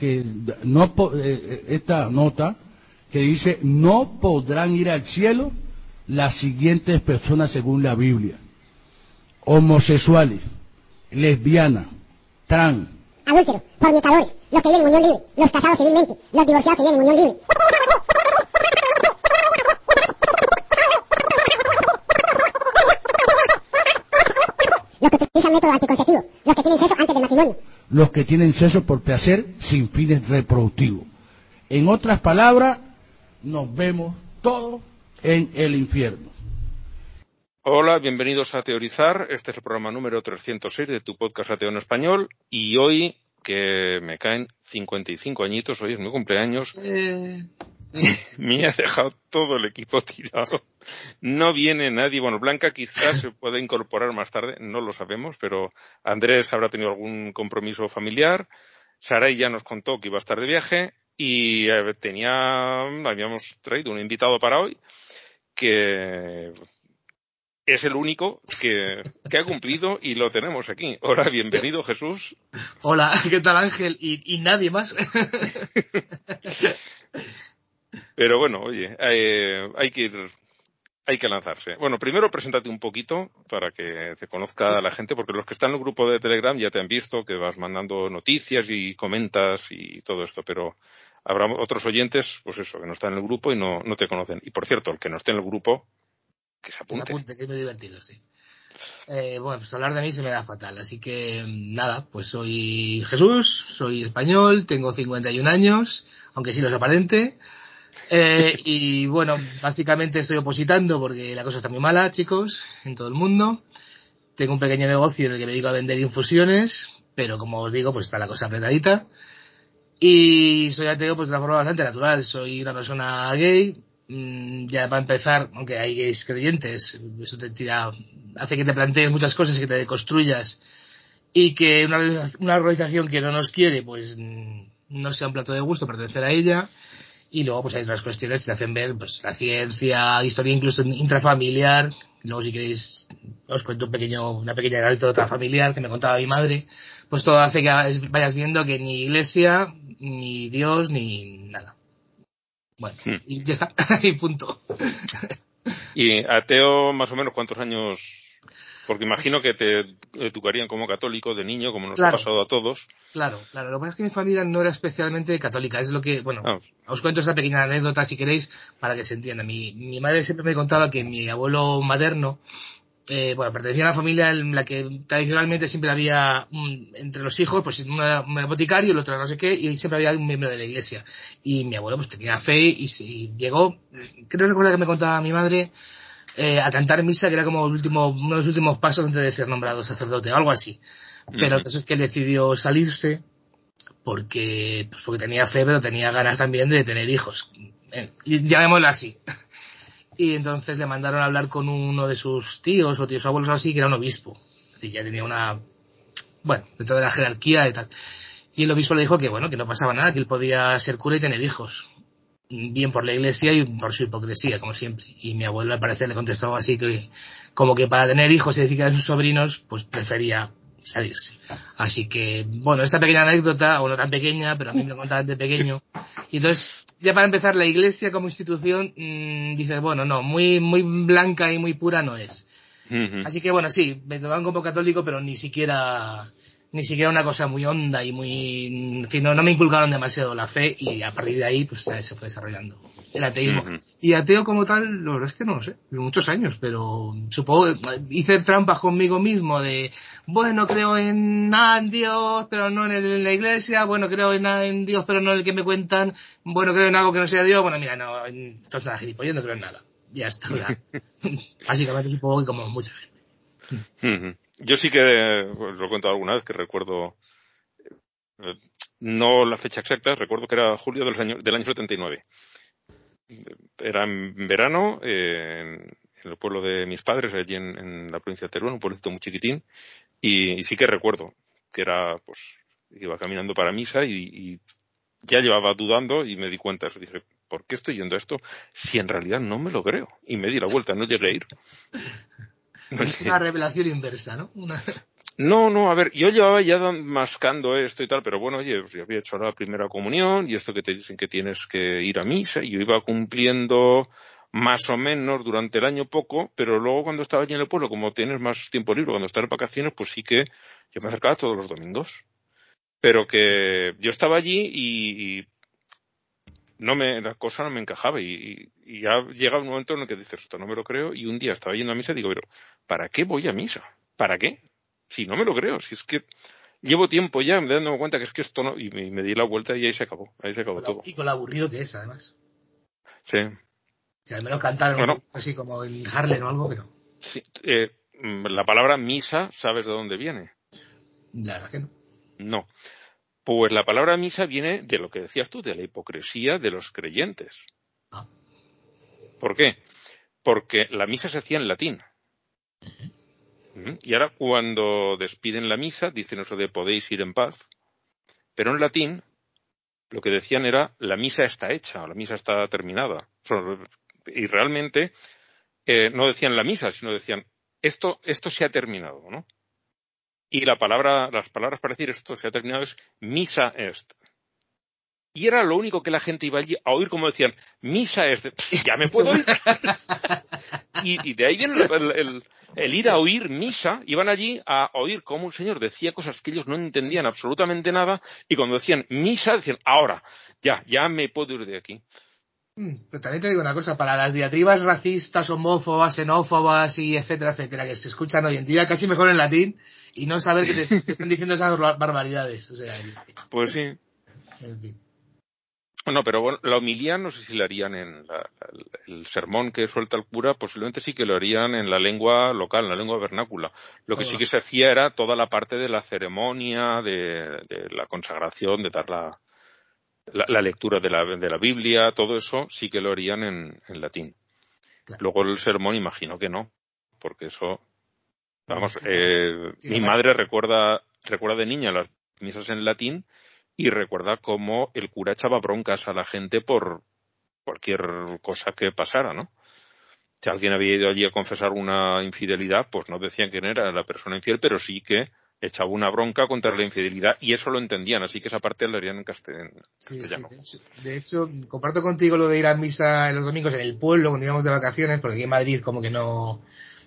que no eh, esta nota que dice no podrán ir al cielo las siguientes personas según la Biblia homosexuales lesbianas trans. Adúlteros fornicadores los que viven en unión libre los casados civilmente los divorciados que viven en unión libre. Los que utilizan método anticonceptivo los que tienen sexo antes del matrimonio. Los que tienen sexo por placer sin fines reproductivos. En otras palabras, nos vemos todos en el infierno. Hola, bienvenidos a Teorizar. Este es el programa número 306 de tu podcast Ateo en Español. Y hoy, que me caen 55 añitos, hoy es mi cumpleaños, eh... me ha dejado todo el equipo tirado. No viene nadie. Bueno, Blanca quizás se pueda incorporar más tarde, no lo sabemos, pero Andrés habrá tenido algún compromiso familiar. Saray ya nos contó que iba a estar de viaje y eh, tenía, habíamos traído un invitado para hoy que es el único que, ha cumplido y lo tenemos aquí. Hola, bienvenido Jesús. Hola, ¿qué tal Ángel? Y, y nadie más. Pero bueno, oye, eh, hay que ir, hay que lanzarse. Bueno, primero preséntate un poquito para que te conozca la gente, porque los que están en el grupo de Telegram ya te han visto que vas mandando noticias y comentas y todo esto, pero habrá otros oyentes, pues eso, que no están en el grupo y no, no te conocen. Y por cierto, el que no esté en el grupo, que se apunte. Que se apunte, que es muy divertido, sí. Eh, bueno, pues hablar de mí se me da fatal, así que nada, pues soy Jesús, soy español, tengo 51 años, aunque sí los aparente. Eh, y bueno, básicamente estoy opositando porque la cosa está muy mala, chicos, en todo el mundo. Tengo un pequeño negocio en el que me dedico a vender infusiones, pero como os digo, pues está la cosa apretadita. Y soy ateo pues de una forma bastante natural. Soy una persona gay. Mm, ya para empezar, aunque hay gays creyentes, eso te tira, hace que te plantees muchas cosas y que te deconstruyas. Y que una, una organización que no nos quiere, pues mm, no sea un plato de gusto pertenecer a ella y luego pues hay otras cuestiones que te hacen ver pues la ciencia, historia incluso intrafamiliar. Luego si queréis os cuento un pequeño, una pequeña anécdota familiar que me contaba mi madre. Pues todo hace que vayas viendo que ni iglesia, ni Dios, ni nada. Bueno, hmm. y ya está, y punto. ¿Y ateo más o menos cuántos años porque imagino que te educarían como católico de niño, como nos ha pasado a todos. Claro, claro. Lo que pasa es que mi familia no era especialmente católica. Es lo que, bueno, ah. os cuento esta pequeña anécdota si queréis para que se entienda. Mi, mi madre siempre me contaba que mi abuelo materno, eh, bueno, pertenecía a una familia en la que tradicionalmente siempre había entre los hijos, pues un boticario, el otro no sé qué, y siempre había un miembro de la iglesia. Y mi abuelo pues tenía fe y, y llegó, creo recuerda que me contaba mi madre, eh, a cantar misa, que era como el último, uno de los últimos pasos antes de ser nombrado sacerdote, algo así. Pero eso es que él decidió salirse porque, pues porque tenía fe, pero tenía ganas también de tener hijos. Eh, llamémoslo así. Y entonces le mandaron a hablar con uno de sus tíos o tíos abuelos o así, que era un obispo. Y ya tenía una, bueno, dentro de la jerarquía y tal. Y el obispo le dijo que bueno, que no pasaba nada, que él podía ser cura y tener hijos bien por la iglesia y por su hipocresía, como siempre. Y mi abuelo al parecer le contestó así que, como que para tener hijos y decir que eran sus sobrinos, pues prefería salirse. Así que, bueno, esta pequeña anécdota, o no tan pequeña, pero a mí me lo contaban de pequeño. Y entonces, ya para empezar, la iglesia como institución, mmm, dices, bueno, no, muy, muy blanca y muy pura no es. Así que bueno, sí, me tomaban como católico, pero ni siquiera ni siquiera una cosa muy honda y muy, en fin, no, me inculcaron demasiado la fe y a partir de ahí pues se fue desarrollando el ateísmo. Y ateo como tal, la verdad es que no lo sé, muchos años, pero supongo, hice trampas conmigo mismo de, bueno, creo en nada en Dios, pero no en, la iglesia, bueno, creo en, en Dios, pero no en el que me cuentan, bueno, creo en algo que no sea Dios, bueno, mira, no, esto es nada gilipollas, no creo en nada. Ya está, ya. Básicamente supongo que como mucha gente. Yo sí que, pues, lo he contado alguna vez, que recuerdo, eh, no la fecha exacta, recuerdo que era julio del año, del año 79. Era en verano, en, el pueblo de mis padres, allí en, la provincia de Teruel, un pueblecito muy chiquitín, y, sí que recuerdo que era, pues, iba caminando para misa y, ya llevaba dudando y me di cuenta, dije, ¿por qué estoy yendo a esto si en realidad no me lo creo? Y me di la vuelta, no llegué a ir. Es una revelación inversa, ¿no? No, no, a ver, yo llevaba ya mascando esto y tal, pero bueno, oye, pues yo había hecho la primera comunión y esto que te dicen que tienes que ir a misa, y yo iba cumpliendo más o menos durante el año poco, pero luego cuando estaba allí en el pueblo, como tienes más tiempo libre, cuando estás en vacaciones, pues sí que yo me acercaba todos los domingos. Pero que yo estaba allí y, no me, la cosa no me encajaba y, y, ya llega un momento en el que dices, esto no me lo creo, y un día estaba yendo a misa y digo, pero ¿para qué voy a misa? ¿Para qué? Si no me lo creo, si es que llevo tiempo ya dándome cuenta que es que esto no, y me, di la vuelta y ahí se acabó, ahí se acabó todo. Y con lo aburrido que es, además. Sí. Si al menos cantaron así como en Harlem o algo, pero. Sí, eh, la palabra misa, ¿sabes de dónde viene? La verdad que no. No. Pues la palabra misa viene de lo que decías tú, de la hipocresía de los creyentes. Ah. ¿Por qué? Porque la misa se hacía en latín. Y ahora cuando despiden la misa, dicen eso de podéis ir en paz, pero en latín lo que decían era la misa está hecha, la misa está terminada. Y realmente eh, no decían la misa, sino decían esto, esto se ha terminado, ¿no? Y la palabra, las palabras para decir esto se ha terminado es misa est. Y era lo único que la gente iba allí a oír como decían, misa est, ya me puedo ir. y, de ahí viene el, el ir a oír misa, iban allí a oír cómo un señor decía cosas que ellos no entendían absolutamente nada, y cuando decían misa, decían, ahora, ya, ya me puedo ir de aquí. Mm, pero también te digo una cosa, para las diatribas racistas, homófobas, xenófobas y etcétera, etcétera, que se escuchan hoy en día casi mejor en latín y no saber que te, están diciendo esas barbaridades. O sea, pues sí. En fin. No, pero bueno, la homilía no sé si la harían en el sermón que suelta el cura, posiblemente sí que lo harían en la lengua local, en la lengua vernácula. Lo que sí que se hacía era toda la parte de la ceremonia, de, la consagración, de dar la, la, lectura de la, de la, Biblia, todo eso sí que lo harían en, en latín. Luego el sermón imagino que no, porque eso, vamos, eh, mi madre recuerda, recuerda de niña las misas en latín y recuerda cómo el cura echaba broncas a la gente por cualquier cosa que pasara, ¿no? Si alguien había ido allí a confesar una infidelidad, pues no decían quién era la persona infiel, pero sí que echaba una bronca contra la infidelidad y eso lo entendían, así que esa parte la harían en castellano. de, hecho, comparto contigo lo de ir a misa los domingos en el pueblo cuando íbamos de vacaciones, porque aquí en Madrid como que no,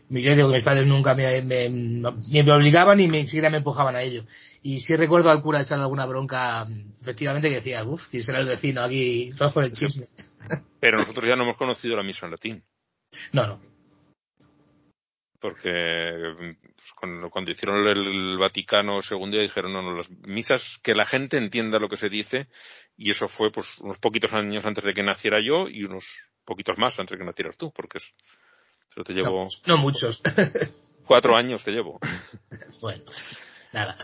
yo digo que mis padres nunca me, me, me obligaban ni me, ni siquiera me empujaban a ello. Y sí recuerdo al cura echar alguna bronca, efectivamente, que decía, uff, quién será el vecino aquí, todo por el chisme. Pero nosotros ya no hemos conocido la misa en latín. No, no. Porque pues, cuando, hicieron el, Vaticano II dijeron, no, no, las misas, que la gente entienda lo que se dice, y eso fue pues unos poquitos años antes de que naciera yo y unos poquitos más antes de que nacieras tú, porque es, te llevo... no muchos. Cuatro años te llevo. bueno, nada.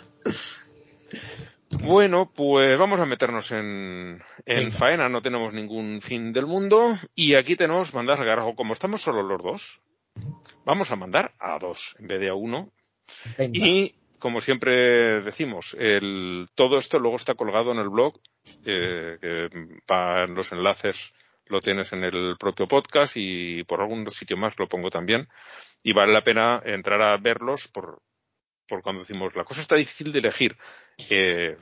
Bueno, pues vamos a meternos en, en faena, no tenemos ningún fin del mundo y aquí tenemos mandar al Como estamos solo los dos, vamos a mandar a dos en vez de a uno. Y como siempre decimos, el, todo esto luego está colgado en el blog, eh, que para los enlaces lo tienes en el propio podcast y por algún sitio más lo pongo también. Y vale la pena entrar a verlos por, por cuando decimos la cosa está difícil de elegir. Eh,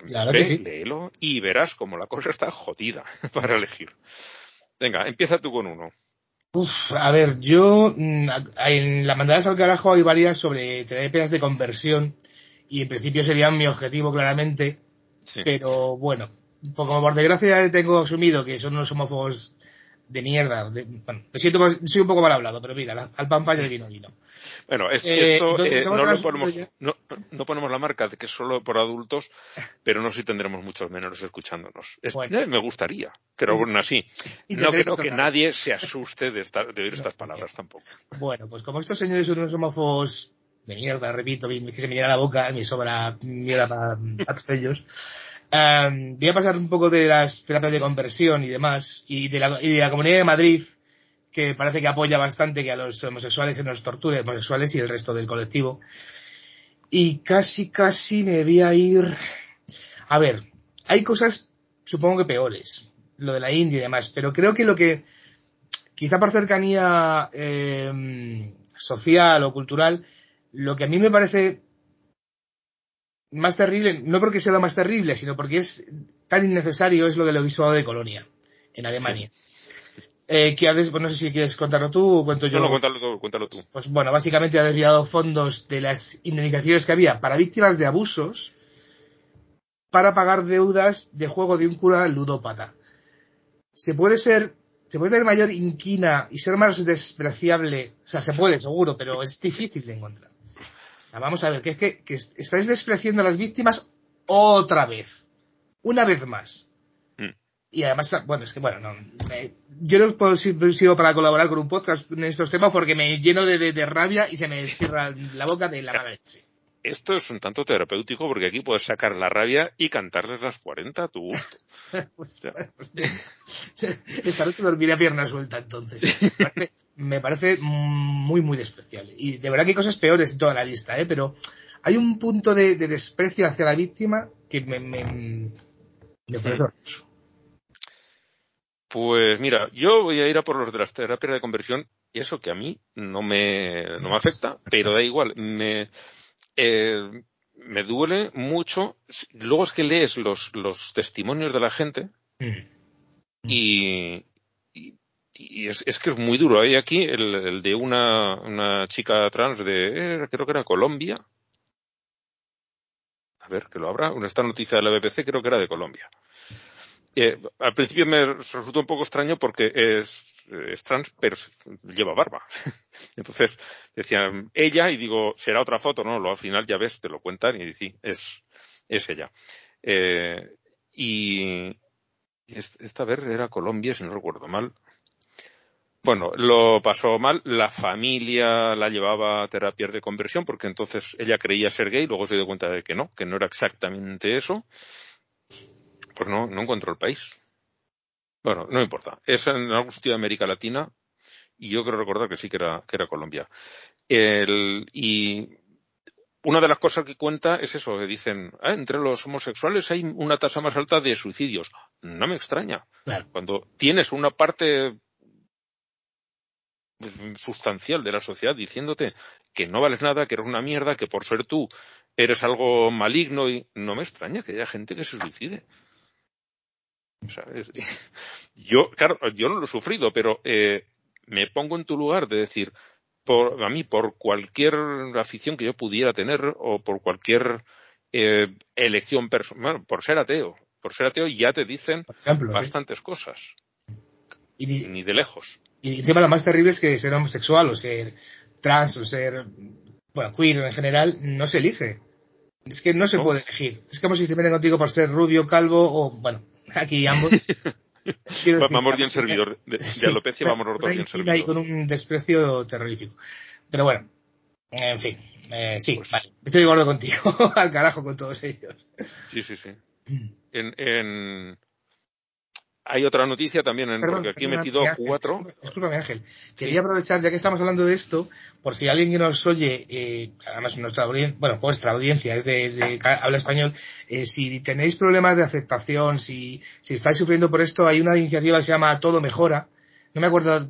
léelo y verás como la cosa está jodida para elegir. Venga, empieza tú con uno. Uf, a ver, yo mm, en la mandadas al carajo hay varias sobre terapias de conversión y en principio serían mi objetivo claramente, pero bueno, como por desgracia tengo asumido que son unos homófobos de mierda. bueno, me siento, soy un poco mal hablado, pero mira, al pan pan y el vino vino. Bueno, es, eh, esto eh, no, lo ponemos, no, ponemos la marca de que es solo por adultos, pero no sé si tendremos muchos menores escuchándonos. Eh, me gustaría, pero aún así, no creo que nadie se asuste de, de oír estas palabras tampoco. Bueno, pues como estos señores son unos homófobos de mierda, repito, que se me llena la boca, me sobra mierda para, para ellos. Voy a pasar un poco de las terapias de conversión y demás, y de la, y de la Comunidad de Madrid, que parece que apoya bastante que a los homosexuales se nos torture, homosexuales y el resto del colectivo. Y casi, casi me voy a ir... A ver, hay cosas, supongo que peores, lo de la India y demás, pero creo que lo que, quizá por cercanía eh, social o cultural, lo que a mí me parece más terrible, no porque sea lo más terrible, sino porque es tan innecesario, es lo del obispado de Colonia, en Alemania. Eh, que pues no sé si quieres contarlo tú o cuento yo. No, cuéntalo tú, cuéntalo tú. Pues bueno, básicamente ha desviado fondos de las indemnizaciones que había para víctimas de abusos para pagar deudas de juego de un cura ludópata. Se puede ser, se puede tener mayor inquina y ser más despreciable, o sea, se puede seguro, pero es difícil de encontrar. Vamos a ver, que es que, que estáis despreciando a las víctimas otra vez. Una vez más. Hmm. Y además, bueno, es que bueno, no, yo no puedo sirvo para colaborar con un podcast en estos temas porque me lleno de, de, rabia y se me cierra la boca de la mala leche esto es un tanto terapéutico porque aquí puedes sacar la rabia y cantarles las 40 a tu gusto. pues, esta noche dormiré a pierna suelta entonces. Me parece, muy, muy despreciable. Y de verdad que hay cosas peores en toda la lista, ¿eh? pero hay un punto de, desprecio hacia la víctima que me, me, parece horroroso. Pues mira, yo voy a ir a por los de las terapias de conversión y eso que a mí no me, no me afecta, pero da igual. Me, eh, me duele mucho. Luego es que lees los, los testimonios de la gente mm. Y, y, es, que es muy duro. Hay aquí el, el de una, una, chica trans de, eh, creo que era Colombia. A ver, que lo habrá. Esta noticia de la BBC creo que era de Colombia. Eh, al principio me resultó un poco extraño porque es, es trans, pero lleva barba. Entonces decían ella y digo, será otra foto, ¿no? Lo, al final ya ves, te lo cuentan y sí, es, es ella. Eh, y esta vez era Colombia, si no recuerdo mal. Bueno, lo pasó mal, la familia la llevaba a terapias de conversión porque entonces ella creía ser gay, luego se dio cuenta de que no, que no era exactamente eso pues no, no encuentro el país. Bueno, no importa. Es en algún sitio de América Latina y yo creo recordar que sí que era, que era Colombia. y una de las cosas que cuenta es eso, que dicen, ah, entre los homosexuales hay una tasa más alta de suicidios. No me extraña. Cuando tienes una parte sustancial de la sociedad diciéndote que no vales nada, que eres una mierda, que por ser tú eres algo maligno y no me extraña que haya gente que se suicide. Yo, claro, yo no lo he sufrido, pero eh, me pongo en tu lugar de decir, por, a mí, por cualquier afición que yo pudiera tener o por cualquier eh, elección personal, por ser ateo, por ser ateo ya te dicen bastantes cosas. Y ni, de lejos. Y el tema lo más terrible es que ser homosexual o ser trans o ser, bueno, queer en general, no se elige. Es que no se puede elegir. Es como si se meten contigo por ser rubio, calvo o, bueno, Aquí ambos. vamos bien servidor. De, alopecia vamos los dos bien servidor. Ahí con un desprecio terrorífico. Pero bueno, en fin. Eh, sí, pues vale. Estoy de acuerdo contigo. Al carajo con todos ellos. Sí, sí, sí. En, en, hay otra noticia también, en, porque aquí he metido cuatro. Discúlpame, Ángel. Quería aprovechar, ya que estamos hablando de esto, por si alguien que nos oye, eh, además nuestra audiencia, bueno, vuestra audiencia es de, habla español, eh, si tenéis problemas de aceptación, si, si estáis sufriendo por esto, hay una iniciativa que se llama Todo Mejora. No me acuerdo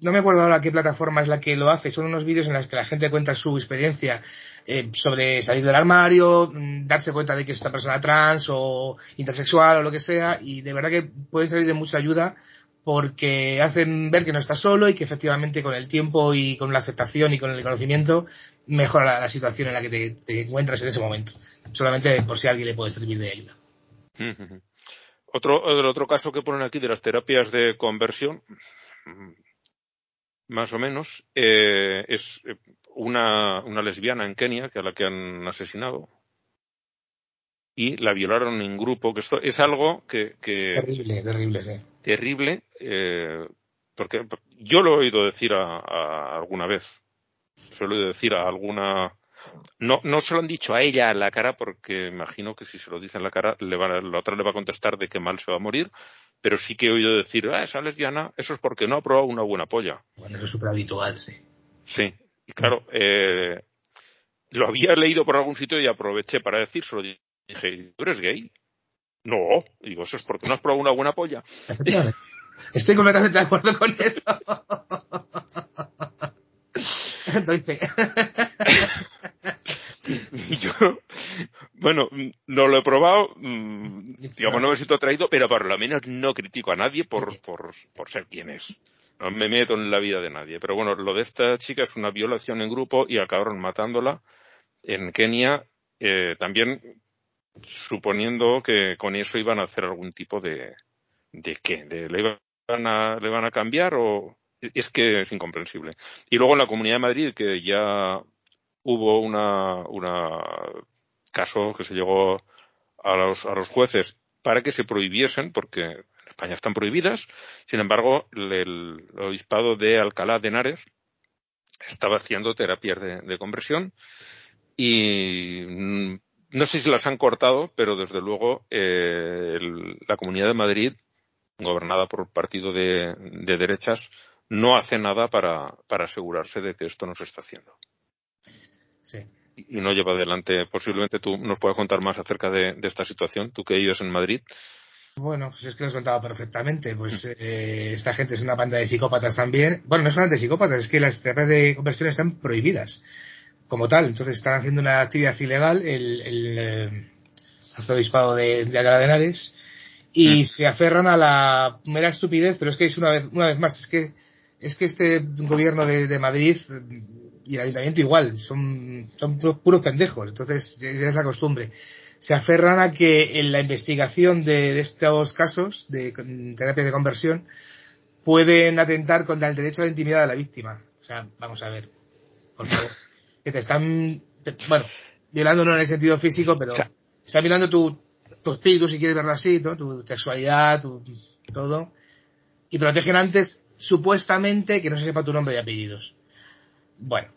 no me acuerdo ahora qué plataforma es la que lo hace, son unos vídeos en los que la gente cuenta su experiencia eh, sobre salir del armario, mm, darse cuenta de que es una persona trans o intersexual o lo que sea, y de verdad que puede salir de mucha ayuda porque hacen ver que no estás solo y que efectivamente con el tiempo y con la aceptación y con el conocimiento mejora la, situación en la que te, encuentras en ese momento. Solamente por si alguien le puede servir de ayuda. Otro, otro caso que ponen aquí de las terapias de conversión, más o menos, eh, es eh, una, una lesbiana en Kenia que a la que han asesinado y la violaron en grupo, que esto es algo que... terrible, terrible, sí. Terrible, eh, porque yo lo he oído decir a, alguna vez, se lo he oído decir a alguna... No, no se lo han dicho a ella en la cara porque imagino que si se lo dice en la cara le va, la otra le va a contestar de qué mal se va a morir, pero sí que he oído decir, ah, esa lesbiana, eso es porque no ha probado una buena polla. Bueno, eso es súper habitual, sí. Sí, y claro, eh, lo había leído por algún sitio y aproveché para decírselo. Dije, ¿tú eres gay? No, digo, eso es porque no has probado una buena polla. Estoy completamente de acuerdo con eso. Doy fe. yo, Bueno, no lo he probado, mm, digamos, no me siento atraído, pero por lo menos no critico a nadie por, por, por ser quien es. No me meto en la vida de nadie. Pero bueno, lo de esta chica es una violación en grupo y acabaron matándola en Kenia, eh, también suponiendo que con eso iban a hacer algún tipo de, de qué, de le iban a, le van a cambiar o es que es incomprensible. Y luego en la Comunidad de Madrid, que ya hubo una, caso que se llegó a los, a los jueces para que se prohibiesen, porque en España están prohibidas. Sin embargo, el, obispado de Alcalá de Henares estaba haciendo terapias de, conversión y mm, no sé si las han cortado, pero desde luego eh, la Comunidad de Madrid, gobernada por un partido de, de derechas, no hace nada para, para asegurarse de que esto no se está haciendo. Sí. Y no lleva adelante. Posiblemente tú nos puedas contar más acerca de, esta situación, tú que vives en Madrid. Bueno, pues es que lo has contado perfectamente. Pues mm. eh, esta gente es una banda de psicópatas también. Bueno, no solamente psicópatas, es que las terapias de conversión están prohibidas como tal. Entonces están haciendo una actividad ilegal, el, el, eh, arzobispado de, de Alcalá de Henares, y mm. se aferran a la mera estupidez, pero es que es una vez, una vez más, es que es que este gobierno de, Madrid y el ayuntamiento igual, son, son puros pendejos, entonces ya es la costumbre. Se aferran a que en la investigación de, estos casos de terapia de conversión pueden atentar contra el derecho a la intimidad de la víctima. O sea, vamos a ver, por favor, que te están, bueno, violando no en el sentido físico, pero están violando tu, tu espíritu, si quieres verlo así, tu sexualidad, tu, todo, y protegen antes supuestamente que no se sepa tu nombre y apellidos. Bueno,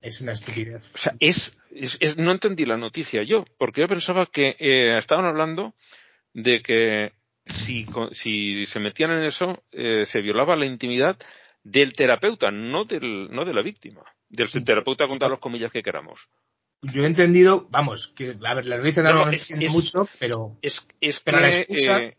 es una estupidez. O sea, es, no entendí la noticia yo, porque yo pensaba que eh, estaban hablando de que si, si se metían en eso, eh, se violaba la intimidad del terapeuta, no, del, no de la víctima. Del terapeuta con todas las comillas que queramos. Yo he entendido, vamos, que, a ver, la dicen no, no, es, mucho, pero, es, es pero la excusa, eh,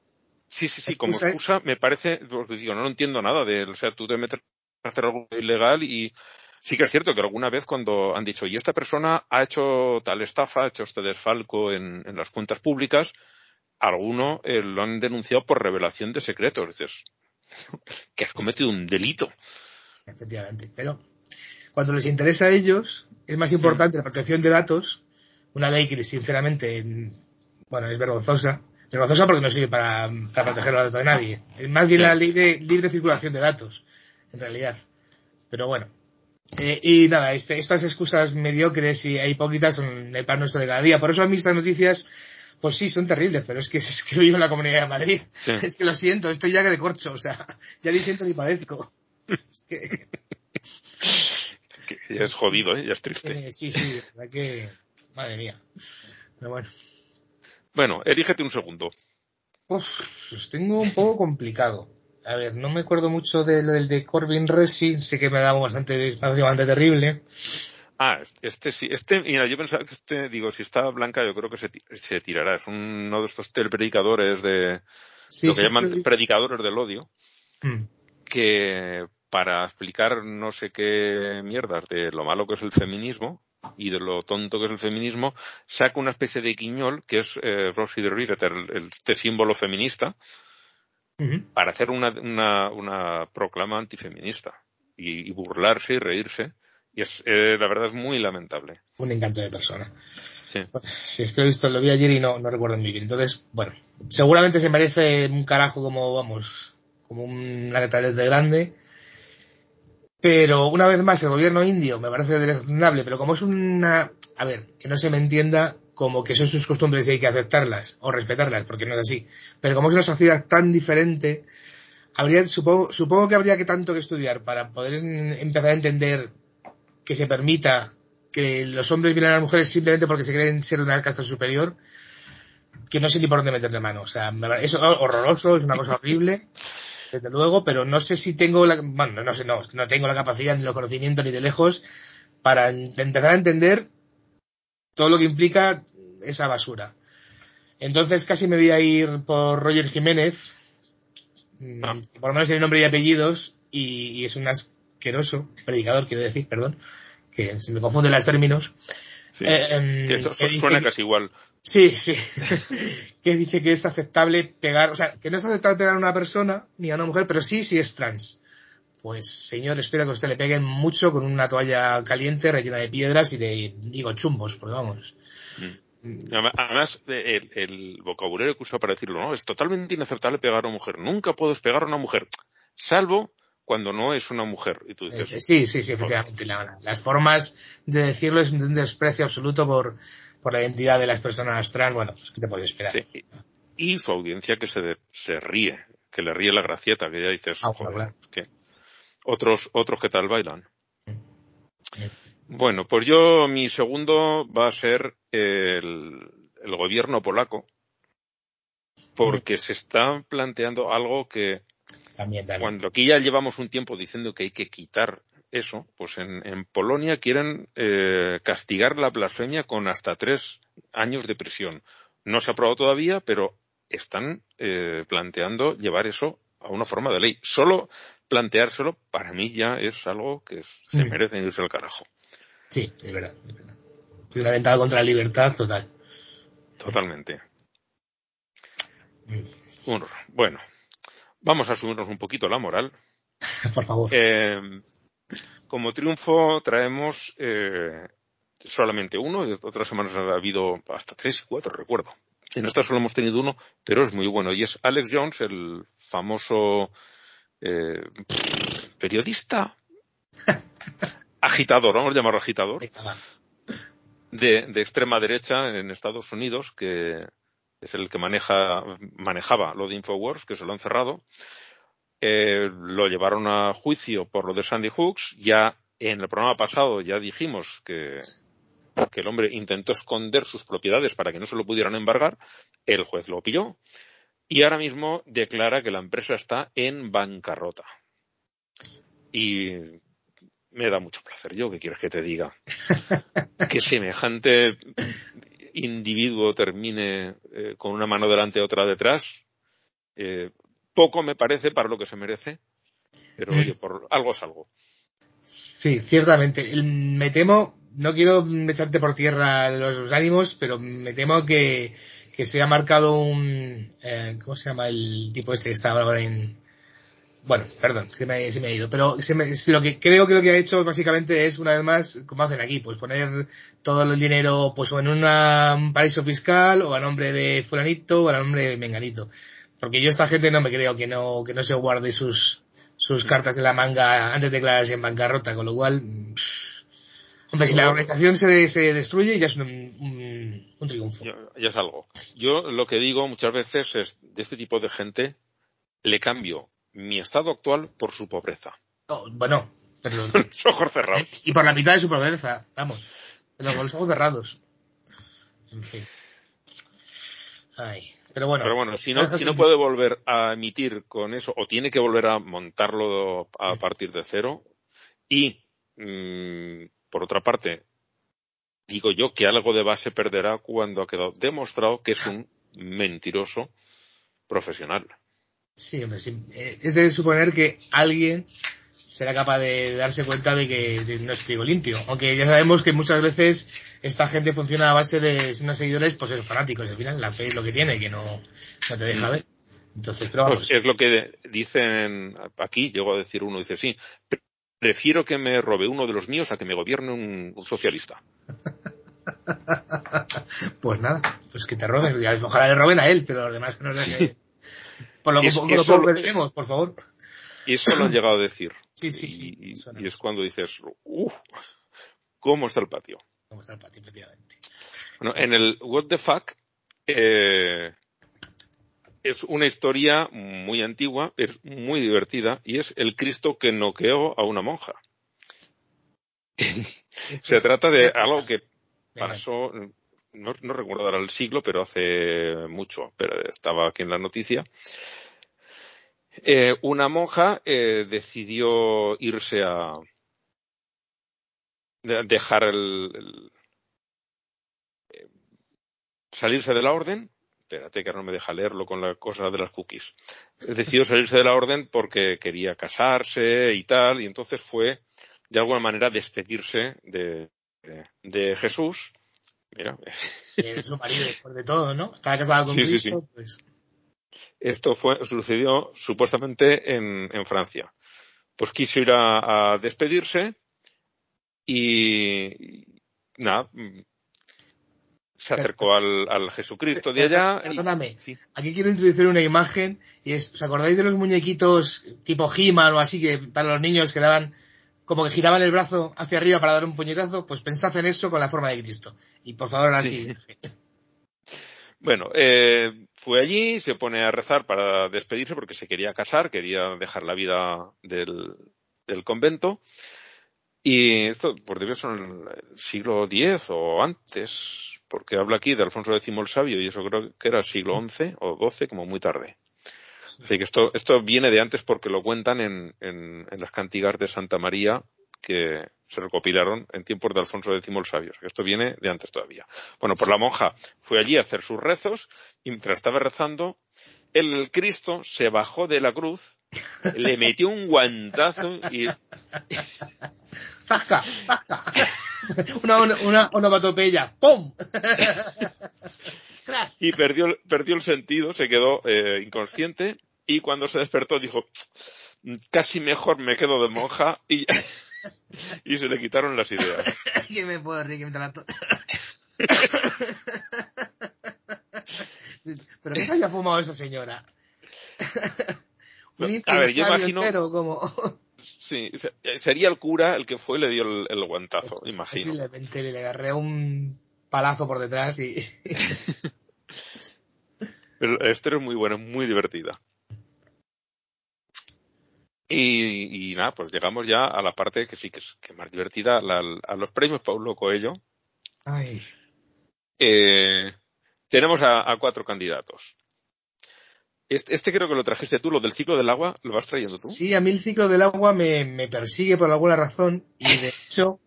Sí, sí, sí, como excusa me parece, porque digo, no, entiendo nada de, o sea, tú te metes a hacer algo ilegal y sí que es cierto que alguna vez cuando han dicho, y esta persona ha hecho tal estafa, ha hecho este desfalco en, las cuentas públicas, alguno eh, lo han denunciado por revelación de secretos. Dices, que has cometido un delito. Efectivamente, pero cuando les interesa a ellos, es más importante la protección de datos, una ley que sinceramente, bueno, es vergonzosa, vergonzosa porque no sirve para, proteger los datos de nadie. Es más bien la ley de libre circulación de datos, en realidad. Pero bueno. Eh, y nada, este, estas excusas mediocres y e hipócritas son el pan nuestro de cada día. Por eso a mí estas noticias, pues sí, son terribles, pero es que es que vivo en la Comunidad de Madrid. Es que lo siento, estoy ya de corcho, o sea, ya ni siento ni padezco. Es que... ya es jodido, ¿eh? ya es triste. Eh, sí, sí, verdad que... Madre mía. Pero bueno. Bueno, erígete un segundo. Uf, pues tengo un poco complicado. A ver, no me acuerdo mucho del de Corbin Racing, sé que me daba bastante, bastante terrible. Ah, este sí, este, mira, yo pensaba que este, digo, si está blanca, yo creo que se, se tirará. Es uno de estos telepredicadores de, lo que llaman predicadores del odio, mm. que para explicar no sé qué mierdas de lo malo que es el feminismo, y de lo tonto que es el feminismo, saca una especie de guiñol que es eh, Rosie de Riveter, este símbolo feminista, para hacer una, una, una, proclama antifeminista y, burlarse y reírse. Y es, eh, la verdad es muy lamentable. Un encanto de persona. Sí. Si es que lo, visto, lo vi ayer y no, no recuerdo muy bien. Entonces, bueno, seguramente se merece un carajo como, vamos, como una letra de grande pero una vez más, el gobierno indio me parece desnable, pero como es una, a ver, que no se me entienda como que son sus costumbres y hay que aceptarlas o respetarlas, porque no es así. Pero como es una sociedad tan diferente, habría, supongo, supongo que habría que tanto que estudiar para poder empezar a entender que se permita que los hombres violen a las mujeres simplemente porque se creen ser una casta superior, que no sé ni por dónde meterle mano. O sea, es horroroso, es una cosa horrible desde luego, pero no sé si tengo la, bueno, no sé, no, no tengo la capacidad ni los conocimientos ni de lejos para empezar a entender todo lo que implica esa basura. Entonces casi me voy a ir por Roger Jiménez, mm, ah. por lo menos tiene nombre y apellidos, y, es un asqueroso predicador, quiero decir, perdón, que se me confunden los términos, Sí. Eh, em, eso suena casi igual. Sí, sí. que dice que es aceptable pegar, o sea, que no es aceptable pegar a una persona ni a una mujer, pero sí si es trans. Pues, señor, espero que usted le pegue mucho con una toalla caliente rellena de piedras y de, digo, chumbos, porque vamos. Mm. Además, el, vocabulario que usa para decirlo, no, es totalmente inaceptable pegar a una mujer. Nunca puedes pegar a una mujer, salvo cuando no es una mujer. Y tú dices, sí, sí, sí, efectivamente. las formas de decirlo es un desprecio absoluto por, por la identidad de las personas trans. Bueno, pues, ¿qué te puedes esperar? Y su audiencia que se, se ríe, que le ríe la gracieta, que ya dices, ah, joder, que otros, otros que tal bailan. Bueno, pues yo, mi segundo va a ser el, el gobierno polaco, porque se está planteando algo que cuando aquí ya llevamos un tiempo diciendo que hay que quitar eso, pues en, en Polonia quieren eh, castigar la blasfemia con hasta tres años de prisión. No se ha aprobado todavía, pero están eh, planteando llevar eso a una forma de ley. Solo planteárselo, para mí ya es algo que se merece irse al carajo. Sí, es verdad, es verdad. Es una ventaja contra la libertad total. Totalmente. Mm. Bueno, Vamos a subirnos un poquito la moral. Por favor. Eh, como triunfo traemos eh, solamente uno, y otras semanas ha habido hasta tres y cuatro, recuerdo. En esta solo hemos tenido uno, pero es muy bueno. Y es Alex Jones, el famoso eh, periodista, agitador, vamos a llamarlo agitador, de, de extrema derecha en Estados Unidos, que es el que maneja, manejaba lo de Infowars, que se lo han cerrado. Eh, lo llevaron a juicio por lo de Sandy Hooks. Ya en el programa pasado ya dijimos que, que el hombre intentó esconder sus propiedades para que no se lo pudieran embargar. El juez lo pilló. Y ahora mismo declara que la empresa está en bancarrota. Y me da mucho placer. Yo, ¿qué quieres que te diga? que semejante individuo termine eh, con una mano delante y otra detrás, eh, poco me parece para lo que se merece, pero oye, mm. por algo es algo. Sí, ciertamente. Me temo, no quiero echarte por tierra los, ánimos, pero me temo que, que se ha marcado un, eh, ¿cómo se llama el tipo este que está ahora en, bueno, perdón, se me, se me ha ido, pero lo que creo que lo que ha hecho básicamente es una vez más, como hacen aquí, pues poner todo el dinero pues o en un paraíso fiscal o a nombre de fulanito o a nombre de menganito. Porque yo esta gente no me creo que no, que no se guarde sus, sus cartas en la manga antes de declararse en bancarrota, con lo cual, hombre, si la organización se, se destruye ya es un, un, triunfo. ya es algo. Yo lo que digo muchas veces es, de este tipo de gente, le cambio mi estado actual por su pobreza. bueno, pero, los ojos cerrados. Y por la mitad de su pobreza, vamos. Con los ojos cerrados. En fin. Ay, pero bueno. Pero bueno, si no, si no puede volver a emitir con eso, o tiene que volver a montarlo a partir de cero, y, mm, por otra parte, digo yo que algo de base perderá cuando ha quedado demostrado que es un mentiroso profesional. Sí, hombre, eh, Es de suponer que alguien será capaz de darse cuenta de que no es trigo limpio. Aunque ya sabemos que muchas veces esta gente funciona a base de unos seguidores, pues esos fanáticos. Al final la fe es lo que tiene, que no, no te deja mm. ver. Entonces, pero pues es lo que dicen aquí, llego a decir uno, dice sí, prefiero que me robe uno de los míos a que me gobierne un, socialista. pues nada, pues que te roben, ojalá le roben a él, pero los demás que no que por lo, lo por favor. Y eso lo han llegado a decir. Sí, sí, Y, es cuando dices, uff, ¿cómo está el patio? ¿Cómo está el patio, efectivamente? Bueno, en el What the Fuck, eh, es una historia muy antigua, es muy divertida, y es el Cristo que noqueó a una monja. Se trata de algo que pasó, no, no recuerdo ahora el siglo, pero hace mucho, pero estaba aquí en la noticia. Eh, una monja eh, decidió irse a dejar el, eh, salirse de la orden. Espérate que no me deja leerlo con la cosa de las cookies. Decidió salirse de la orden porque quería casarse y tal, y entonces fue de alguna manera despedirse de, de Jesús Mira. su marido después de todo, ¿no? Estaba casado con Cristo, pues. Esto fue, sucedió supuestamente en, en Francia. Pues quiso ir a, despedirse y, nada, se acercó al, al, Jesucristo de allá. Perdóname, aquí quiero introducir una imagen y es, ¿os acordáis de los muñequitos tipo he o así que para los niños que daban como que giraban el brazo hacia arriba para dar un puñetazo? Pues pensad en eso con la forma de Cristo. Y por favor, ahora sí. Bueno, eh, fue allí, se pone a rezar para despedirse porque se quería casar, quería dejar la vida del, del convento. Y esto, debió ser en el siglo X o antes, porque habla aquí de Alfonso X el Sabio y eso creo que era siglo XI o XII, como muy tarde. Así que esto, esto viene de antes porque lo cuentan en, en, en las cantigas de Santa María que se recopilaron en tiempos de Alfonso X el Sabio. Esto viene de antes todavía. Bueno, pues la monja fue allí a hacer sus rezos y mientras estaba rezando, el Cristo se bajó de la cruz, le metió un guantazo y... ¡Zasca! ¡Zasca! Una, una, una ¡Pum! y perdió, perdió el sentido, se quedó eh, inconsciente y cuando se despertó dijo, casi mejor me quedo de monja y y se le quitaron las ideas. que me puedo reír, que me la Pero ¿qué había fumado esa señora? Un a ver, yo imagino... Entero, como... Sí, sería el cura el que fue y le dio el, guantazo, imagino. Posiblemente le agarré un palazo por detrás y... Pero esta es muy buena, muy divertida. Y, nada, pues llegamos ya a la parte que sí que es, que más divertida, a los premios Paulo Coelho. Ay. Eh, tenemos a, cuatro candidatos. Este, este, creo que lo trajiste tú, lo del ciclo del agua, ¿lo vas trayendo tú? Sí, a mí el ciclo del agua me, me persigue por alguna razón y de hecho,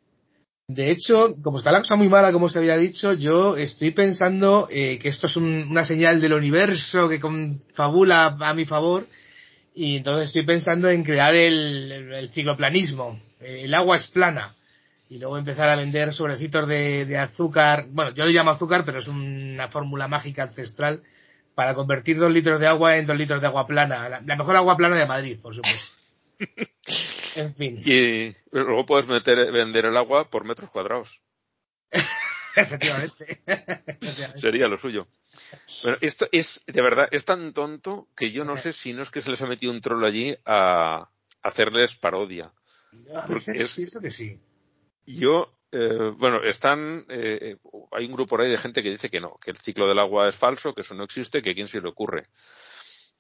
de hecho, como está la cosa muy mala, como se había dicho, yo estoy pensando eh, que esto es una señal del universo que confabula a mi favor y entonces estoy pensando en crear el, el, cicloplanismo. El agua es plana. Y luego empezar a vender sobrecitos de, de azúcar. Bueno, yo lo llamo azúcar, pero es una fórmula mágica ancestral para convertir dos litros de agua en dos litros de agua plana. La, mejor agua plana de Madrid, por supuesto. en fin. Y luego puedes meter, vender el agua por metros cuadrados. Efectivamente. Sería lo suyo. Bueno, esto es, de verdad, es tan tonto que yo no sé si no es que se les ha metido un troll allí a hacerles parodia. A veces pienso que sí. Yo, eh, bueno, están, eh, hay un grupo ahí de gente que dice que no, que el ciclo del agua es falso, que eso no existe, que a quién se le ocurre.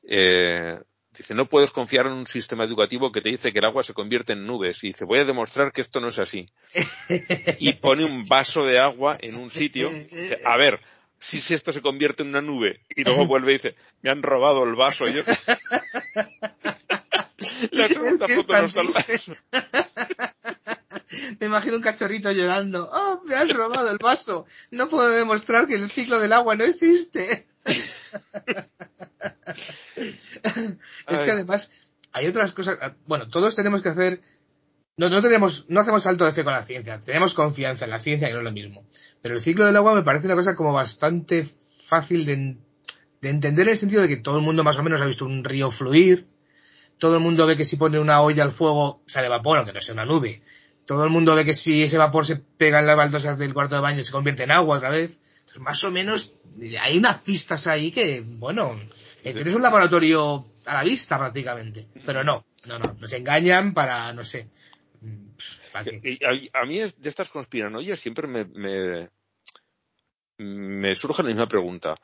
Eh, dice, no puedes confiar en un sistema educativo que te dice que el agua se convierte en nubes. Y dice, voy a demostrar que esto no es así. y pone un vaso de agua en un sitio. A ver, si, esto se convierte en una nube y luego vuelve y dice, me han robado el vaso. yo... La segunda foto no Me imagino un cachorrito llorando. ¡Oh, me han robado el vaso! No puedo demostrar que el ciclo del agua no existe. Es que además hay otras cosas. Bueno, todos tenemos que hacer no, no tenemos, no hacemos salto de fe con la ciencia, tenemos confianza en la ciencia, que no es lo mismo. Pero el ciclo del agua me parece una cosa como bastante fácil de, entender en el sentido de que todo el mundo más o menos ha visto un río fluir, todo el mundo ve que si pone una olla al fuego sale vapor, aunque no sea una nube. Todo el mundo ve que si ese vapor se pega en las baldosas del cuarto de baño se convierte en agua otra vez. Entonces, más o menos, hay unas pistas ahí que, bueno, tienes un laboratorio a la vista prácticamente. Pero no, no, no, nos engañan para, no sé, a, mí de estas conspiranoias siempre me, me, surge la misma pregunta.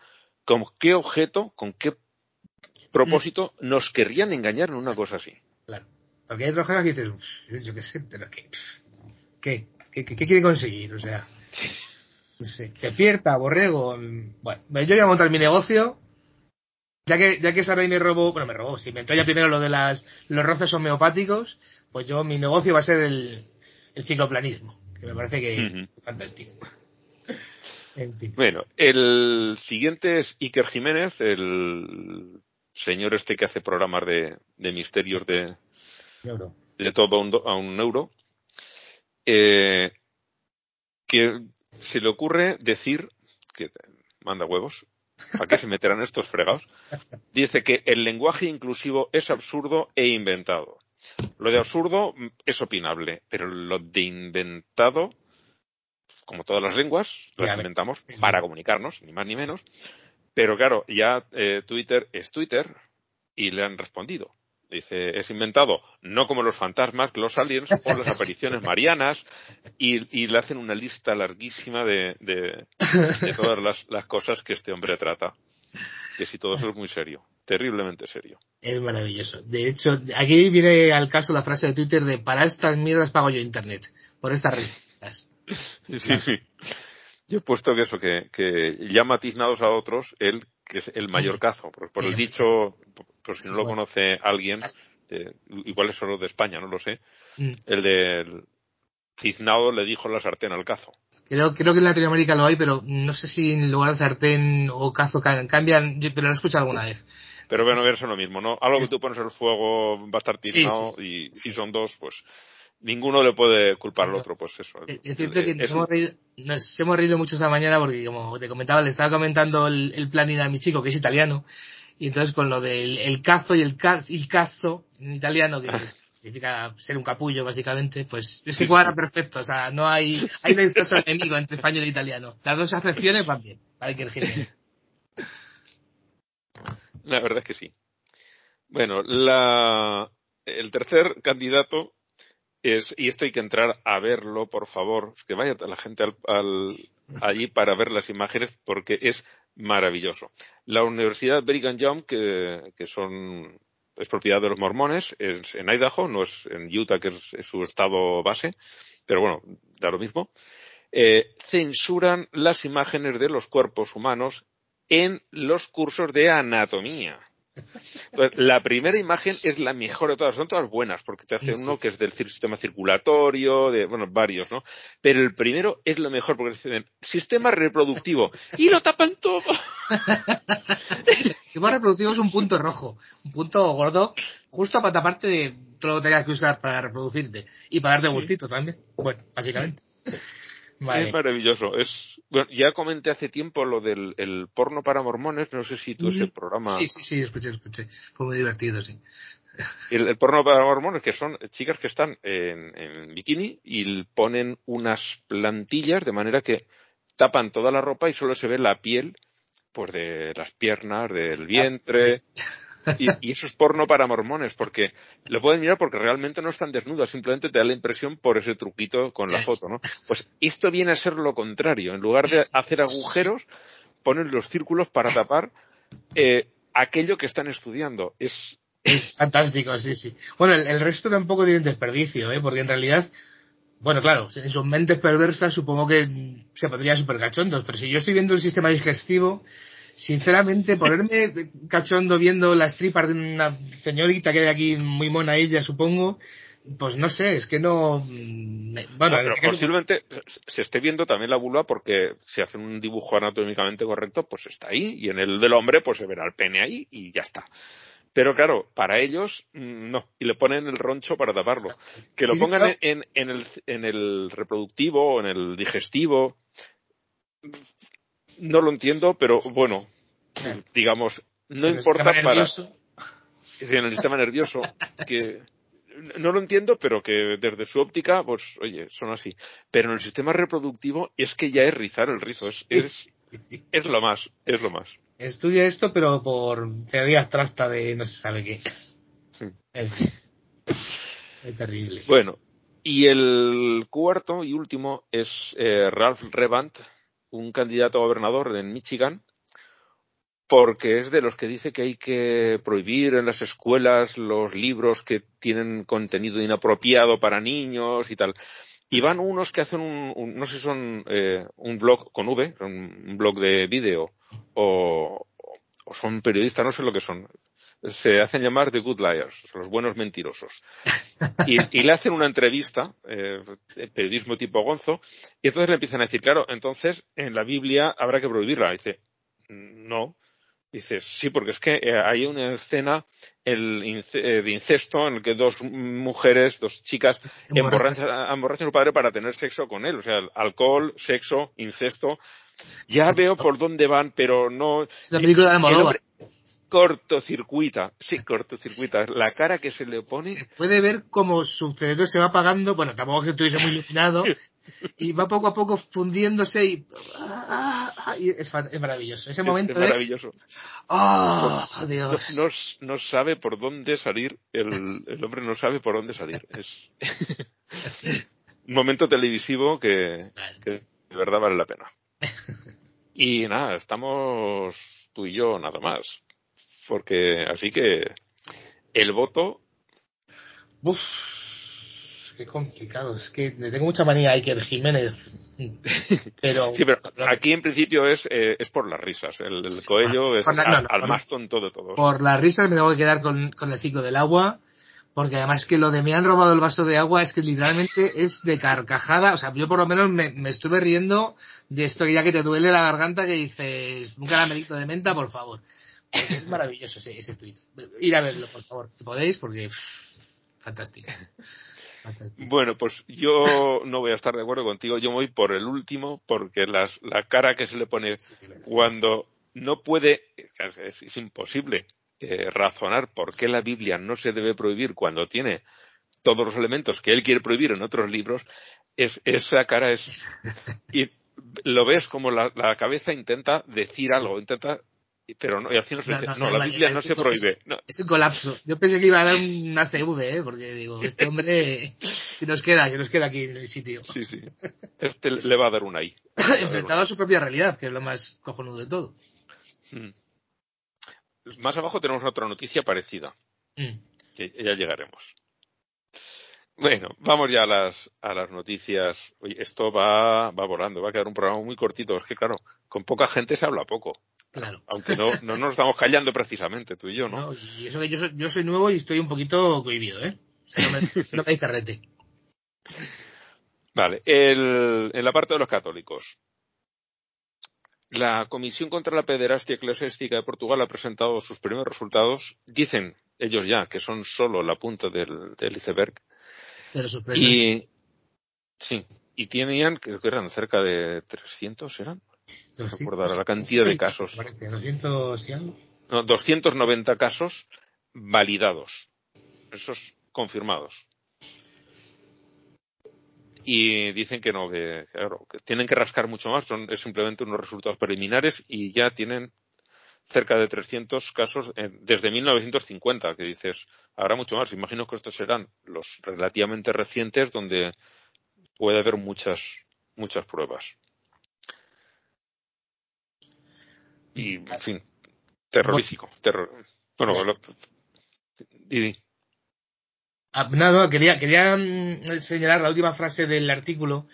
¿Con qué objeto, con qué propósito nos querrían engañar en una cosa así? Claro. Porque hay otras cosas que dices, yo qué sé, pero ¿qué? ¿Qué? ¿Qué, quiere conseguir? O sea, no sé, despierta, borrego. Bueno, yo voy a montar mi negocio. Ya que, ya que Saray me robó, bueno, me robó, si me entró ya primero lo de las, los roces homeopáticos, pues yo, mi negocio va a ser el, el cicloplanismo, que me parece que es fantástico. Bueno, el siguiente es Iker Jiménez, el señor este que hace programas de, de misterios de, de todo a un, a un euro. Eh, que se le ocurre decir que manda huevos. ¿A qué se meterán estos fregados? Dice que el lenguaje inclusivo es absurdo e inventado. Lo de absurdo es opinable, pero lo de inventado, como todas las lenguas, las inventamos para comunicarnos, ni más ni menos. Pero claro, ya eh, Twitter es Twitter y le han respondido. Dice, es inventado no como los fantasmas, los aliens o las apariciones marianas y, le hacen una lista larguísima de, todas las, las, cosas que este hombre trata. Que si todo eso es muy serio, terriblemente serio. Es maravilloso. De hecho, aquí viene al caso la frase de Twitter de para estas mierdas pago yo internet, por estas redes. Sí, sí. Yo he puesto que eso, que, que llama tiznados a otros, él, que es el mayor cazo, por, por el dicho, por si no lo conoce alguien, igual es solo de España, no lo sé, mm. el del tiznado le dijo la sartén al cazo. Creo, creo que en Latinoamérica lo hay, pero no sé si en lugar de sartén o cazo cambian, pero lo he escuchado alguna vez. Pero bueno, verse lo mismo, ¿no? Algo que tú pones el fuego va a estar tiznado y si son dos, pues ninguno le puede culpar al otro, pues eso. Es cierto que nos, hemos reído, nos hemos reído mucho esta mañana porque, como te comentaba, le estaba comentando el, el planning a mi chico, que es italiano, y entonces con lo del el cazo y el, cazo en italiano, que significa ser un capullo básicamente, pues es que cuadra perfecto, o sea, no hay, hay un enemigo entre español e italiano. Las dos acepciones van bien, para que el genio. La verdad es que sí. Bueno, la, el tercer candidato es, y esto hay que entrar a verlo, por favor, que vaya la gente al, allí para ver las imágenes porque es maravilloso. La Universidad Brigham Young, que, que son, es propiedad de los mormones, es en Idaho, no es en Utah, que es, su estado base, pero bueno, da lo mismo, eh, censuran las imágenes de los cuerpos humanos en los cursos de anatomía la primera imagen es la mejor de todas, son todas buenas, porque te hace uno que es del sistema circulatorio, de, bueno, varios, ¿no? Pero el primero es lo mejor, porque dicen, sistema reproductivo, y lo tapan todo. el sistema reproductivo es un punto rojo, un punto gordo, justo para taparte de todo lo que tengas que usar para reproducirte, y para darte gustito también, bueno, básicamente. Es maravilloso. Es, bueno, ya comenté hace tiempo lo del el porno para mormones, no sé si tú ese programa. Sí, sí, sí, escuché, escuché. Fue muy divertido, sí. El, porno para mormones, que son chicas que están en, en, bikini y ponen unas plantillas de manera que tapan toda la ropa y solo se ve la piel, pues de las piernas, del vientre. Y, eso es porno para mormones, porque lo pueden mirar porque realmente no están desnudas, simplemente te da la impresión por ese truquito con la foto, ¿no? Pues esto viene a ser lo contrario. En lugar de hacer agujeros, ponen los círculos para tapar eh, aquello que están estudiando. Es, es fantástico, sí, sí. Bueno, el, resto tampoco tiene desperdicio, ¿eh? Porque en realidad, bueno, claro, en sus mentes perversas supongo que se podría super cachondos, pero si yo estoy viendo el sistema digestivo, sinceramente, ponerme cachondo viendo las tripas de una señorita que hay aquí, muy mona ella, supongo, pues no sé, es que no. Mm, bueno, pero posiblemente se esté viendo también la vulva porque si hacen un dibujo anatómicamente correcto, pues está ahí, y en el del hombre, pues se verá el pene ahí y ya está. Pero claro, para ellos mm, no, y le ponen el roncho para taparlo. Que lo pongan en, en, el, en el reproductivo o en el digestivo, no lo entiendo, pero bueno, digamos, no importa para. en el sistema nervioso, que no lo entiendo, pero que desde su óptica, pues, oye, son así. Pero en el sistema reproductivo es que ya es rizar el rizo, es, es, es lo más, es lo más. Estudia esto, pero por teoría abstracta de no se sabe qué. Sí. Es, es terrible. Bueno, y el cuarto y último es eh, Ralph Revant, un candidato a gobernador en Michigan, porque es de los que dice que hay que prohibir en las escuelas los libros que tienen contenido inapropiado para niños y tal. Y van unos que hacen un, no sé si son eh, un blog con V, un blog de vídeo, o son periodistas, no sé lo que son se hacen llamar The Good Liars, los buenos mentirosos. Y, le hacen una entrevista, eh, periodismo tipo Gonzo, y entonces le empiezan a decir, claro, entonces en la Biblia habrá que prohibirla. dice, no. Dices, sí, porque es que eh, hay una escena el eh, de incesto en el que dos mujeres, dos chicas, emborrachan, a su padre para tener sexo con él. O sea, alcohol, sexo, incesto. Ya veo por dónde van, pero no. Es la película de Almodóvar cortocircuita, sí, cortocircuita. La cara que se le pone. puede ver cómo su cerebro se va apagando, bueno, tampoco que estuviese muy iluminado, y va poco a poco fundiéndose y, es, maravilloso. Ese momento es maravilloso. ¡Oh, Dios! No, sabe por dónde salir, el, el, hombre no sabe por dónde salir. Es un momento televisivo que, que de verdad vale la pena. Y nada, estamos tú y yo nada más. Porque así que el voto. Uf, qué complicado. Es que le tengo mucha manía a Iker Jiménez. Pero, sí, pero aquí en principio es, eh, es por las risas. El, Coello es al, más tonto de todos. Por las risas me tengo que quedar con, con el ciclo del agua porque además que lo de me han robado el vaso de agua es que literalmente es de carcajada, o sea, yo por lo menos me, me estuve riendo de esto que ya que te duele la garganta que dices, un caramelito de menta, por favor es maravilloso ese, ese tweet. Ir a verlo, por favor, si podéis, porque fantástico. Bueno, pues yo no voy a estar de acuerdo contigo. Yo voy por el último, porque las, la cara que se le pone cuando no puede, es, imposible eh, razonar por qué la Biblia no se debe prohibir cuando tiene todos los elementos que él quiere prohibir en otros libros, es, esa cara es. Y lo ves como la, la cabeza intenta decir algo, intenta pero no, y así no se dice, no, la Biblia no se prohíbe. Es, un colapso. Yo pensé que iba a dar un ACV, ¿eh? porque digo, este hombre, que nos queda, que nos queda aquí en el sitio. Sí, sí. Este le va a dar una ahí. Enfrentado a su propia realidad, que es lo más cojonudo de todo. Mm. Más abajo tenemos otra noticia parecida. Mm. Que ya llegaremos. Bueno, vamos ya a las, a las noticias. Oye, esto va, va volando, va a quedar un programa muy cortito. Es que, claro, con poca gente se habla poco. Claro. Aunque no, no nos estamos callando precisamente, tú y yo, ¿no? no y eso que yo soy, yo soy nuevo y estoy un poquito cohibido, ¿eh? O sea, no me, no me carrete. Vale, el, en la parte de los católicos. La Comisión contra la Pederastia Eclesiástica de Portugal ha presentado sus primeros resultados. Dicen ellos ya que son solo la punta del, del iceberg. Pero sorpresas. Y, sí, y tenían, que eran cerca de 300, ¿eran? No recuerdo la cantidad de casos. 200 y algo. No, 290 casos validados. Esos confirmados. Y dicen que no, que, que tienen que rascar mucho más, son es simplemente unos resultados preliminares y ya tienen cerca de 300 casos desde 1950, que dices, habrá mucho más. Imagino que estos serán los relativamente recientes donde puede haber muchas, muchas pruebas. Y, en fin, terrorífico. Terror... Bueno, Didi. Ah, no, quería, quería mm, señalar la última frase del artículo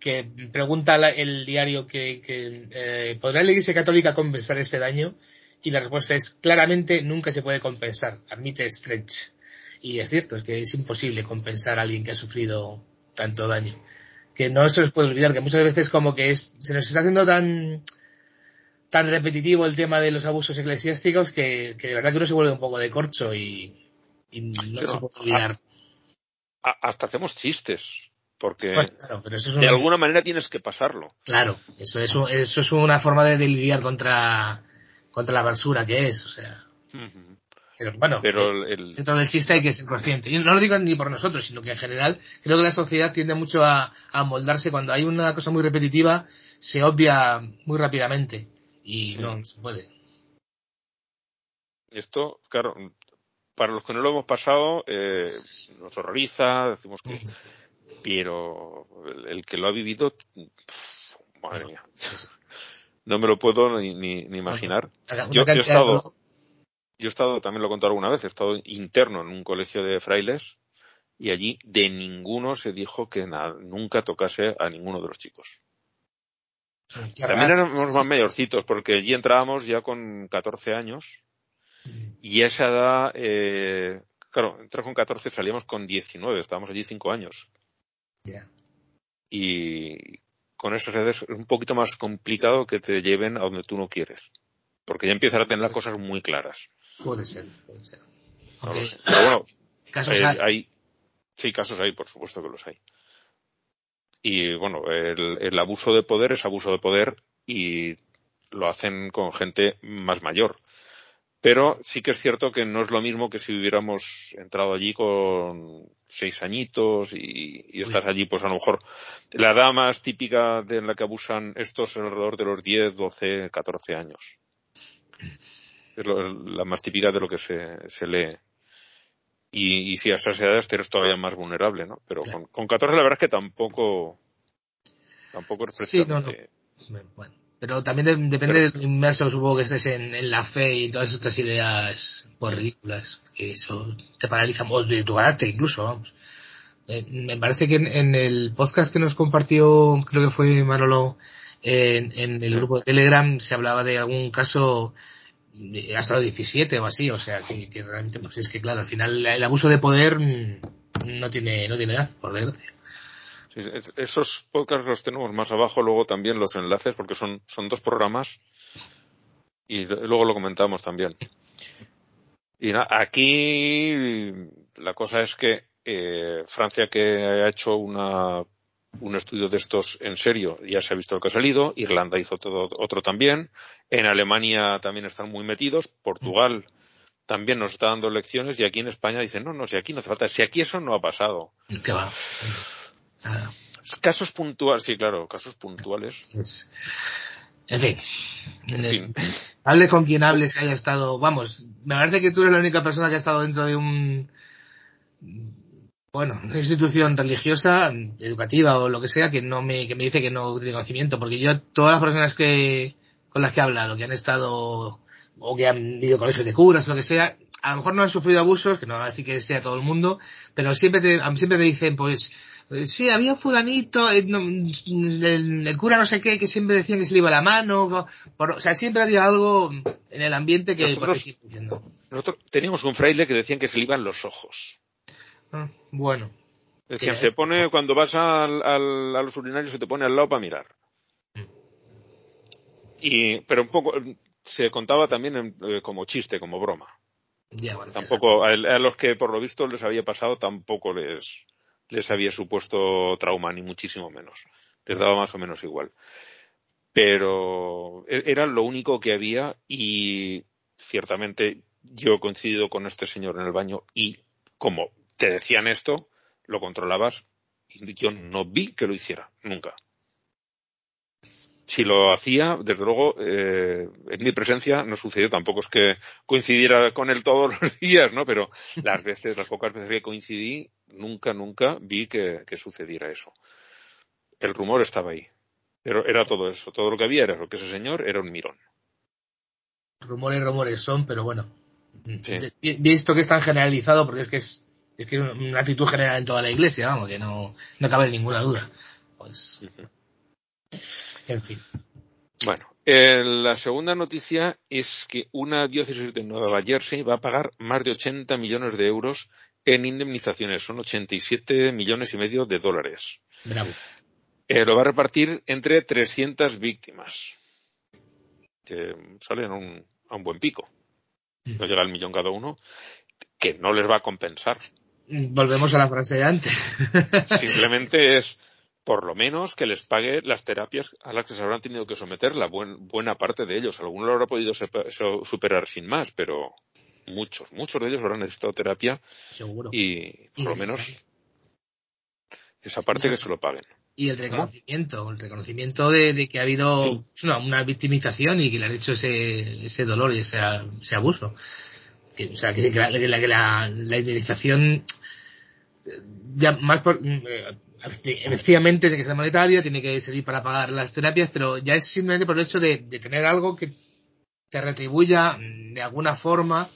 que pregunta el diario que, que eh, ¿podrá la Iglesia Católica compensar este daño? Y la respuesta es claramente nunca se puede compensar, admite Stretch. Y es cierto, es que es imposible compensar a alguien que ha sufrido tanto daño. Que no se os puede olvidar que muchas veces como que es, se nos está haciendo tan, tan repetitivo el tema de los abusos eclesiásticos que, de verdad que uno se vuelve un poco de corcho y, no se puede olvidar. hasta hacemos chistes, porque de alguna manera tienes que pasarlo. Claro, eso es, eso es una forma de, lidiar contra, contra la basura que es, o sea. Pero bueno, Pero eh, dentro del chiste hay que ser consciente. Y no lo digo ni por nosotros, sino que en general creo que la sociedad tiende mucho a, a moldarse cuando hay una cosa muy repetitiva, se obvia muy rápidamente y no, se puede. Esto, claro, para los que no lo hemos pasado, eh, nos horroriza, decimos que. Pero el, que lo ha vivido, madre mía. No me lo puedo ni, ni, imaginar. Yo, he estado, yo he estado, también lo he contado alguna vez, he estado interno en un colegio de frailes y allí de ninguno se dijo que nunca tocase a ninguno de los chicos. También éramos más mayorcitos, porque allí entrábamos ya con 14 años y esa edad, eh, claro, entrar con 14 salíamos con 19, estábamos allí 5 años. Y con esas edades es un poquito más complicado que te lleven a donde tú no quieres. porque ya empiezan a tener las cosas muy claras. Puede ser, puede ser. Pero bueno, ¿Casos hay? Sí, casos hay, por supuesto que los hay. Y bueno, el, abuso de poder es abuso de poder y lo hacen con gente más mayor. Pero sí que es cierto que no es lo mismo que si hubiéramos entrado allí con seis añitos y, y estás allí, pues a lo mejor la edad más típica de la que abusan estos es alrededor de los 10, 12, 14 años. Es la más típica de lo que se, se lee. Y, si a esas edades eres todavía más vulnerable, ¿no? Pero con, con 14 la verdad es que tampoco, tampoco es precisamente... Bueno, pero también depende del inmerso, supongo que estés en, la fe y todas estas ideas pues ridículas, que eso te paraliza, de tu carácter incluso, vamos. Eh, me parece que en, el podcast que nos compartió, creo que fue Manolo, en, en el grupo de Telegram se hablaba de algún caso hasta los 17 o así, o sea, que, realmente, pues es que claro, al final el abuso de poder mm, no tiene, no tiene edad, por desgracia. esos podcasts los tenemos más abajo, luego también los enlaces, porque son, son dos programas y luego lo comentamos también. Y aquí la cosa es que eh, Francia que ha hecho una un estudio de estos en serio, ya se ha visto lo que ha salido, Irlanda hizo todo, otro también, en Alemania también están muy metidos, Portugal también nos está dando lecciones y aquí en España dicen, no, no, si aquí no trata, si aquí eso no ha pasado. ¿Qué va? Casos puntuales, sí, claro, casos puntuales. En fin. Hable con quien hables que haya estado, vamos, me parece que tú eres la única persona que ha estado dentro de un bueno, una institución religiosa, educativa o lo que sea, que no me, que me dice que no tiene conocimiento, porque yo, todas las personas que, con las que he hablado, que han estado, o que han ido a colegios de curas lo que sea, a lo mejor no han sufrido abusos, que no va a decir que sea todo el mundo, pero siempre te, siempre me dicen, pues, sí, había fulanito, eh, el, cura no sé qué, que siempre decían que se le iba la mano, o sea, siempre había algo en el ambiente que... Nosotros, nosotros teníamos un fraile que decían que se le iban los ojos. Ah, bueno. Es que se pone, cuando vas al, al, a los urinarios, se te pone al lado para mirar. Y, pero un poco, se contaba también eh, como chiste, como broma. tampoco, a, los que por lo visto les había pasado, tampoco les, les había supuesto trauma, ni muchísimo menos. Les daba más o menos igual. Pero e, era lo único que había y ciertamente yo he coincidido con este señor en el baño y como te decían esto, lo controlabas y yo no vi que lo hiciera, nunca. Si lo hacía, desde luego, eh, en mi presencia no sucedió. Tampoco es que coincidiera con él todos los días, ¿no? Pero las veces, las pocas veces que coincidí, nunca, nunca vi que, sucediera eso. El rumor estaba ahí. Pero era todo eso. Todo lo que había era lo que ese señor era un mirón. Rumores, rumores son, pero bueno. Visto que es tan generalizado, porque es que es es que una actitud general en toda la iglesia, vamos, que no, no cabe ninguna duda. Pues, en fin. Bueno, eh, la segunda noticia es que una diócesis de Nueva Jersey va a pagar más de 80 millones de euros en indemnizaciones. Son 87 millones y medio de dólares. Bravo. Eh, lo va a repartir entre 300 víctimas. Que salen un, a un buen pico. No llega al millón cada uno, que no les va a compensar. Volvemos a la frase de antes. Simplemente es, por lo menos, que les pague las terapias a las que se habrán tenido que someter la buena parte de ellos. Algunos lo habrá podido superar sin más, pero muchos, muchos de ellos habrán necesitado terapia. Seguro. Y por lo menos esa parte que se lo paguen. Y el reconocimiento, el reconocimiento de, que ha habido una, victimización y que le han hecho ese, ese dolor y ese, ese abuso que, o sea, que, la, la, la, indemnización ya más por, eh, efectivamente tiene que ser monetaria, tiene que servir para pagar las terapias, pero ya es simplemente por el hecho de, tener algo que te retribuya de alguna forma,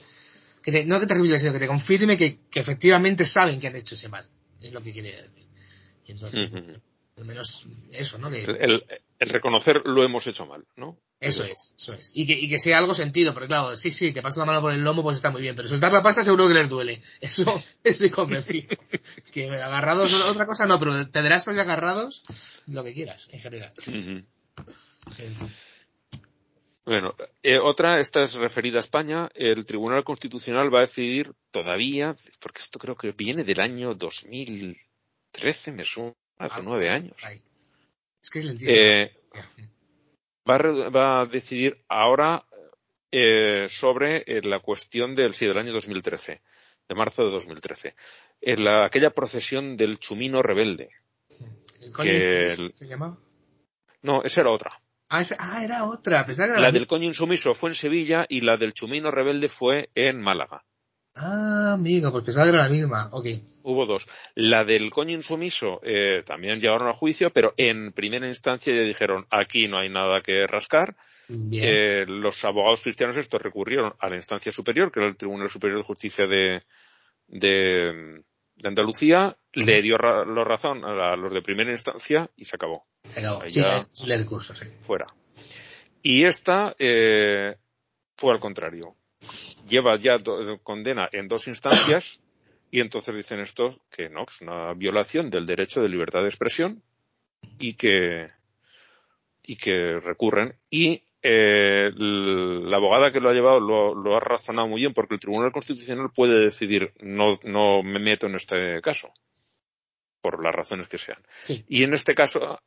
que no que te retribuya, sino que te confirme que, efectivamente saben que han hecho ese mal. Es lo que quiere decir. Y entonces, al menos eso, ¿no? el, el, reconocer lo hemos hecho mal, ¿no? Eso es, eso es. Y que, y que sea algo sentido, porque claro, sí, sí, te pasa la mano por el lomo, pues está muy bien, pero soltar la pasta seguro que les duele. Eso estoy convencido. que agarrados otra cosa no, pero pederastas y agarrados, lo que quieras, en general. Bueno, eh, otra, esta es referida a España. El Tribunal Constitucional va a decidir todavía, porque esto creo que viene del año 2013, me suena, hace ah, nueve años. Es que es lentísimo. Eh, va, a, decidir ahora eh, sobre la cuestión del, sí, del año 2013, de marzo de 2013. En la, aquella procesión del Chumino rebelde. ¿El se llama? No, esa era otra. Ah, ah, era otra. la, del coño insumiso fue en Sevilla y la del chumino rebelde fue en Málaga. Ah, amigo, porque pensaba que era la misma. Ok. Hubo dos. La del coño insumiso eh, también llevaron a juicio, pero en primera instancia ya dijeron aquí no hay nada que rascar. Eh, los abogados cristianos estos recurrieron a la instancia superior, que era el Tribunal Superior de Justicia de, de, Andalucía, le dio la razón a los de primera instancia y se acabó. Fuera. Y esta eh, fue al contrario. Lleva ya condena en dos instancias y entonces dicen estos que no, es una violación del derecho de libertad de expresión y que y que recurren y eh, la abogada que lo ha llevado lo, ha razonado muy bien porque el Tribunal Constitucional puede decidir no, no me meto en este caso por las razones que sean. Y en este caso,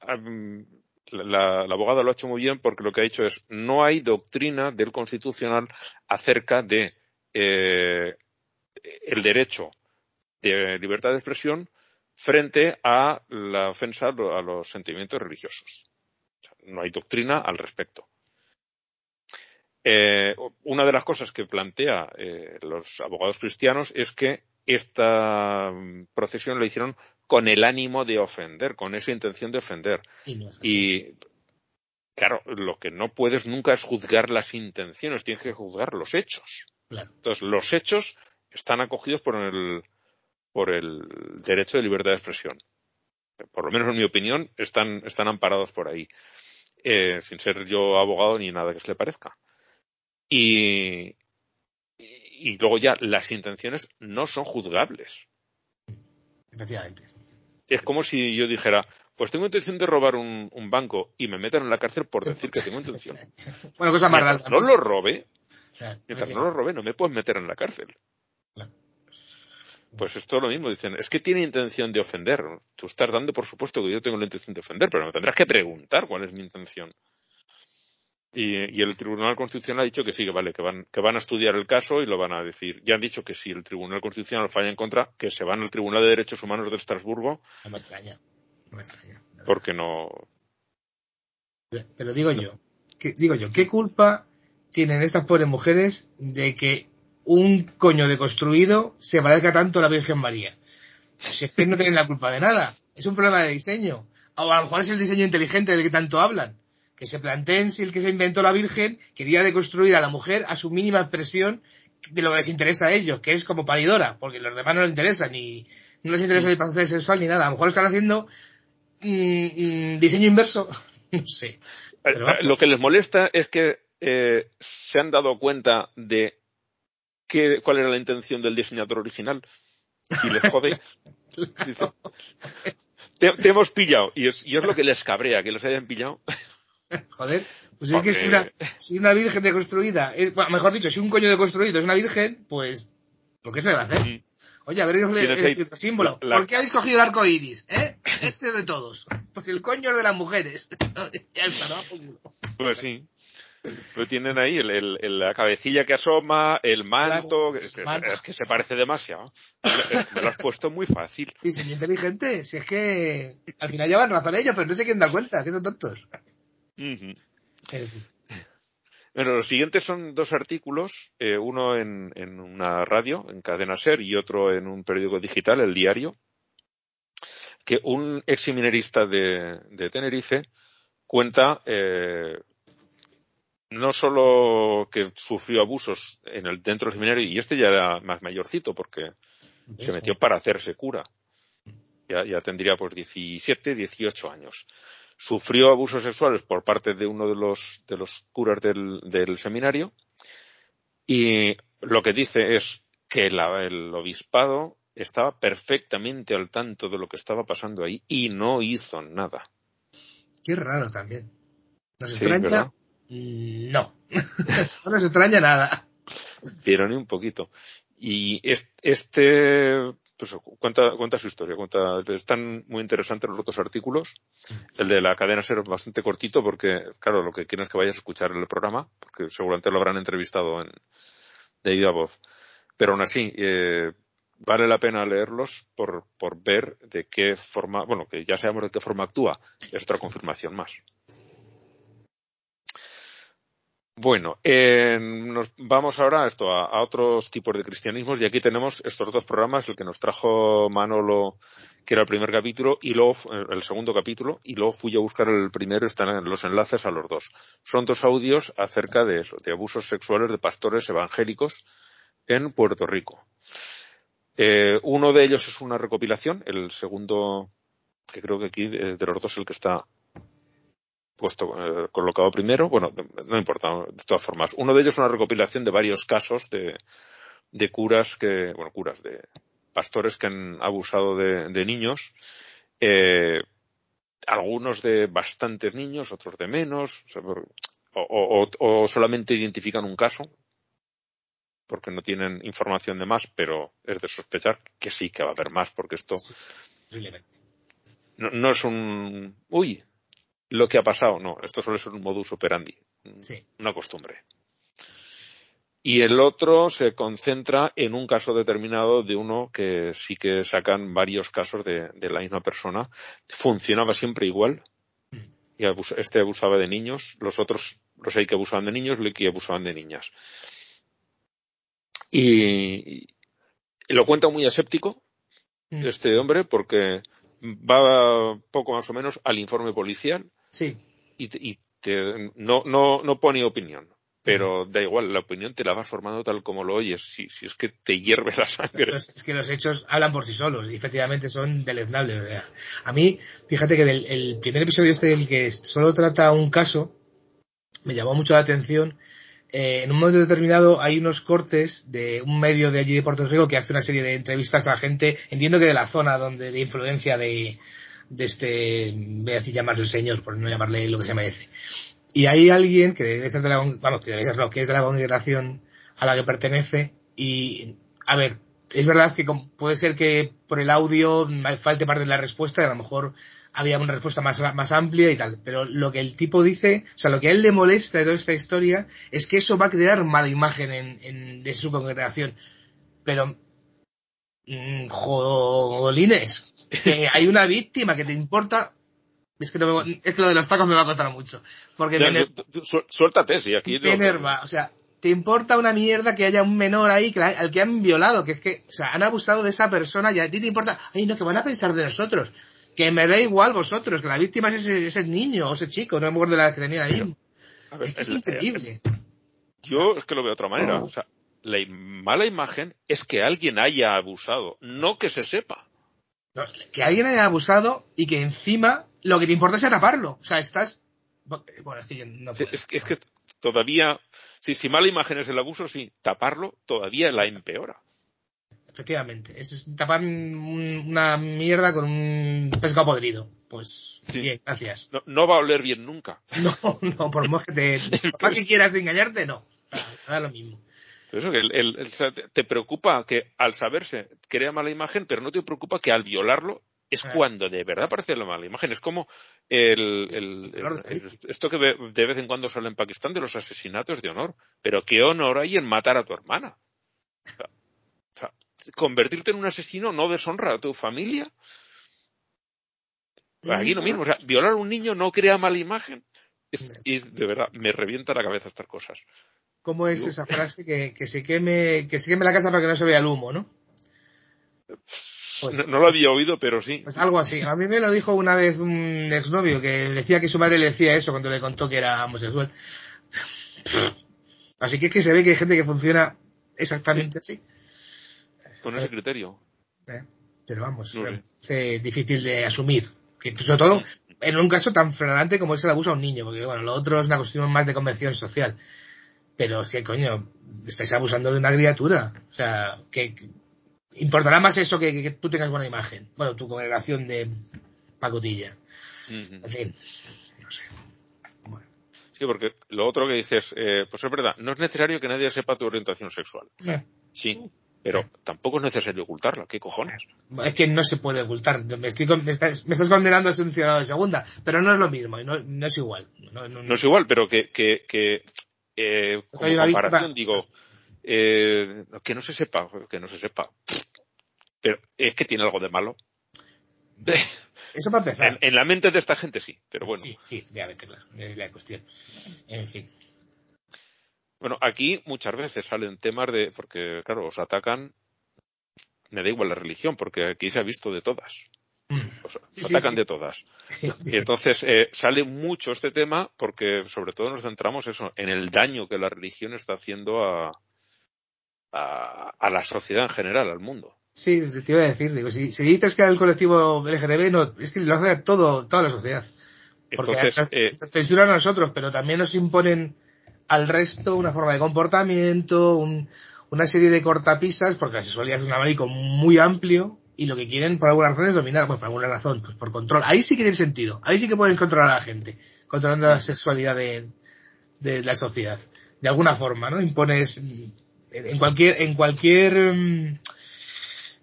la, abogada lo ha hecho muy bien porque lo que ha dicho es no hay doctrina del constitucional acerca de eh, el derecho de libertad de expresión frente a la ofensa a los sentimientos religiosos. no hay doctrina al respecto. Eh, una de las cosas que plantea eh, los abogados cristianos es que esta procesión la hicieron con el ánimo de ofender, con esa intención de ofender. Y, claro, lo que no puedes nunca es juzgar las intenciones, tienes que juzgar los hechos. Entonces, los hechos están acogidos por el, por el derecho de libertad de expresión. Por lo menos en mi opinión, están, están amparados por ahí. Eh, sin ser yo abogado ni nada que se le parezca. Y, y luego ya las intenciones no son juzgables. Efectivamente es como si yo dijera, pues tengo intención de robar un, banco y me metan en la cárcel por decir que tengo intención. bueno, cosa más rara. No lo robe. Mientras no lo robe, no me puedes meter en la cárcel. Pues es lo mismo, dicen, es que tiene intención de ofender. Tú estás dando por supuesto que yo tengo la intención de ofender, pero me tendrás que preguntar cuál es mi intención. Y, el Tribunal Constitucional ha dicho que sí, que vale, que van, que van a estudiar el caso y lo van a decir. Ya han dicho que si el Tribunal Constitucional falla en contra, que se van al Tribunal de Derechos Humanos de Estrasburgo. No me extraña, no me extraña. Porque no. Pero digo yo, digo yo, ¿qué culpa tienen estas pobres mujeres de que un coño deconstruido se parezca tanto a la Virgen María? Si es que no tienen la culpa de nada, es un problema de diseño. O a lo mejor es el diseño inteligente del que tanto hablan que se planteen si el que se inventó la Virgen quería deconstruir a la mujer a su mínima expresión de lo que les interesa a ellos, que es como paridora, porque los demás no les interesa, ni no les interesa el placer sexual ni nada. A lo mejor están haciendo mm, mm, diseño inverso, no sé. Eh, lo que les molesta es que eh, se han dado cuenta de cuál era la intención del diseñador original y les jode. te, hemos pillado y es, y es lo que les cabrea, que los hayan pillado. Joder, pues es que si una, si una virgen deconstruida, mejor dicho, si un coño deconstruido es una virgen, pues, ¿por qué se le va a hacer? Mm. Oye, a ver el, el, símbolo. ¿Por qué habéis cogido el arco iris? ¿Eh? Ese de todos. Porque el coño es de las mujeres. ya está, ¿no? Pues sí. Lo tienen ahí, el, la cabecilla que asoma, el manto, es, que se parece demasiado. Me lo has puesto muy fácil. Y sería inteligente, si es que al final llevan razón ellos, pero no sé quién da cuenta, que son tontos. Bueno, los siguientes son dos artículos, eh, uno en, una radio, en Cadena Ser, y otro en un periódico digital, El Diario, que un ex minerista de, Tenerife cuenta eh, no solo que sufrió abusos en el, dentro del seminario, y este ya era más mayorcito porque se metió para hacerse cura. Ya, ya tendría pues 17, 18 años sufrió abusos sexuales por parte de uno de los, de los curas del, del seminario y lo que dice es que el obispado estaba perfectamente al tanto de lo que estaba pasando ahí y no hizo nada. Qué raro también. ¿Nos sí, No. no nos extraña nada. Pero ni un poquito. Y este, pues cuenta, cuenta su historia, cuenta, están muy interesantes los otros artículos. El de la cadena ser bastante cortito porque, claro, lo que quieren es que vayas a escuchar el programa, porque seguramente lo habrán entrevistado en, de viva voz. Pero aún así, eh, vale la pena leerlos por, por ver de qué forma, bueno, que ya sabemos de qué forma actúa, es otra confirmación más. Bueno, eh, nos vamos ahora a esto, a, otros tipos de cristianismos y aquí tenemos estos dos programas, el que nos trajo Manolo, que era el primer capítulo, y luego el segundo capítulo, y luego fui a buscar el primero, están los enlaces a los dos. Son dos audios acerca de eso, de abusos sexuales de pastores evangélicos en Puerto Rico. Eh, uno de ellos es una recopilación, el segundo, que creo que aquí de los dos el que está puesto eh, colocado primero, bueno, no importa, de todas formas. Uno de ellos es una recopilación de varios casos de, de curas que, bueno, curas, de pastores que han abusado de, de niños, eh, algunos de bastantes niños, otros de menos, o, o, solamente identifican un caso, porque no tienen información de más, pero es de sospechar que sí que va a haber más, porque esto no, no es un, uy, lo que ha pasado. No, esto solo es un modus operandi, una costumbre. Y el otro se concentra en un caso determinado de uno que sí que sacan varios casos de, la misma persona. Funcionaba siempre igual. Y este abusaba de niños, los otros, los hay que abusaban de niños, los que abusaban de niñas. Y, lo cuenta muy aséptico mm. este hombre porque va poco más o menos al informe policial Sí. Y, no, no, no pone opinión. Pero da igual, la opinión te la vas formando tal como lo oyes, si, si es que te hierve la sangre. Es que los hechos hablan por sí solos y efectivamente son deleznables. A mí, fíjate que del el primer episodio este, el que solo trata un caso, me llamó mucho la atención. Eh, en un momento determinado hay unos cortes de un medio de allí de Puerto Rico que hace una serie de entrevistas a gente, entiendo que de la zona donde de influencia de, de este, voy a decir llamarle el señor, por no llamarle lo que se merece. Y hay alguien que debe ser de la, vamos, que debe ser lo que es de la congregación a la que pertenece y, a ver, es verdad que puede ser que por el audio falte parte de la respuesta y a lo mejor había una respuesta más, más amplia y tal, pero lo que el tipo dice, o sea, lo que a él le molesta de toda esta historia es que eso va a crear mala imagen en, en de su congregación. Pero, mmm, jolines, que hay una víctima que te importa. Es que, no me, es que lo de los tacos me va a costar mucho. Porque me, suéltate, sí, aquí. Me enerva, o sea, te importa una mierda que haya un menor ahí que, al que han violado, que es que, o sea, han abusado de esa persona y a ti te importa, ay, no, que van a pensar de nosotros. Que me da igual vosotros, que la víctima es ese, ese niño o ese chico, no me acuerdo de la que tenía ahí. es, que es increíble. Yo es que lo veo de otra manera. Oh. O sea, la mala imagen es que alguien haya abusado, no que se sepa que alguien haya abusado y que encima lo que te importa es taparlo. O sea, estás. Bueno, es que no es, que, todavía. Si, si mala imagen es el abuso, sí, taparlo todavía la empeora. Efectivamente. Es tapar una mierda con un pescado podrido. Pues bien, gracias. No, va a oler bien nunca. No, no, por más que te. que quieras engañarte, no. Ahora lo mismo eso, el, te preocupa que al saberse crea mala imagen, pero no te preocupa que al violarlo es ah. cuando de verdad aparece la mala imagen. Es como el, esto que de vez en cuando sale en Pakistán de los asesinatos de honor. Pero qué honor hay en matar a tu hermana. convertirte en un asesino no deshonra a tu familia. Aquí lo mismo, o sea, violar a un niño no crea mala imagen. y de verdad, me revienta la cabeza estas cosas. ¿Cómo es esa frase que, que, se queme, que se queme la casa para que no se vea el humo, no? Pues, no, lo había oído, pero sí. Pues algo así. A mí me lo dijo una vez un exnovio que decía que su madre le decía eso cuando le contó que era homosexual. Así que es que se ve que hay gente que funciona exactamente así. Con ese criterio. Eh, pero vamos, es difícil de asumir. Que, sobre todo en un caso tan flagrante como es el abuso a un niño, porque bueno, lo otro es una cuestión más de convención social. Pero sí, coño, estáis abusando de una criatura. O sea, que, importará más eso que, que, tú tengas buena imagen. Bueno, tu congregación de pacotilla. En fin, no sé. Bueno. Sí, porque lo otro que dices, eh, pues es verdad, no es necesario que nadie sepa tu orientación sexual. Sí, pero tampoco es necesario ocultarlo. ¿Qué cojones? Es que no se puede ocultar. Me, estás, condenando a ser un ciudadano de segunda, pero no es lo mismo, no, no es igual. No, es igual, pero que eh, como comparación digo, eh, que no se sepa, que no se sepa. Pero es que tiene algo de malo. Eso para empezar. En, la mente de esta gente sí, pero bueno. Sí, sí, obviamente, claro, es la cuestión. En fin. Bueno, aquí muchas veces salen temas de, porque claro, os atacan, me da igual la religión, porque aquí se ha visto de todas. Mm. Os, atacan de todas. Y entonces eh, sale mucho este tema porque sobre todo nos centramos eso, en el daño que la religión está haciendo a, a, la sociedad en general, al mundo. Sí, te iba a decir, digo, si, dices que el colectivo LGTB, no, es que lo hace todo, toda la sociedad. Porque Entonces, eh, nos censuran a nosotros, pero también nos imponen al resto una forma de comportamiento, una serie de cortapisas, porque la sexualidad es un abanico muy amplio y lo que quieren por alguna razón es dominar, pues por alguna razón, pues por control. Ahí sí que tiene sentido, ahí sí que pueden controlar a la gente, controlando la sexualidad de, la sociedad. De alguna forma, ¿no? Impones en cualquier, en cualquier, mm,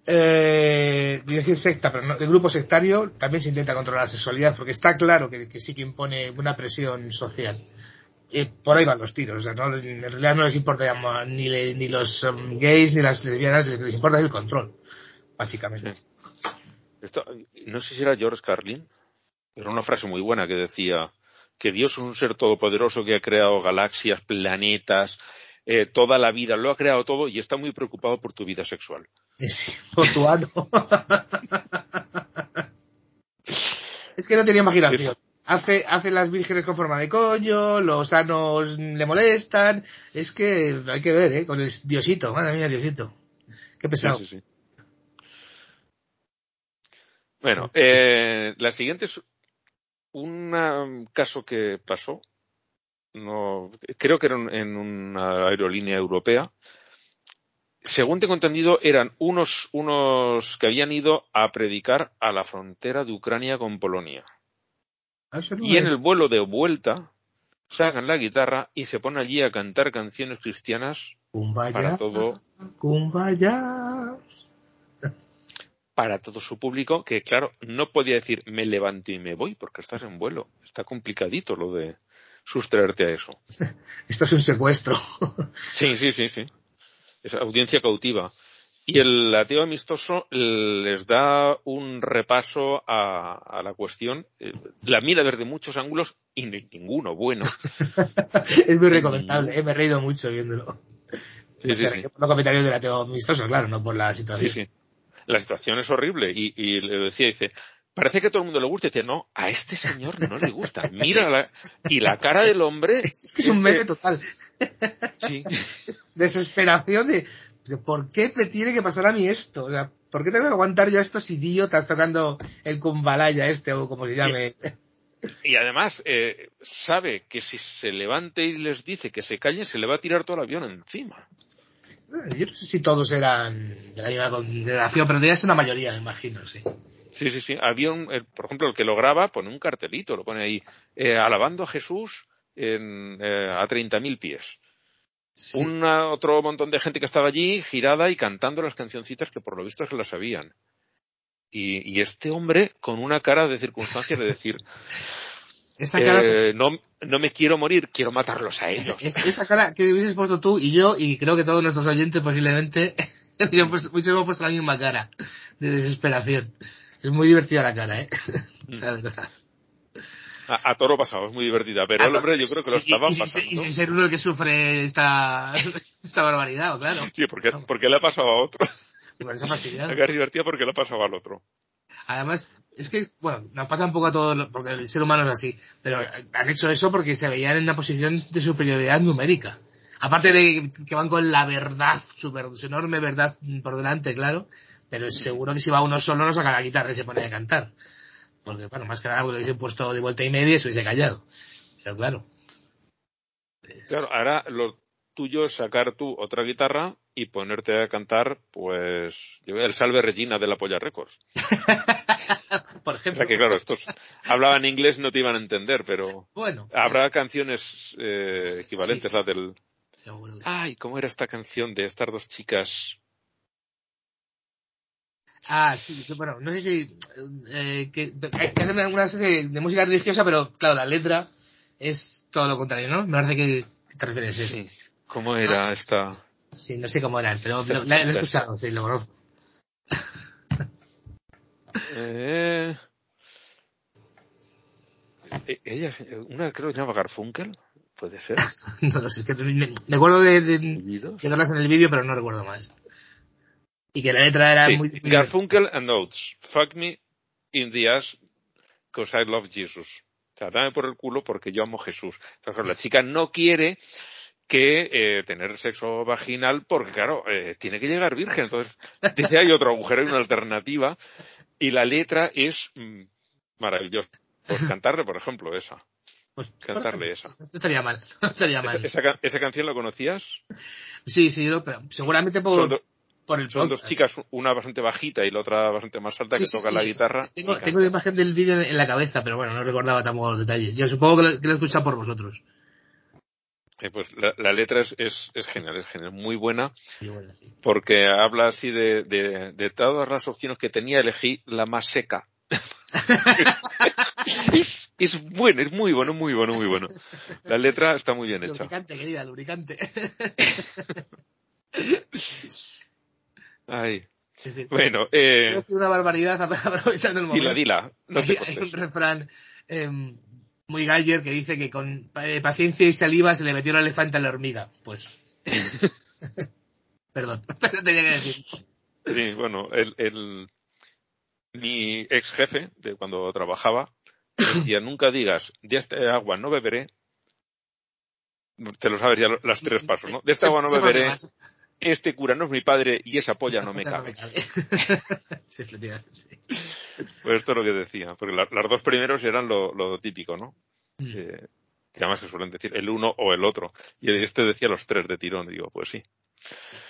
eh, decir secta, pero no, el grupo sectario también se intenta controlar la sexualidad, porque está claro que, que sí que impone una presión social por ahí van los tiros. O sea, no, en realidad no les importa ni, ni los um, gays ni las lesbianas, les, importa el control, básicamente. Esto, no sé si era George Carlin, pero una frase muy buena que decía que Dios es un ser todopoderoso que ha creado galaxias, planetas, eh, toda la vida, lo ha creado todo y está muy preocupado por tu vida sexual. Sí, por tu ano. es que no tenía imaginación hace, hace las vírgenes con forma de coño, los sanos le molestan. Es que hay que ver, ¿eh? Con el diosito, madre mía, diosito. Qué pesado. Bueno, eh, la siguiente es un caso que pasó. No, creo que era en una aerolínea europea. Según tengo entendido, eran unos, unos que habían ido a predicar a la frontera de Ucrania con Polonia. Ah, y en el vuelo de vuelta sacan la guitarra y se ponen allí a cantar canciones cristianas para todo para todo su público que claro no podía decir me levanto y me voy porque estás en vuelo está complicadito lo de sustraerte a eso esto es un secuestro sí sí sí sí es audiencia cautiva y el ateo amistoso les da un repaso a, la cuestión, eh, la mira desde muchos ángulos y ninguno bueno. es muy recomendable, eh, me he reído mucho viéndolo. Sí, sí, sí. Por los comentarios del ateo amistoso, claro, no por la situación. Sí, sí. La situación es horrible y, le decía, dice, parece que a todo el mundo le gusta. Y dice, no, a este señor no le gusta. Mira, la, y la cara del hombre. Es, que es un meme total. Sí. Desesperación de, ¿por qué me tiene que pasar a mí esto? O sea, ¿por qué tengo que aguantar yo a estos idiotas tocando el kumbalaya este o como se llame? Y, además, eh, sabe que si se levante y les dice que se callen, se le va a tirar todo el avión encima. Yo no sé si todos eran de la misma congregación, pero ya es una mayoría, me imagino, sí. Sí, sí, sí. Había un, por ejemplo, el que lo graba pone un cartelito, lo pone ahí, eh, alabando a Jesús en, eh, a 30.000 pies un otro montón de gente que estaba allí girada y cantando las cancioncitas que por lo visto se las sabían. Y, este hombre con una cara de circunstancia de decir, eh, no, no me quiero morir, quiero matarlos a ellos. esa cara que hubieses puesto tú y yo, y creo que todos nuestros oyentes posiblemente, hemos puesto la misma cara de desesperación. Es muy divertida la cara, ¿eh? La verdad. A, toro pasado, es muy divertida, pero el hombre yo creo que lo estaba y, pasando. Y, sin ser uno el que sufre esta, esta barbaridad, claro. Sí, porque, porque le ha pasado a otro. La cara es divertida porque le ha pasado al otro. Además, es que, bueno, nos pasa un poco a todos, porque el ser humano es así, pero han hecho eso porque se veían en una posición de superioridad numérica. Aparte de que van con la verdad, su, enorme verdad por delante, claro, pero seguro que si va uno solo no saca la guitarra y se pone a cantar. Porque, bueno, más que nada porque le puesto de vuelta y media y se hubiese callado. Pero claro. Claro, ahora lo tuyo es sacar tú otra guitarra y ponerte a cantar, pues, el Salve Regina de la Polla Records. por ejemplo. O sea que claro, estos hablaban inglés no te iban a entender, pero bueno, habrá canciones eh, equivalentes sí. a del... Seguro sí. Ay, ¿cómo era esta canción de estas dos chicas? Ah, sí, bueno, no sé si eh, que, que hacen una, una especie de, de música religiosa, pero claro, la letra es todo lo contrario, ¿no? Me parece que, que te refieres a eso. ¿Cómo era esta? Sí, no sé cómo eran, pero lo, la- lo he escuchado, sí, lo conozco. Eh... eh, Ella, una creo que se llama Garfunkel, puede ser. No lo sé, es que me, me acuerdo de, de, de verlas en el vídeo, pero no recuerdo más. Y que la letra era Sí, muy, Garfunkel and Oates. Fuck me in the ass because I love Jesus. O sea, dame por el culo porque yo amo Jesús. Entonces, la chica no quiere que eh, tener sexo vaginal porque, claro, eh, tiene que llegar virgen. Entonces, dice, hay otro agujero, hay una alternativa. Y la letra es mm, maravillosa. Pues cantarle, por ejemplo, esa. pues, cantarle esa. No estaría mal, estaría ¿Esa, mal. esa ca- esa canción la conocías? Sí, sí, pero seguramente por, do- por el son dos chicas, una bastante bajita y la otra bastante más alta, Sí, que sí, sí. la guitarra. Tengo, tengo la imagen del vídeo en, en la cabeza, pero bueno, no recordaba tampoco los detalles. Yo supongo que lo, que lo he escuchado por vosotros. Eh, pues la, la letra es, es, es genial, es genial, muy buena, sí. porque habla así de, de, de todas las opciones que tenía, elegí la más seca. es, es bueno, es muy bueno, muy bueno, muy bueno. La letra está muy bien hecha. Lubricante, querida, lubricante. Ay. Decir, Bueno, eh, una barbaridad aprovechando el momento. dila, dila, no hay, hay un refrán em, muy Galler que dice que con eh, paciencia y saliva se le metió el elefante a la hormiga. Pues. Perdón, pero tenía que decir. Sí, bueno, el, el, mi ex jefe, de cuando trabajaba, decía, nunca digas, de esta agua no beberé, te lo sabes ya las tres pasos, ¿no? De esta agua no beberé. Este cura no es mi padre y esa polla no me No cabe. me cabe. Sí, efectivamente. Pues esto es lo que decía, porque la- las dos primeros eran lo, lo típico, ¿no? Mm. Eh, que además que suelen decir el uno o el otro. Y este decía los tres de tirón, y digo, pues sí.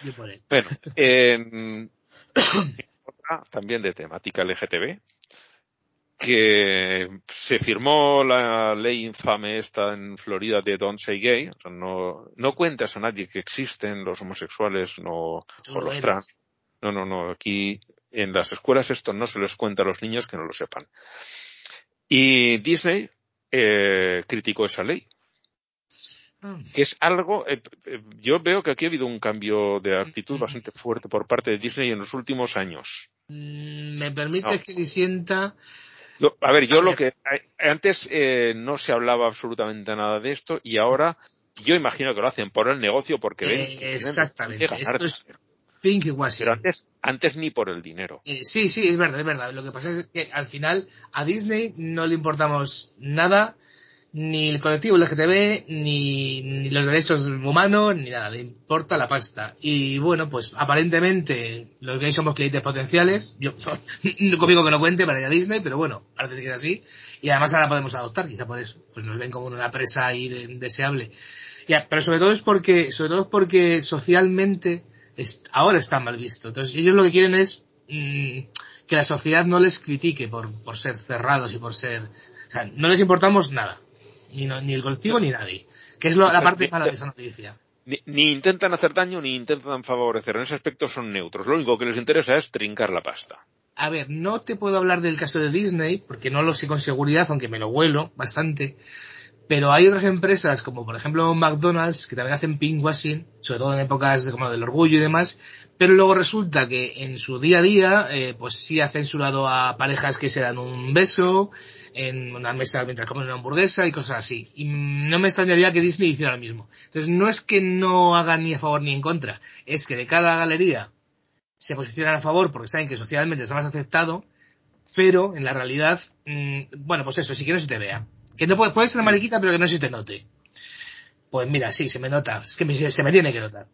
Yo por él. Bueno, en- otra también de temática LGTB, que se firmó la ley infame esta en Florida de Don't Say Gay, o sea, no, no cuentas a nadie que existen los homosexuales no, Tú o lo los eres. trans. No, no, no, aquí en las escuelas esto no se les cuenta a los niños que no lo sepan. Y Disney eh, criticó esa ley, Ah. que es algo, eh, eh, yo veo que aquí ha habido un cambio de actitud bastante fuerte por parte de Disney en los últimos años. Mm, Me permite No. que disienta. Yo- a ver, yo lo que antes eh, no se hablaba absolutamente nada de esto y ahora yo imagino que lo hacen por el negocio porque ven Eh, exactamente. Esto es dinero. Pink y Washing. Pero antes, antes ni por el dinero. Eh, sí, sí, es verdad, es verdad. Lo que pasa es que al final a Disney no le importamos nada, ni el colectivo LGTB, ni, los derechos humanos, ni nada. Le importa la pasta. Y bueno, pues aparentemente los gays somos clientes potenciales. Yo, conmigo que no cuente para ir Disney, pero bueno, parece que es así. Y además ahora podemos adoptar, quizá por eso. Pues nos ven como una presa ahí de- deseable. Ya, pero sobre todo es porque, sobre todo es porque socialmente ahora está mal visto. Entonces ellos lo que quieren es mm, que la sociedad no les critique por, por ser cerrados y por ser, o sea, no les importamos nada. Ni, no- ni el colectivo ni nadie. Que es lo- la parte mala de esa noticia. Ni, ni intentan hacer daño ni intentan favorecer. En ese aspecto son neutros. Lo único que les interesa es trincar la pasta. A ver, no te puedo hablar del caso de Disney, porque no lo sé con seguridad, aunque me lo vuelo bastante. Pero hay otras empresas, como por ejemplo McDonald's, que también hacen pinkwashing, sobre todo en épocas de, como del orgullo y demás. Pero luego resulta que en su día a día, eh, pues sí ha censurado a parejas que se dan un beso, en una mesa mientras comen una hamburguesa y cosas así. Y no me extrañaría que Disney hiciera lo mismo. Entonces no es que no hagan ni a favor ni en contra, es que de cada galería se posicionan a favor porque saben que socialmente está más aceptado, pero en la realidad, mm, bueno, pues eso, sí que no se te vea. Que no puede, puede ser una mariquita, pero que no se te note. Pues mira, sí, se me nota, es que se me tiene que notar.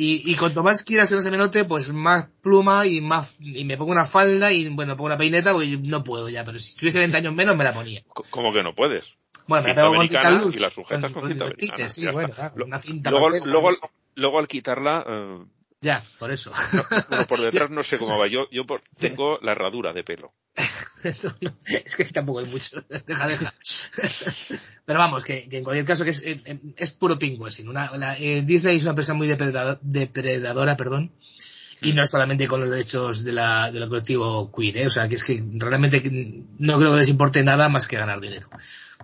Y, y cuanto más quieras que no se me note, pues más pluma y más, y me pongo una falda y bueno, pongo una peineta porque yo no puedo ya, pero si tuviese 20 años menos me la ponía. ¿Cómo que no puedes? Bueno, me la Cinta pego con cinta luz. y la sujetas con cinta tites, americana, Sí, bueno, claro, una cinta Luego, papel, luego, pues, luego al quitarla, eh, Ya, por eso. bueno, por detrás no sé cómo va. Yo, yo por- tengo la herradura de pelo. es que tampoco hay mucho. deja, deja. Pero vamos, que, en cualquier caso que es, eh, es puro pingüe. Una, eh, Disney es una empresa muy depredadora, perdón, y no es solamente con los derechos de la, del colectivo queer, ¿eh? o sea, que es que realmente no creo que les importe nada más que ganar dinero.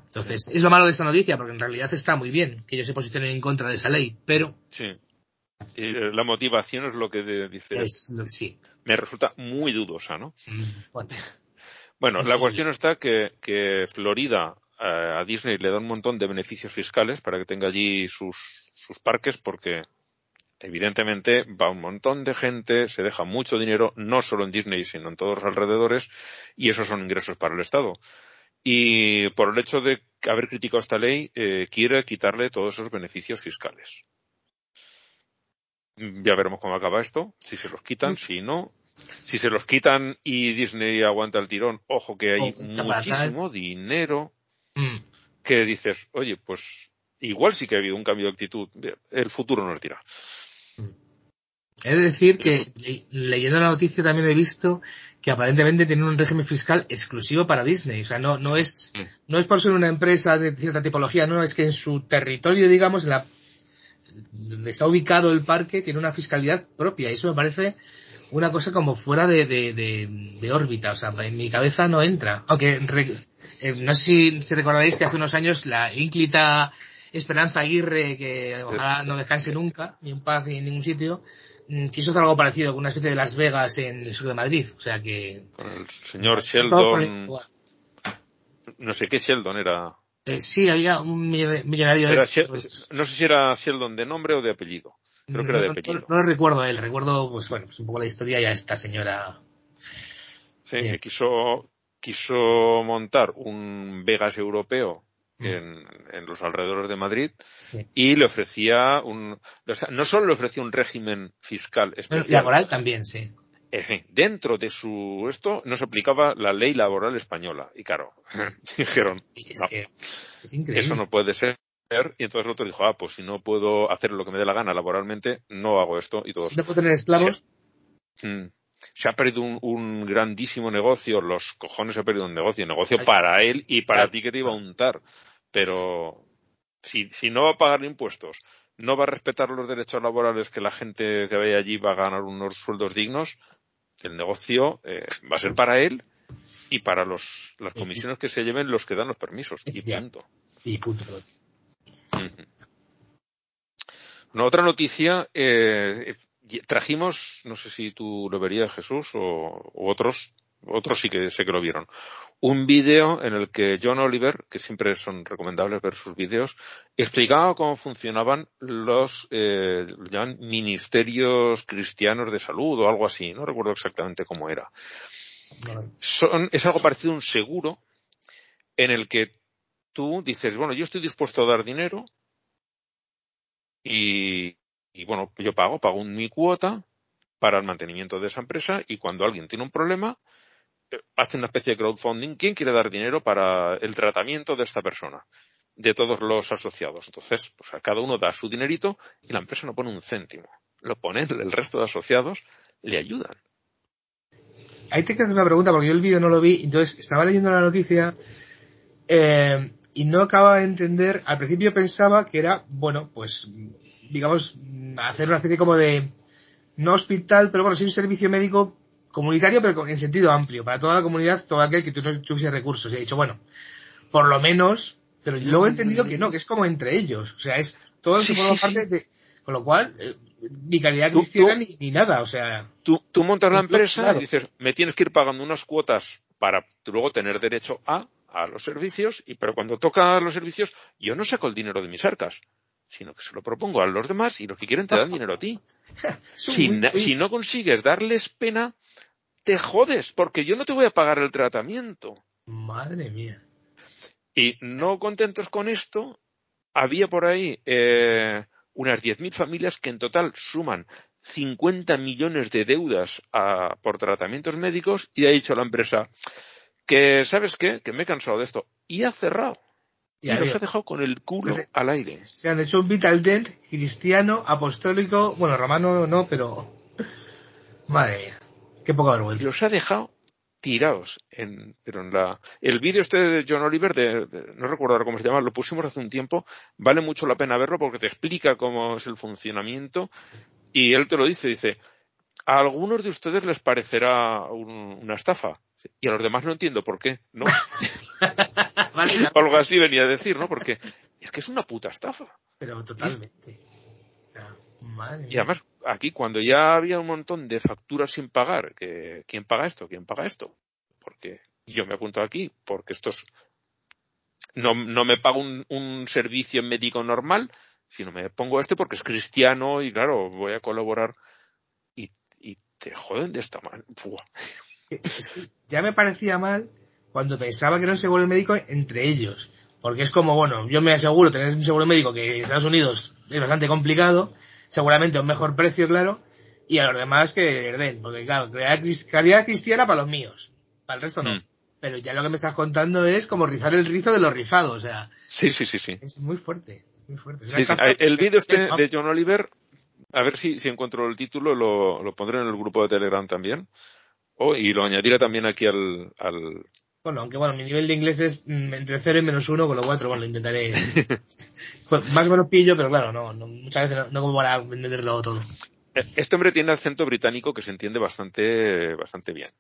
Entonces, es lo malo de esta noticia, porque en realidad está muy bien que ellos se posicionen en contra de esa ley, pero... Sí. la motivación es lo que dice. Es sí. Me resulta muy dudosa, ¿no? Mm, bueno, la cuestión está que, que Florida eh, a Disney le da un montón de beneficios fiscales para que tenga allí sus, sus parques, porque evidentemente va un montón de gente, se deja mucho dinero, no solo en Disney, sino en todos los alrededores, y esos son ingresos para el Estado. Y por el hecho de haber criticado esta ley, eh, quiere quitarle todos esos beneficios fiscales. Ya veremos cómo acaba esto, si se los quitan, si no. Si se los quitan y Disney aguanta el tirón, ojo que hay muchísimo dinero mm. que dices, oye, pues igual sí que ha habido un cambio de actitud. El futuro nos dirá. Es decir que leyendo la noticia también he visto que aparentemente tienen un régimen fiscal exclusivo para Disney. O sea, no, no es, mm. no es por ser una empresa de cierta tipología, no, es que en su territorio, digamos, en la, donde está ubicado el parque, tiene una fiscalidad propia. Y eso me parece una cosa como fuera de, de, órbita. O sea, en mi cabeza no entra. Aunque, eh, no sé si, si recordaréis que hace unos años la ínclita Esperanza Aguirre, que ojalá no descanse nunca, ni en paz ni en ningún sitio, mm, quiso hacer algo parecido con una especie de Las Vegas en el sur de Madrid. O sea que. el señor Sheldon. No sé qué Sheldon era. Eh, sí, había un millonario de No sé si era Sheldon de nombre o de apellido. Creo que era de apellido. No, lo recuerdo a él, recuerdo, pues bueno, pues un poco la historia ya esta señora. Sí, quiso, quiso montar un Vegas europeo Mm. en, los alrededores de Madrid y le ofrecía un, o sea, no solo le ofrecía un régimen fiscal especial. Laboral también, sí. dentro de su esto no se aplicaba la ley laboral española y claro dijeron eso no puede ser y entonces el otro dijo ah pues si no puedo hacer lo que me dé la gana laboralmente no hago esto y todo no puedo tener esclavos mm se ha perdido un, grandísimo negocio, los cojones se ha perdido un negocio, negocio para él y para ti que te iba a untar. Pero si, si no va a pagar impuestos, no va a respetar los derechos laborales que la gente que vaya allí va a ganar unos sueldos dignos, el negocio eh, va a ser para él y para los, las comisiones que se lleven los que dan los permisos. Y punto. Y punto. Una otra noticia, eh, trajimos, no sé si tú lo verías Jesús o, otros, otros sí que sé que lo vieron, un vídeo en el que John Oliver, que siempre son recomendables ver sus vídeos, explicaba cómo funcionaban los eh, ministerios cristianos de salud o algo así, no recuerdo exactamente cómo era. Son, es algo parecido a un seguro en el que tú dices, bueno, yo estoy dispuesto a dar dinero y, bueno, yo pago, pago mi cuota para el mantenimiento de esa empresa y cuando alguien tiene un problema, eh, hace una especie de crowdfunding. ¿Quién quiere dar dinero para el tratamiento de esta persona? De todos los asociados. Entonces, pues a cada uno da su dinerito y la empresa no pone un céntimo. Lo ponen el resto de asociados, le ayudan. Ahí te quedas una pregunta porque yo el vídeo no lo vi, entonces estaba leyendo la noticia eh, y no acababa de entender. Al principio pensaba que era, bueno, pues digamos, hacer una especie como de, no hospital, pero bueno, sí un servicio médico comunitario, pero en sentido amplio, para toda la comunidad, todo aquel que tuviese recursos. Y he dicho, bueno, por lo menos, pero luego he entendido que no, que es como entre ellos. O sea, es todo que forma parte de, con lo cual, eh, ni calidad cristiana ni, ni, nada, o sea. Tú, tú montas la empresa y dices, me tienes que ir pagando unas cuotas para luego tener derecho a, a los servicios, y pero cuando toca los servicios, yo no saco el dinero de mis arcas sino que se lo propongo a los demás y los que quieren te dan dinero a ti. si, no consigues darles pena, te jodes, porque yo no te voy a pagar el tratamiento. Madre mía. Y no contentos con esto, había por ahí eh, unas 10.000 familias que en total suman 50 millones de deudas por tratamientos médicos y ha dicho la empresa que, ¿sabes qué? Que me he cansado de esto. Y ha cerrado. Y, nos ha dejado con el culo al aire. Se han hecho un Vital Dent cristiano, apostólico, bueno, romano no, pero... Madre mía, qué poca vergüenza. Y los ha dejado tirados en, pero en la, el vídeo este de John Oliver, de, no recuerdo ahora cómo se llama, lo pusimos hace un tiempo, vale mucho la pena verlo porque te explica cómo es el funcionamiento y él te lo dice, dice, a algunos de ustedes les parecerá una estafa y a los demás no entiendo por qué, ¿no? Algo así venía a decir, ¿no? Porque es que es una puta estafa. Pero totalmente. Y además, aquí cuando ya había un montón de facturas sin pagar, que ¿quién paga esto? ¿Quién paga esto? Porque yo me apunto aquí, porque estos no, no me pago un, servicio médico normal, sino me pongo este porque es cristiano y claro, voy a colaborar y, y te joden de esta manera. Ya me parecía mal cuando pensaba que era un seguro médico entre ellos. Porque es como, bueno, yo me aseguro tener un seguro médico que en Estados Unidos es bastante complicado seguramente a un mejor precio, claro, y a los demás que den, porque claro, calidad cristiana para los míos, para el resto no. Mm. Pero ya lo que me estás contando es como rizar el rizo de los rizados, o sea. Sí, sí, sí, sí. Es muy fuerte, muy fuerte. el vídeo este de John Oliver, a ver si, si encuentro el título, lo, lo pondré en el grupo de Telegram también. Oh, y lo añadiré también aquí al, al, bueno, aunque bueno, mi nivel de inglés es mm, entre 0 y menos 1, con lo cual, bueno, lo intentaré. pues, más o menos pillo, pero claro, no, no muchas veces no, no como para entenderlo todo. Eh, este hombre tiene acento británico que se entiende bastante, bastante bien.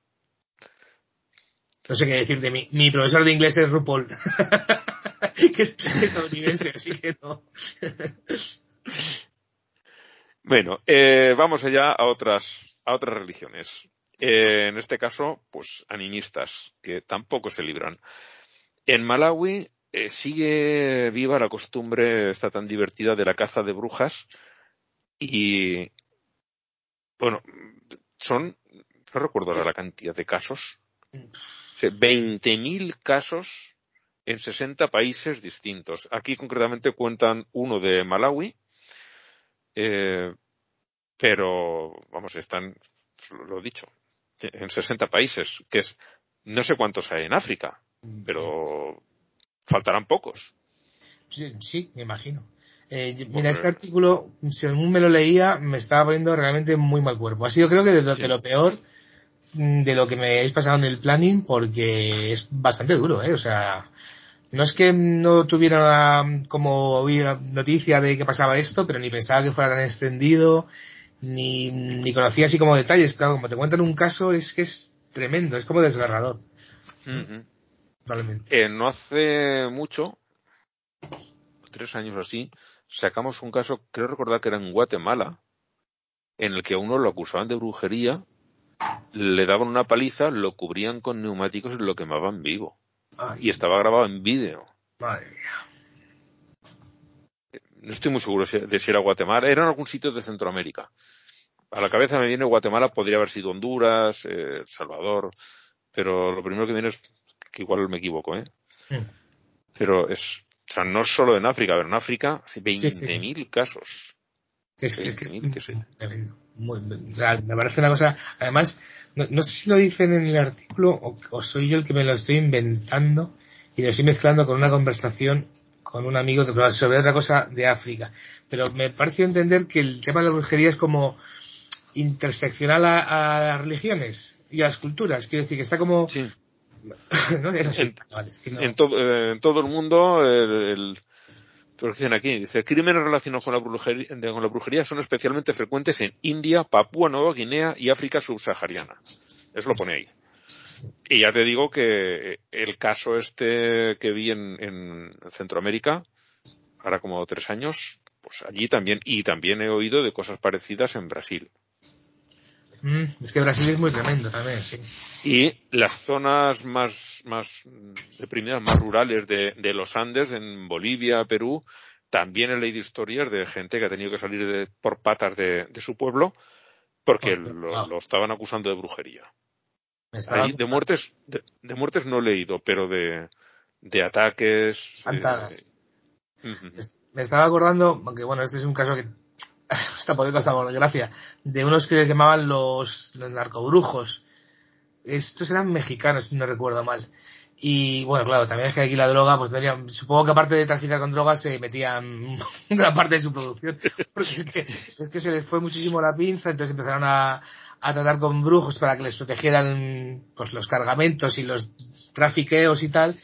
No sé qué decirte, mi, mi profesor de inglés es RuPaul. que es estadounidense, así que no. bueno, eh, vamos allá a otras, a otras religiones. Eh, en este caso, pues animistas, que tampoco se libran. En Malawi eh, sigue viva la costumbre, está tan divertida, de la caza de brujas y, bueno, son, no recuerdo la cantidad de casos, 20.000 casos en 60 países distintos. Aquí concretamente cuentan uno de Malawi, eh, pero, vamos, están, lo dicho, en 60 países, que es, no sé cuántos hay en África, pero faltarán pocos. Sí, me imagino. Eh, mira, este artículo, según me lo leía, me estaba poniendo realmente muy mal cuerpo. Ha sido creo que de lo, peor mm, de lo que me habéis pasado en el planning porque es bastante duro, ¿eh? O sea, no es que no tuviera mm, como noticia de que pasaba esto, pero ni pensaba que fuera tan extendido, ni, ni conocía así como detalles. Claro, como te cuentan un caso, es que es tremendo, es como desgarrador. Eh, no hace mucho, tres años así, sacamos un caso, creo recordar que era en Guatemala, en el que a uno lo acusaban de brujería, le daban una paliza, lo cubrían con neumáticos y lo quemaban vivo. Y estaba grabado en vídeo. Madre mía no estoy muy seguro de si era Guatemala, era en algún sitio de Centroamérica. A la cabeza me viene Guatemala, podría haber sido Honduras, eh, El Salvador, pero lo primero que viene es que igual me equivoco, ¿eh? Hmm. Pero es, o sea, no solo en África, pero en África, 20.000 casos. Es, es que me parece una cosa, además, no, sé si lo dicen en el artículo o, o soy yo el que me lo estoy inventando y lo estoy mezclando con una conversación con un amigo sobre otra cosa de África. Pero me pareció entender que el tema de la brujería es como interseccional a, las religiones y a las culturas. Quiero decir que está como... ¿no? en, todo, el mundo, el, dicen aquí, dice, crímenes relacionados con la, brujería, con la brujería son especialmente frecuentes en India, Papúa Nueva Guinea y África subsahariana. Eso lo pone ahí. Y ya te digo que el caso este que vi en, Centroamérica, ahora como tres años, pues allí también, y también he oído de cosas parecidas en Brasil. Mm, es que Brasil es muy tremendo también, sí. Y las zonas más, más deprimidas, más rurales de, de los Andes, en Bolivia, Perú, también he leído historias de gente que ha tenido que salir por patas de, su pueblo porque lo, estaban acusando de brujería de muertes, de, muertes no he leído, pero de, de ataques. Me estaba acordando, aunque bueno, este es un caso que hasta poder costar gracia, de unos que les llamaban los, narcobrujos. Estos eran mexicanos, si no recuerdo mal. Y bueno, claro, también es que aquí la droga, pues tendría, supongo que aparte de traficar con drogas se metían gran parte de su producción. Porque es que, es que se les fue muchísimo la pinza, entonces empezaron a, a tratar con brujos para que les protegieran pues los cargamentos y los trafiqueos y tal.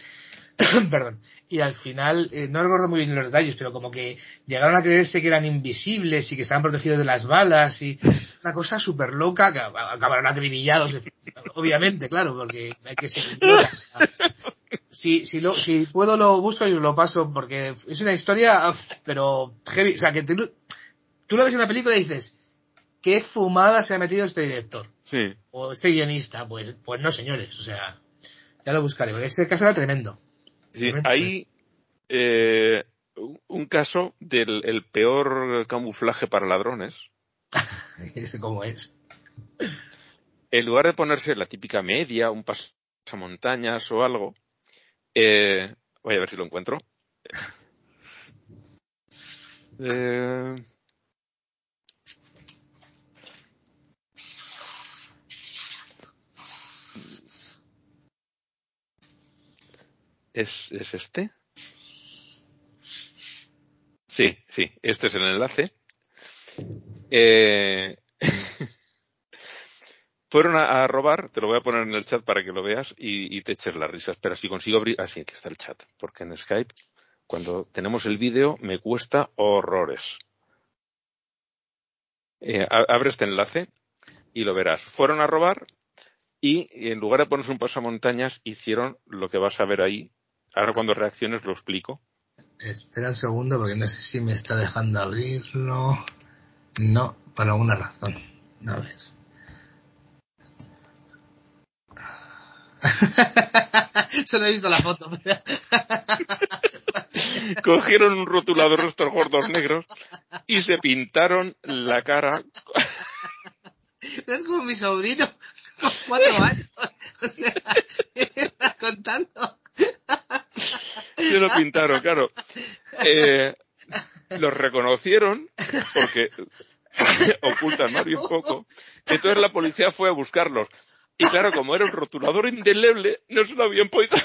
Perdón. Y al final, eh, no recuerdo muy bien los detalles, pero como que llegaron a creerse que eran invisibles y que estaban protegidos de las balas y una cosa súper loca, que acabaron acribillados, obviamente, claro, porque hay que ser si, si, lo, si puedo lo busco y lo paso porque es una historia, pero heavy. O sea, que tú, tú lo ves en la película y dices, ¿qué fumada se ha metido este director? Sí. O este guionista. Pues, pues no, señores. O sea, ya lo buscaré, porque este caso era tremendo. Sí, hay eh, un caso del el peor camuflaje para ladrones. ¿Cómo es? En lugar de ponerse la típica media, un pasamontañas o algo, eh, voy a ver si lo encuentro. Eh, ¿Es, ¿Es este? Sí, sí, este es el enlace. Eh, fueron a, robar, te lo voy a poner en el chat para que lo veas y, te eches las risas. Pero si consigo abrir, así ah, que está el chat, porque en Skype, cuando tenemos el vídeo, me cuesta horrores. Eh, abre este enlace y lo verás. Fueron a robar y en lugar de ponerse un pasamontañas, hicieron lo que vas a ver ahí. Ahora cuando reacciones lo explico. Espera un segundo porque no sé si me está dejando abrirlo. No, por alguna razón. A ver. Solo he visto la foto. Cogieron un rotulador estos gordos negros y se pintaron la cara. es como mi sobrino con cuatro años. O sea, está contando. Se lo pintaron, claro. Eh, los reconocieron porque ocultan más bien poco. Entonces la policía fue a buscarlos. Y claro, como era un rotulador indeleble, no se lo habían podido.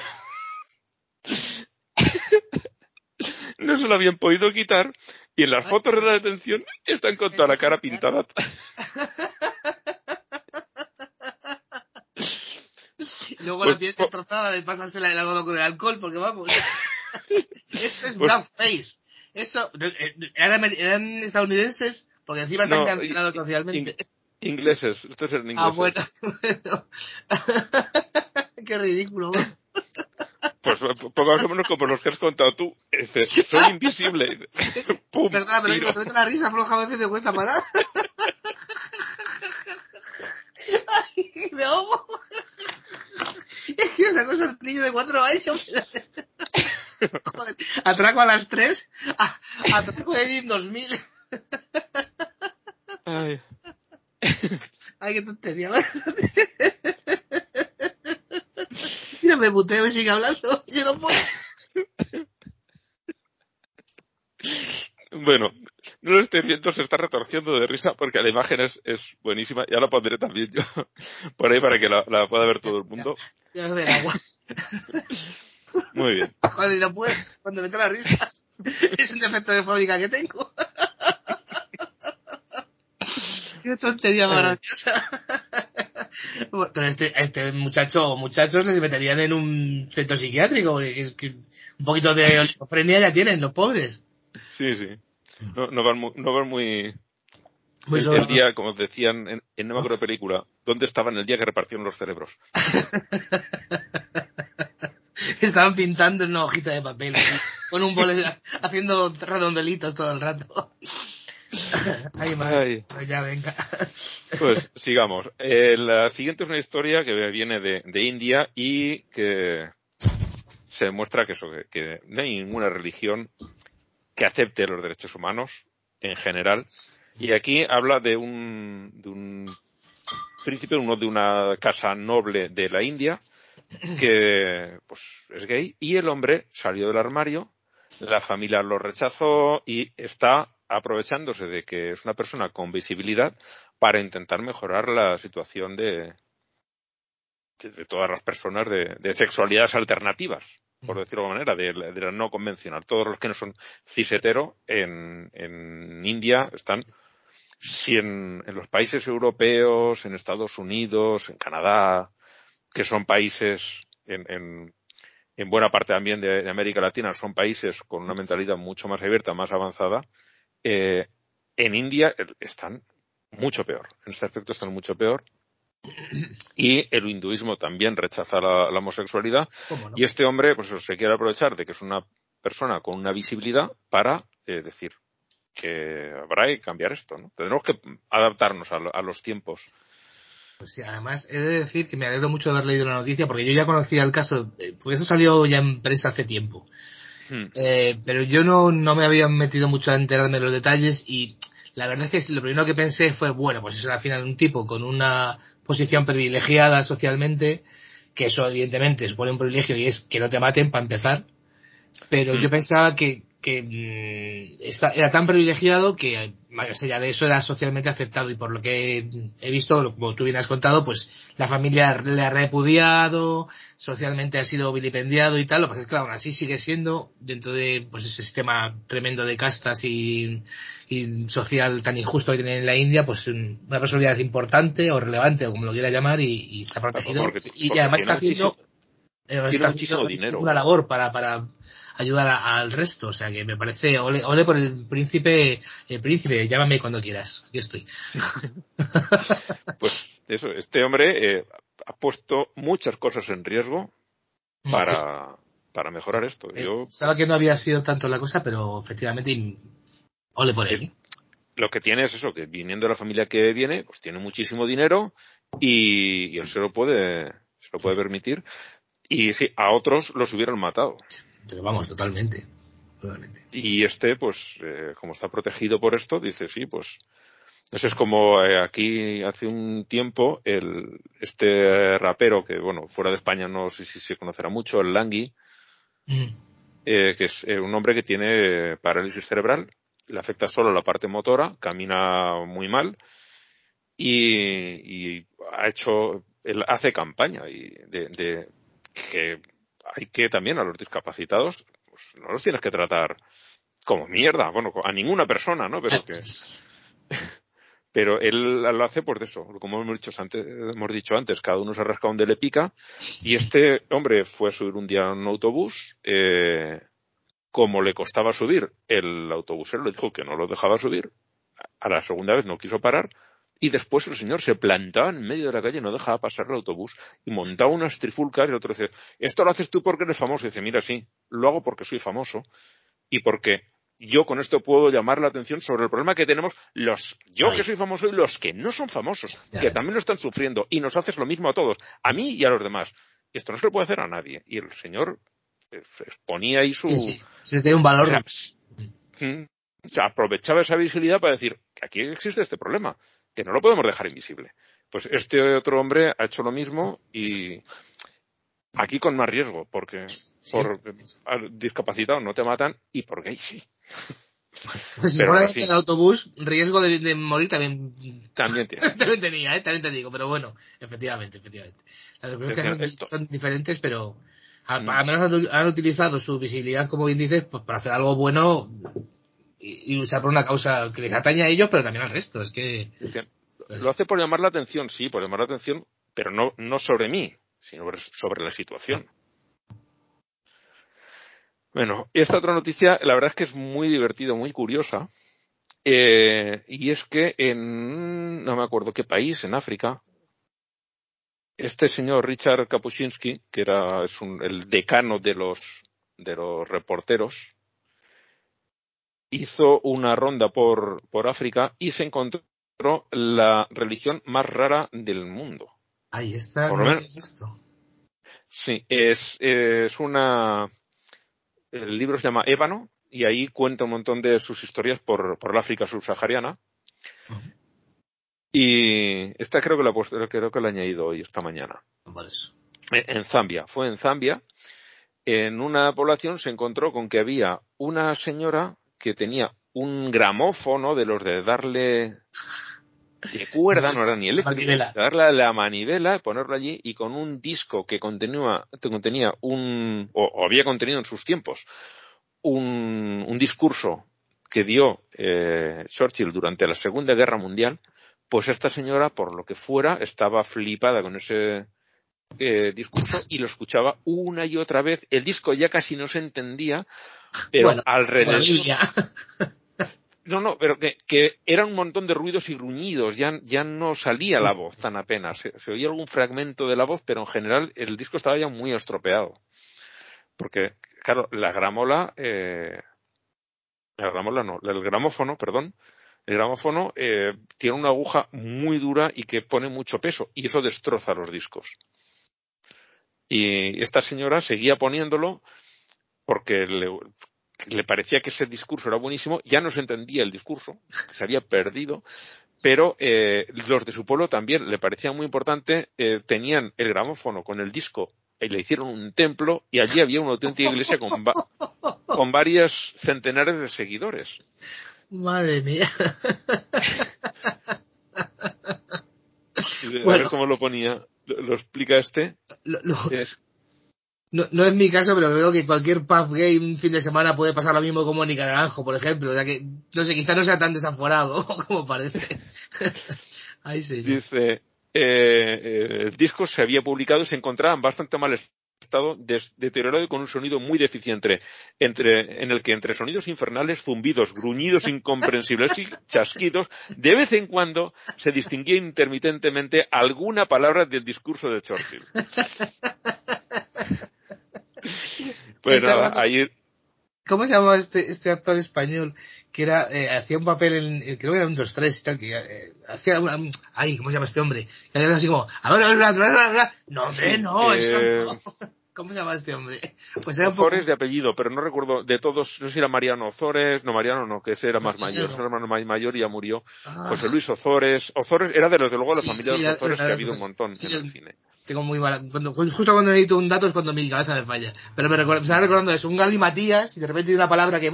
no se lo habían podido quitar. Y en las fotos de la detención están con toda la cara pintada. Luego la pues, piel destrozada de pasársela el algodón con el alcohol, porque vamos. Eso es pues, blackface. Eso, eh, eran, eran estadounidenses, porque encima están cancelados socialmente. Ingleses, esto es en inglés. Ah, bueno, bueno. Qué ridículo. Pues poco más o menos como los que has contado tú. Este, soy invisible. Pum, Verdad, pero cuando te la risa floja a veces me cuesta parar. Ay, me ahogo. Es que esa cosa es niño de cuatro años. Joder, atraco a las tres, atraco de 2000. Ay. Ay, qué tontería. Mira, me muteo y sigue hablando. Yo no puedo. Bueno, no lo estoy se está retorciendo de risa porque la imagen es, es buenísima. Ya la pondré también yo por ahí para que la, la pueda ver todo el mundo. Ya, ya agua. Muy bien. Joder, no puedes, cuando me la risa. Es un defecto de fábrica que tengo. Qué tontería graciosa. Pero este, este muchacho o muchachos les meterían en un centro psiquiátrico, un poquito de oligofrenia ya tienen los pobres. Sí, sí. No, no van muy, no van muy, muy el, día, como decían en, en no me película, ¿dónde estaban el día que repartieron los cerebros? Estaban pintando en una hojita de papel, con un boleto, haciendo redondelitos todo el rato. Ay, pues ya venga. Pues sigamos. Eh, la siguiente es una historia que viene de, de India y que se demuestra que, eso, que, no hay ninguna religión que acepte los derechos humanos en general. Y aquí habla de un, de un príncipe, uno de una casa noble de la India, que pues es gay, y el hombre salió del armario, la familia lo rechazó y está aprovechándose de que es una persona con visibilidad para intentar mejorar la situación de, de, todas las personas de, sexualidades alternativas, por decirlo de alguna manera, de, la no convencional. Todos los que no son cis hetero en, en India están si en, los países europeos, en Estados Unidos, en Canadá, que son países en, en, buena parte también de, América Latina, son países con una mentalidad mucho más abierta, más avanzada, eh, en India están mucho peor. En este aspecto están mucho peor. Y el hinduismo también rechaza la, homosexualidad. Y este hombre, pues se quiere aprovechar de que es una persona con una visibilidad para eh, decir que habrá que cambiar esto, ¿no? Tenemos que adaptarnos a, los tiempos. Pues sí, además he de decir que me alegro mucho de haber leído la noticia porque yo ya conocía el caso, eh, porque eso salió ya en prensa hace tiempo. Hmm. Eh, pero yo no, no me había metido mucho a enterarme de los detalles y la verdad es que lo primero que pensé fue, bueno, pues es al final un tipo con una posición privilegiada socialmente, que eso evidentemente supone un privilegio y es que no te maten para empezar, pero yo hmm. pensaba que, que mm, era tan privilegiado que más allá de eso era socialmente aceptado. Y por lo que he visto, como tú bien has contado, pues la familia le ha repudiado, socialmente ha sido vilipendiado y tal, lo que pasa es que claro, aún así sigue siendo dentro de pues ese sistema tremendo de castas y, social tan injusto que tiene en la India, pues una personalidad importante o relevante o como lo quiera llamar y, está protegido y, además está haciendo, eh, está haciendo una labor para, para ayudar al resto. O sea que me parece, ole, ole por el príncipe, el príncipe, llámame cuando quieras, aquí estoy. pues eso, este hombre eh, ha puesto muchas cosas en riesgo mm, para, para mejorar esto. Eh, Yo Sabía que no había sido tanto la cosa, pero efectivamente, ole por él. Lo que tiene es eso, que viniendo de la familia que viene, pues tiene muchísimo dinero y, él se lo puede, se lo puede permitir. Y sí, a otros los hubieran matado. Pero vamos, totalmente. Y este, pues, eh, como está protegido por esto, dice, sí, pues, eso es como eh, aquí hace un tiempo, el, este rapero que, bueno, fuera de España no sé si se conocerá mucho, el Langui, mm. eh, que es un hombre que tiene parálisis cerebral, le afecta solo la parte motora, camina muy mal y, y ha hecho, él hace campaña y de, de que hay que también a los discapacitados, pues no los tienes que tratar como mierda, bueno, a ninguna persona, ¿no? Pero que, pero él lo hace pues de eso, como hemos dicho antes, hemos dicho antes, cada uno se rasca donde le pica, y este hombre fue a subir un día en un autobús, eh, como le costaba subir, el autobusero le dijo que no lo dejaba subir, a la segunda vez no quiso parar, y después el señor se plantaba en medio de la calle, no dejaba pasar el autobús y montaba unas trifulcas y el otro dice, esto lo haces tú porque eres famoso. Y dice, mira, sí, lo hago porque soy famoso y porque yo con esto puedo llamar la atención sobre el problema que tenemos los, yo que soy famoso y los que no son famosos, que también lo están sufriendo y nos haces lo mismo a todos, a mí y a los demás. Esto no se lo puede hacer a nadie. Y el señor eh, ponía ahí su... Sí, sí. tiene un valor. o sea, aprovechaba esa visibilidad para decir que aquí existe este problema que no lo podemos dejar invisible. Pues este otro hombre ha hecho lo mismo y aquí con más riesgo, porque por discapacitado no te matan y por gay sí. Si fuera en el autobús, riesgo de, morir también. También tiene. también tenía, ¿eh? también te digo, pero bueno, efectivamente, efectivamente. Las experiencias son, diferentes, pero al, mm. menos han, utilizado su visibilidad, como bien dices, pues para hacer algo bueno y, luchar por una causa que les atañe a ellos, pero también al resto. Es que. Lo hace por llamar la atención, sí, por llamar la atención, pero no, no sobre mí, sino sobre la situación. Bueno, esta otra noticia, la verdad es que es muy divertida, muy curiosa. Eh, y es que en, no me acuerdo qué país, en África, este señor Richard Kapuscinski, que era es el decano de los, de los reporteros, hizo una ronda por, por África y se encontró la religión más rara del mundo. Ahí está. esto. Sí, es, es una. El libro se llama Ébano y ahí cuenta un montón de sus historias por, por el África subsahariana. Y esta creo que la creo que la he añadido hoy esta mañana. En Zambia, fue en Zambia. En una población se encontró con que había una señora que tenía un gramófono de los de darle de cuerda, no era ni eléctrico, de darle a la manivela, ponerlo allí y con un disco que contenía, contenía un, o, había contenido en sus tiempos, un, un discurso que dio eh, Churchill durante la Segunda Guerra Mundial, pues esta señora, por lo que fuera, estaba flipada con ese eh, discurso y lo escuchaba una y otra vez. El disco ya casi no se entendía, pero alrededor. No, no, pero que, que, era un montón de ruidos y gruñidos, ya, ya no salía la voz tan apenas. Se, se, oía algún fragmento de la voz, pero en general el disco estaba ya muy estropeado. Porque, claro, la gramola, eh, la gramola no, el gramófono, perdón, el gramófono eh, tiene una aguja muy dura y que pone mucho peso, y eso destroza los discos. Y esta señora seguía poniéndolo porque le, parecía que ese discurso era buenísimo, ya no se entendía el discurso, se había perdido, pero eh, los de su pueblo también le parecía muy importante, eh, tenían el gramófono con el disco y le hicieron un templo y allí había una auténtica iglesia con, con varias centenares de seguidores. Madre mía. a ver cómo lo ponía, lo, lo explica este. Lo, lo, es, no, no es mi caso, pero creo que cualquier pub gay un fin de semana puede pasar lo mismo como Mónica Naranjo, por ejemplo. O sea que, no sé, quizá no sea tan desaforado como parece. Ahí sí. Dice, eh, eh, el disco se había publicado y se encontraba en bastante mal estado deteriorado y con un sonido muy deficiente, entre, en el que entre sonidos infernales, zumbidos, gruñidos incomprensibles y chasquidos, de vez en cuando se distinguía intermitentemente alguna palabra del discurso de Churchill. Pues nada, ahí... ¿Cómo se llamaba este, este actor español? Que era, eh, hacía un papel en, eh, creo que era un 2-3 y tal, que eh, hacía, um, ay, ¿cómo se llama este hombre? Que hacía así como, a ver, a ver, a ver, a ver, no, hombre, no, eh, eso no. ¿Cómo se llama este hombre? Pues era un poco... De apellido, pero no recuerdo de todos, no sé si era Mariano Ozores, no Mariano no, que ese era más mayor, ese hermano más mayor y ya murió. Ah. José Luis Ozores, Ozores era de los de luego de la Sí, familia sí, de los Ozores que ha habido un montón en el cine. Tengo muy mala, cuando, justo cuando necesito un dato es cuando mi cabeza me falla. Pero me, recuerda, me estaba recordando eso, un Gali Matías y de repente hay una palabra que.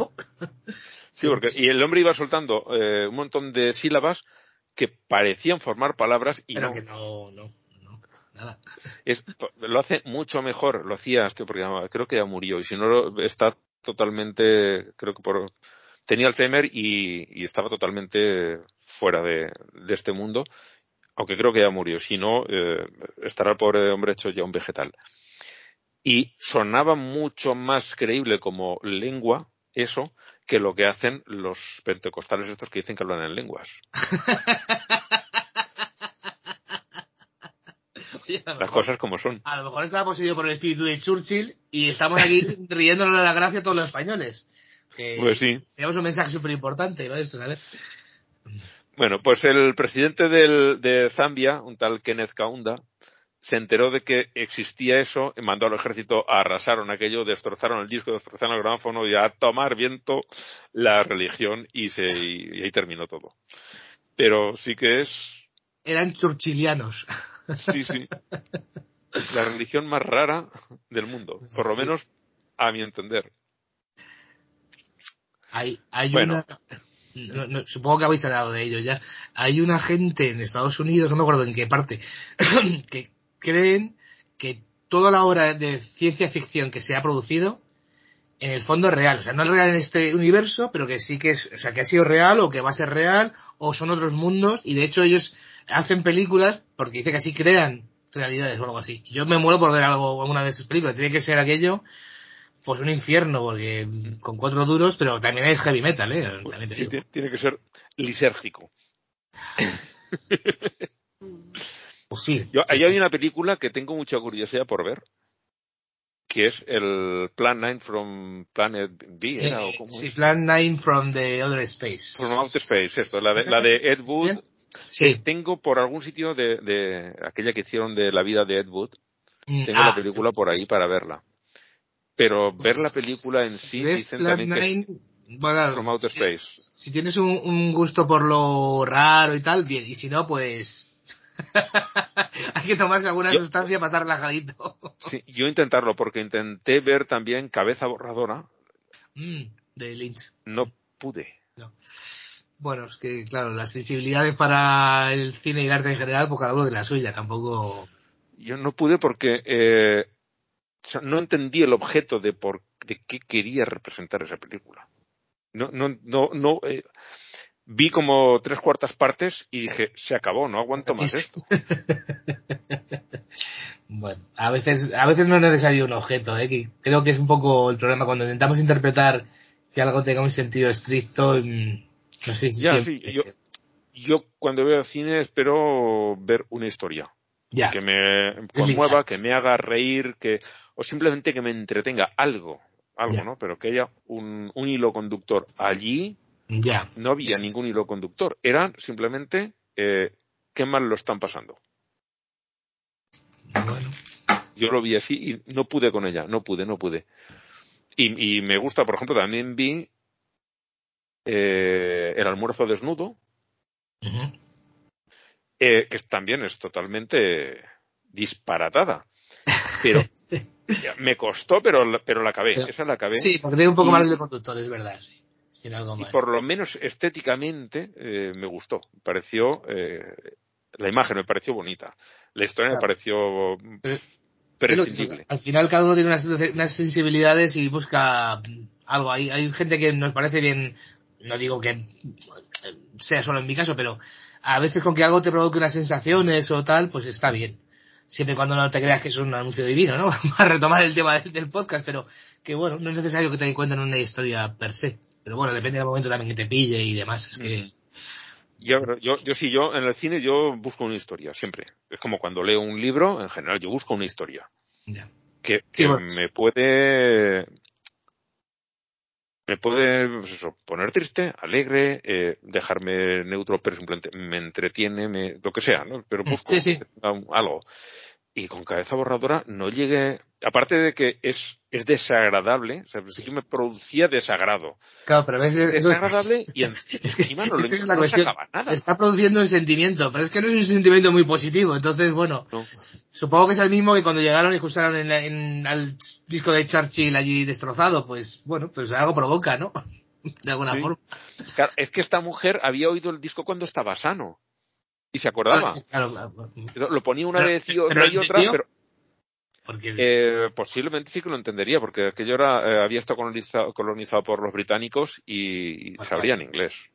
Sí, porque, y el hombre iba soltando eh, un montón de sílabas que parecían formar palabras y pero no. que no, no, no, nada. Es, lo hace mucho mejor, lo hacía este, porque ya- creo que ya murió, y si no, está totalmente, creo que por, tenía Alzheimer y, y estaba totalmente fuera de, de este mundo, aunque creo que ya murió, si no, eh, estará el pobre hombre hecho ya un vegetal. Y sonaba mucho más creíble como lengua, eso, que lo que hacen los pentecostales estos que dicen que hablan en lenguas. Oye, Las mejor- cosas como son. A lo mejor estaba poseído por el espíritu de Churchill y estamos aquí riéndonos de la gracia a todos los españoles. Que Pues sí. Tenemos un mensaje súper importante, ¿vale? Esto, ¿sabes? Bueno, pues el presidente del, de Zambia, un tal Kenneth Kaunda, se enteró de que existía eso, y mandó al ejército, arrasaron aquello, destrozaron el disco, destrozaron el gramófono y a tomar viento la religión y, se, y ahí terminó todo. Pero sí que es, Eran churchilianos. sí, sí, la religión más rara del mundo, por lo Sí. menos a mi entender. Hay, hay Bueno. una... no- no, supongo que habéis hablado de ello ya. Hay una gente en Estados Unidos, no me acuerdo en qué parte, que creen que toda la obra de ciencia ficción que se ha producido en el fondo es real. O sea, no es real en este universo, pero que sí que es, o sea, que ha sido real o que va a ser real o son otros mundos y de hecho ellos hacen películas porque dice que así crean realidades o algo así. Yo me muero por ver algo, alguna de esas películas. Tiene que ser aquello pues un infierno, porque con cuatro duros, pero también es heavy metal, ¿eh? También te Sí, digo. tiene que ser lisérgico. Pues sí. Yo, sí, ahí sí. hay una película que tengo mucha curiosidad por ver, que es el Plan 9 from Planet B, ¿era? Eh, ¿O sí? Plan 9 from the Other Space. From Outer Space, esto, la de, la de Ed Wood. Sí. Tengo por algún sitio de, de aquella que hicieron de la vida de Ed Wood, Mm, tengo ah, la película por ahí para verla. Pero ver la película en si sí, dicen Plan también que es 9, bueno, From Outer si, Space. si tienes un, un gusto por lo raro y tal, bien, y si no, pues hay que tomarse alguna Yo- sustancia para estar relajadito. Sí, yo intentarlo porque intenté ver también Cabeza Borradora, Mm, de Lynch. no pude. Bueno, es que claro, las sensibilidades para el cine y el arte en general, pues cada uno de la suya, tampoco... Yo no pude porque eh, o sea, no entendí el objeto de por de qué quería representar esa película. No, no, no, no. Eh, vi como tres cuartas partes y dije, se acabó, no aguanto más esto. bueno, a veces, a veces no es necesario un objeto, ¿eh? creo que es un poco el problema cuando intentamos interpretar que algo tenga un sentido estricto. Mm, no sé si ya, sí, yo, yo cuando veo cine espero ver una historia. Ya. Que me conmueva, que me haga reír, que, o simplemente que me entretenga algo, algo, ¿no? Pero que haya un, un hilo conductor allí ya. No había ningún hilo conductor. Eran simplemente eh, qué mal lo están pasando. Bueno. Yo lo vi así y no pude con ella, no pude, no pude. Y, me gusta, por ejemplo, también vi eh, El almuerzo desnudo, eh, que también es totalmente disparatada. Pero me costó, pero, pero la acabé. Esa la acabé. Sí, porque tiene un poco más de conductor, es verdad, sí. Y por lo menos estéticamente eh, me gustó. Pareció, eh, la imagen me pareció bonita. La historia me pareció prescindible. al final cada uno tiene unas, sensibilidades y busca algo. Hay, hay gente que nos parece bien, no digo que sea solo en mi caso, pero a veces con que algo te provoque unas sensaciones o tal, pues está bien. Siempre y cuando no te creas que es un anuncio divino, ¿no? a retomar el tema del, del, podcast, pero que bueno, no es necesario que te cuenten una historia per se. Pero bueno, depende del momento también que te pille y demás. Es que... Yo, yo, yo sí, yo en el cine yo busco una historia, siempre. Es como cuando leo un libro, en general yo busco una historia. Que, me puede me puede pues eso, poner triste, alegre, eh, dejarme neutro, pero simplemente me entretiene, me, lo que sea, ¿no? Pero busco algo y con cabeza borradora no llegué, aparte de que es, es desagradable, o sea, sí. me producía desagrado. Claro, pero es desagradable y encima no, lo, es nada. Está produciendo un sentimiento, pero es que no es un sentimiento muy positivo, entonces bueno, supongo que es el mismo que cuando llegaron y escucharon en, en, al disco de Churchill allí destrozado, pues bueno, pues algo provoca, ¿no? De alguna forma. es que esta mujer había oído el disco cuando estaba sano y se acordaba. Lo ponía una vez y otra, y otra pero eh, posiblemente sí que lo entendería, porque aquello era, eh, había estado colonizado, colonizado, por los británicos y, sabría en inglés.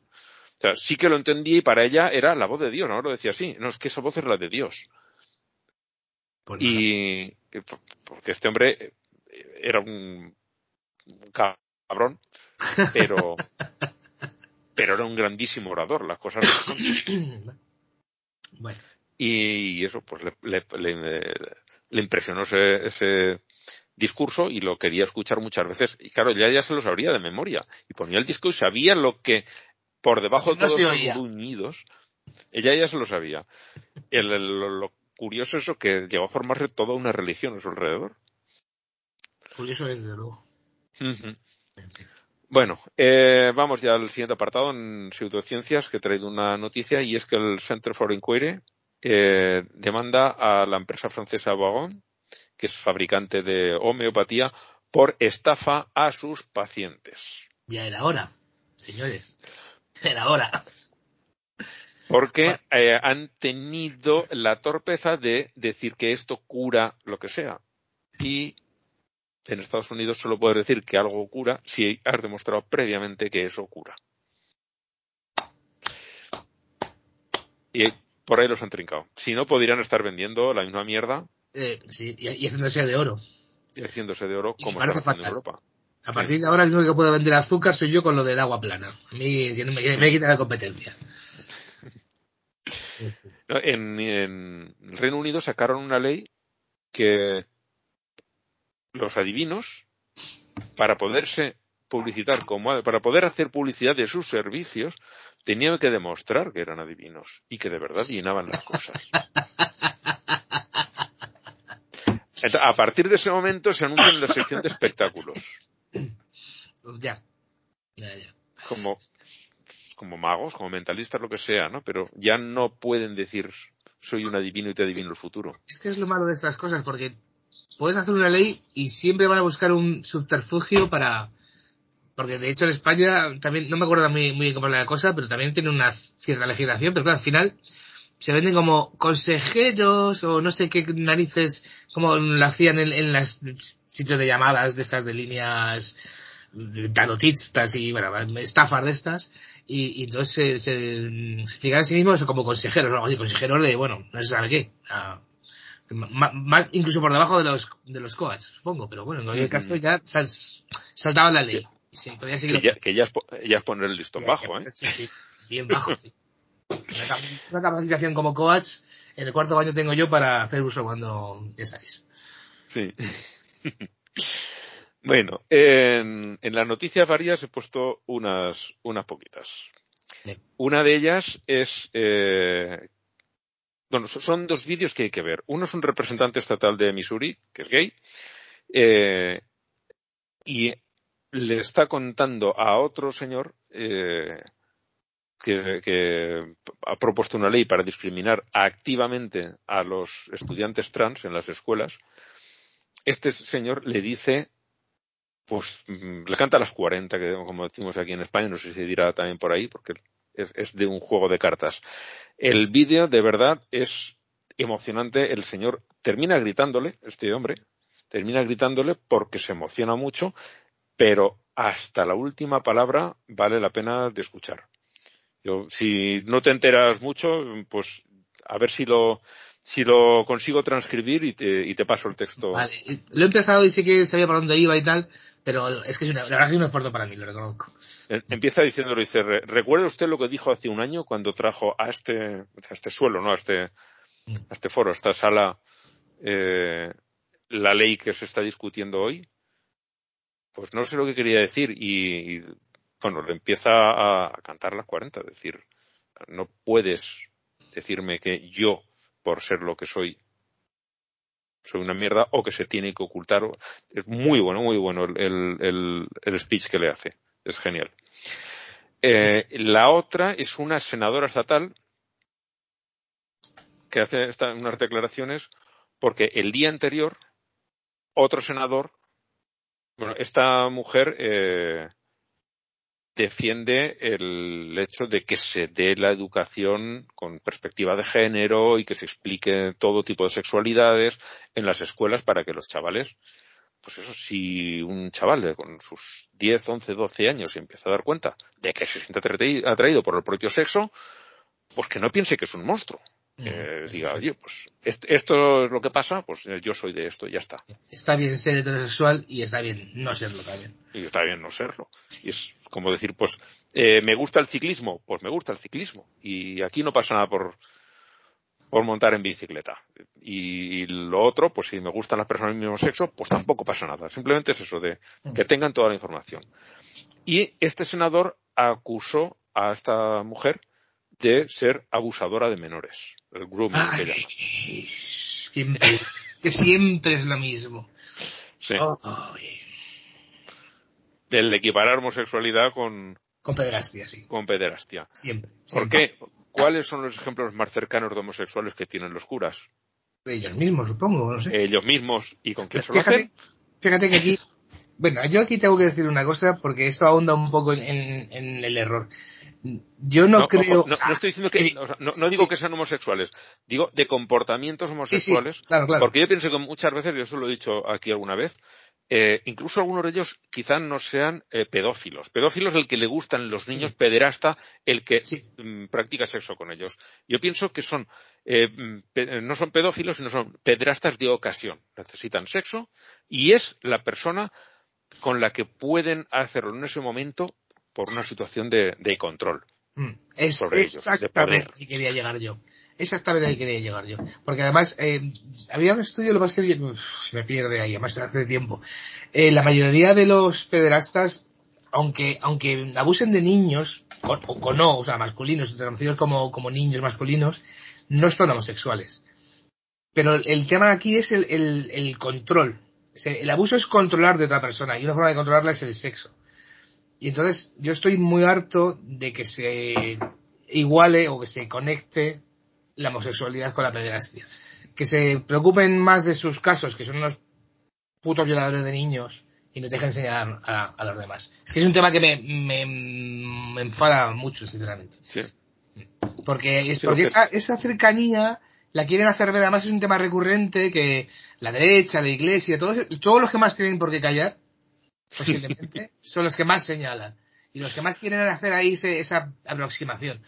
O sea, sí que lo entendía y para ella era la voz de Dios, ¿no? Lo decía así. No, es que esa voz es la de Dios. Pues y porque este hombre era un cabrón, pero pero era un grandísimo orador, las cosas Bueno. Y, eso, pues le, le, le, impresionó ese, ese, discurso y lo quería escuchar muchas veces. Y claro, ya, ya se lo sabría de memoria. Y ponía el disco y sabía lo que por debajo de todos los gruñidos, ella ya se lo sabía. El, lo, curioso es eso que llegó a formarse toda una religión a su alrededor. Curioso es, de luego. Bueno, eh, vamos ya al siguiente apartado en pseudociencias, que he traído una noticia y es que el Center for Inquiry eh, demanda a la empresa francesa Vagon, que es fabricante de homeopatía, por estafa a sus pacientes. Ya era hora, señores. Era hora. Porque eh, han tenido la torpeza de decir que esto cura lo que sea. Y en Estados Unidos solo puedes decir que algo cura si has demostrado previamente que eso cura. Y por ahí los han trincado. Si no, podrían estar vendiendo la misma mierda. Eh, sí, y, haciéndose de oro. Y haciéndose de oro como está en Europa. A partir de ahora el único que puede vender azúcar soy yo con lo del agua plana. A mí me, me quita la competencia. en, en Reino Unido sacaron una ley que los adivinos, para poderse publicitar como, para poder hacer publicidad de sus servicios, tenían que demostrar que eran adivinos y que de verdad llenaban las cosas. a partir de ese momento se anuncia en la sección de espectáculos. Ya. Ya, ya. Como, como magos, como mentalistas, lo que sea, ¿no? Pero ya no pueden decir soy un adivino y te adivino el futuro. Es que es lo malo de estas cosas, porque puedes hacer una ley y siempre van a buscar un subterfugio para, porque de hecho en España también, no me acuerdo muy, muy bien cómo es la cosa, pero también tiene una cierta legislación, pero claro, al final se venden como consejeros o no sé qué narices, como lo hacían en, en los sitios de llamadas de estas de líneas tanotistas y bueno, estafas de estas, y, entonces se, se, se fijan en sí mismos como consejeros, ¿no? consejeros de, bueno, no se sabe qué, más, incluso por debajo de los, de los coats, supongo, pero bueno, en cualquier caso ya saltaba la ley. Sí, podía seguir que, ya, es, poner el listón bajo, ¿eh? Sí, sí, bien bajo. Una, capacitación como coats, en el cuarto baño tengo yo para hacer uso cuando ya sabéis. Sí. bueno, en, en, las noticias varias he puesto unas, unas poquitas. Una de ellas es eh, bueno, son dos vídeos que hay que ver. Uno es un representante estatal de Missouri, que es gay, eh, y le está contando a otro señor eh, que, ha propuesto una ley para discriminar activamente a los estudiantes trans en las escuelas. Este señor le dice, pues le canta a las 40, que como decimos aquí en España, no sé si se dirá también por ahí, porque es, de un juego de cartas. El vídeo, de verdad, es emocionante. El señor termina gritándole, este hombre, termina gritándole porque se emociona mucho, pero hasta la última palabra vale la pena de escuchar. Yo, si no te enteras mucho, pues a ver si lo, si lo consigo transcribir y te, y te paso el texto. Vale, lo he empezado y sé que sabía por dónde iba y tal, pero es que es una, la verdad es un esfuerzo para mí, lo reconozco. Eh, empieza diciéndolo, dice, ¿recuerda usted lo que dijo hace un año cuando trajo a este, a este suelo, ¿no? A este, a este foro, a esta sala, eh, la ley que se está discutiendo hoy? Pues no sé lo que quería decir y, bueno, le empieza a, cantar las 40, es decir, no puedes decirme que yo, por ser lo que soy, soy una mierda o que se tiene que ocultar. Es muy bueno, muy bueno el, el, el speech que le hace es genial. Eh, la otra es una senadora estatal que hace unas declaraciones porque el día anterior otro senador, bueno, esta mujer eh, defiende el hecho de que se dé la educación con perspectiva de género y que se explique todo tipo de sexualidades en las escuelas para que los chavales pues eso, si un chaval con sus 10, 11, 12 años se empieza a dar cuenta de que se siente atraído por el propio sexo, pues que no piense que es un monstruo. Eh, diga, oye, pues esto es lo que pasa, pues eh, yo soy de esto y ya está. Está bien ser heterosexual y está bien no serlo también. Y está bien no serlo. Y es como decir, pues, eh, ¿me gusta el ciclismo? Pues me gusta el ciclismo. Y aquí no pasa nada por, por montar en bicicleta. Y, lo otro, pues si me gustan las personas del mismo sexo, pues tampoco pasa nada. Simplemente es eso de que tengan toda la información. Y este senador acusó a esta mujer de ser abusadora de menores. El grooming que Siempre, que siempre es lo mismo. Sí. Del equiparar homosexualidad con... Con pederastia, sí. Con pederastia. Siempre. ¿Por qué? ¿Cuáles son los ejemplos más cercanos de homosexuales que tienen los curas? Ellos mismos, supongo, no sé. Ellos mismos, ¿y con qué se lo hacen? Fíjate que aquí, bueno, yo aquí tengo que decir una cosa porque esto ahonda un poco en, el error. Yo no, creo. no, estoy diciendo que, no, digo que sean homosexuales, digo de comportamientos homosexuales. Porque yo pienso que muchas veces, yo eso lo he dicho aquí alguna vez, eh, incluso algunos de ellos quizás no sean eh, pedófilos. Pedófilos el que le gustan los niños, pederasta el que mm, practica sexo con ellos. Yo pienso que son eh, mm, no son pedófilos, sino son pederastas de ocasión. Necesitan sexo y es la persona con la que pueden hacerlo en ese momento por una situación de, control. Mm, es exactamente que quería llegar yo exactamente ahí quería llegar yo. Porque además, eh, había un estudio, lo más que se me pierde ahí, además hace tiempo. Eh, la mayoría de los pederastas, aunque, aunque abusen de niños, o, o, no, o sea, masculinos, reconocidos como, como niños masculinos, no son homosexuales. Pero el tema aquí es el, el, el control. El abuso es controlar de otra persona y una forma de controlarla es el sexo. Y entonces yo estoy muy harto de que se iguale o que se conecte la homosexualidad con la pederastia. Que se preocupen más de sus casos, que son unos putos violadores de niños, y no dejen enseñar a, los demás. Es que es un tema que me, me, enfada mucho, sinceramente. Sí. Porque, es, porque esa, esa cercanía la quieren hacer ver, además es un tema recurrente que la derecha, la iglesia, todos, todos los que más tienen por qué callar, posiblemente, son los que más señalan. Y los que más quieren hacer ahí esa aproximación.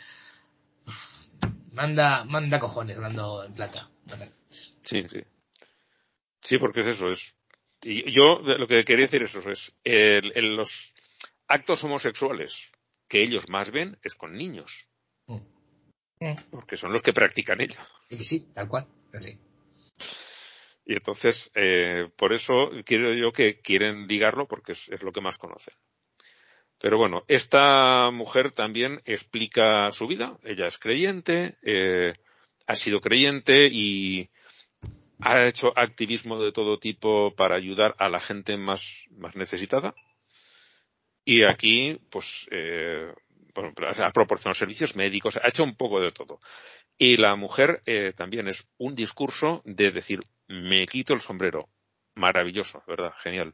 Manda, manda cojones dando en plata. Sí, sí. Sí, porque es eso, es. Y yo lo que quería decir es eso, es el, los actos homosexuales que ellos más ven es con niños. Mm. Porque son los que practican ellos. Y sí, tal cual. Y entonces, eh, por eso quiero yo que quieren ligarlo porque es, lo que más conocen. Pero bueno, esta mujer también explica su vida. Ella es creyente, eh, ha sido creyente y ha hecho activismo de todo tipo para ayudar a la gente más, más necesitada. Y aquí, pues, eh, bueno, ha proporcionado servicios médicos, ha hecho un poco de todo. Y la mujer eh, también es un discurso de decir, me quito el sombrero. Maravilloso, ¿verdad? Genial.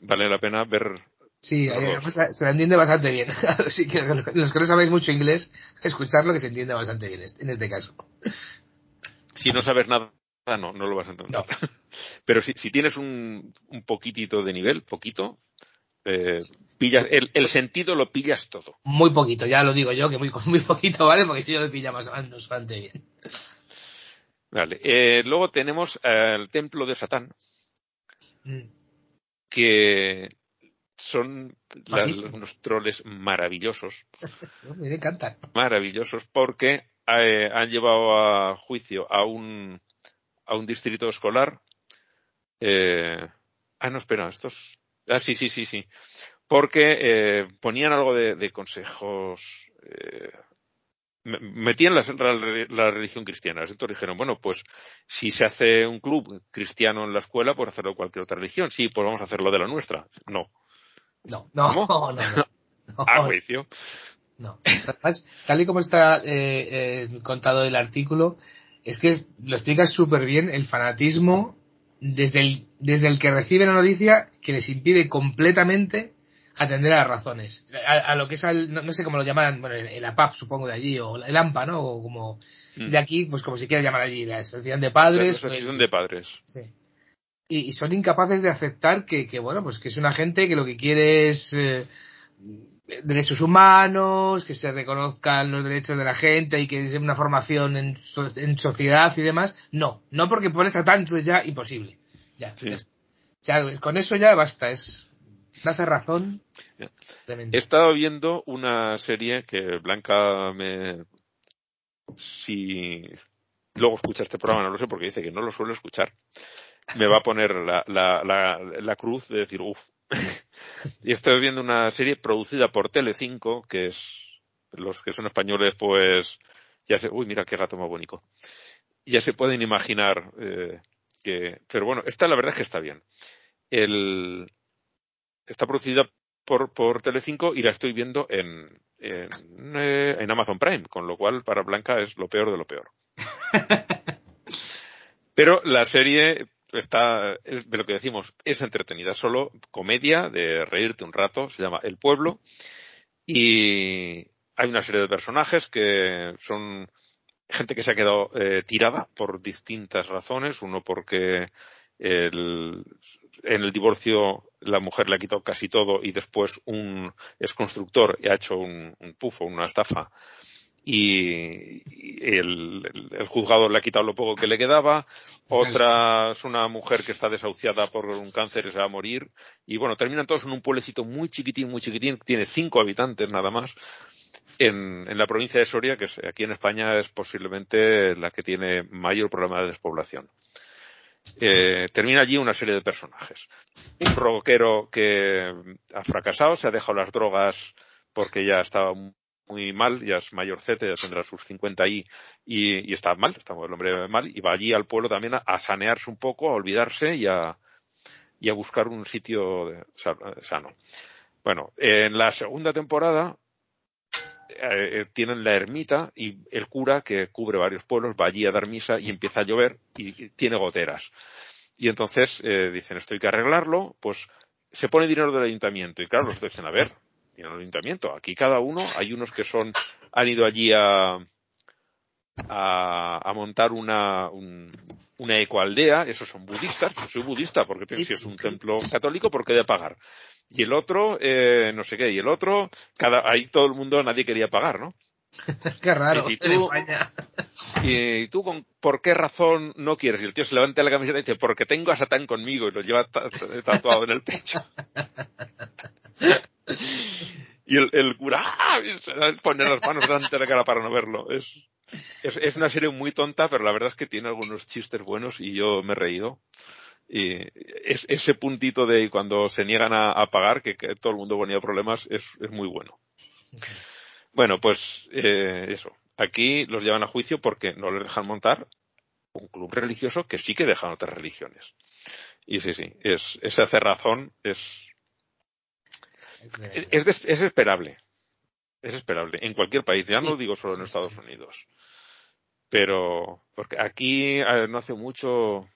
Vale la pena ver. Sí, se la entiende bastante bien. Así que los que no sabéis mucho inglés, escucharlo que se entiende bastante bien en este caso. Si no sabes nada, no, no lo vas a entender. Pero si, si tienes un, un poquitito de nivel, poquito, eh, pillas, el, sentido lo pillas todo. Muy poquito, ya lo digo yo, que muy, muy poquito, ¿vale? Porque yo lo pilla más bastante bien. Vale. Eh, luego tenemos el templo de Satán, mm. que son unos troles maravillosos. Me encantan. Maravillosos porque eh, han llevado a juicio a un, a un distrito escolar. ah, no, espera, estos Ah, sí, sí, sí, sí. Porque eh, ponían algo de, consejos. Eh, metían la, la, religión cristiana. Entonces dijeron, bueno, pues si se hace un club cristiano en la escuela, por hacerlo cualquier otra religión. Sí, pues vamos a hacerlo de la nuestra. No. No, no, no, no. A juicio. No. Además, tal y como está eh, eh, contado el artículo, es que lo explica súper bien el fanatismo desde el, desde el que recibe la noticia que les impide completamente atender a las razones. A, lo que es, no, sé cómo lo llaman, bueno, el, APAP supongo de allí, o el AMPA, ¿no? O como mm. de aquí, pues como si quiera llamar allí, la Asociación de Padres. La Asociación de Padres. Sí. Y, son incapaces de aceptar que, que, bueno, pues que es una gente que lo que quiere es eh, derechos humanos, que se reconozcan los derechos de la gente y que sea una formación en, en sociedad y demás. No, no porque pones a tanto es ya imposible. Ya, ya, con eso ya basta, es me hace razón. He estado viendo una serie que Blanca me si luego escucha este programa, no lo sé porque dice que no lo suelo escuchar, me va a poner la, la, la, la cruz de decir, uff, y estoy viendo una serie producida por Telecinco, que es, los que son españoles, pues, ya se, uy, mira qué gato más bonito. Ya se pueden imaginar, eh, que, pero bueno, esta la verdad es que está bien. El, está producida por, por Telecinco y la estoy viendo en, en, eh, en Amazon Prime, con lo cual para Blanca es lo peor de lo peor. Pero la serie está, es de lo que decimos, es entretenida, solo comedia de reírte un rato, se llama El Pueblo, y hay una serie de personajes que son gente que se ha quedado eh, tirada por distintas razones, uno porque el, en el divorcio la mujer le ha quitado casi todo y después un es constructor y ha hecho un, un pufo, una estafa y, el, el, juzgado le ha quitado lo poco que le quedaba. Otra es una mujer que está desahuciada por un cáncer y se va a morir. Y bueno, terminan todos en un pueblecito muy chiquitín, muy chiquitín, tiene cinco habitantes nada más. En, en la provincia de Soria, que aquí en España es posiblemente la que tiene mayor problema de despoblación. Eh, termina allí una serie de personajes. Un rockero que ha fracasado, se ha dejado las drogas porque ya estaba muy mal, ya es mayorcete, ya tendrá sus 50 y, y, está mal, está el hombre mal, y va allí al pueblo también a, sanearse un poco, a olvidarse y a, y a buscar un sitio sano. Bueno, en la segunda temporada eh, eh, tienen la ermita y el cura que cubre varios pueblos va allí a dar misa y empieza a llover y, tiene goteras. Y entonces eh, dicen, esto hay que arreglarlo, pues se pone dinero del ayuntamiento y claro, los dicen, a ver, en el ayuntamiento. Aquí cada uno, hay unos que son, han ido allí a, a, montar una, un, una ecoaldea, esos son budistas, yo soy budista porque si es un templo católico, ¿por qué de pagar? Y el otro, eh, no sé qué, y el otro, cada, ahí todo el mundo, nadie quería pagar, ¿no? qué raro. Y tú, y tú con, ¿por qué razón no quieres? Y el tío se levanta la camiseta y dice, porque tengo a Satán conmigo y lo lleva tatuado en el pecho. y el, el cura ¡ah! pone las manos delante de la cara para no verlo. Es, es, una serie muy tonta, pero la verdad es que tiene algunos chistes buenos y yo me he reído. Y es, ese puntito de cuando se niegan a, a pagar, que, todo el mundo ponía problemas, es, es muy bueno. Bueno, pues eh, eso. Aquí los llevan a juicio porque no les dejan montar un club religioso que sí que dejan otras religiones. Y sí, sí, es, esa cerrazón es, es, es, es esperable. Es esperable. En cualquier país. Ya sí, no digo solo en Estados Unidos. Pero, porque aquí no hace mucho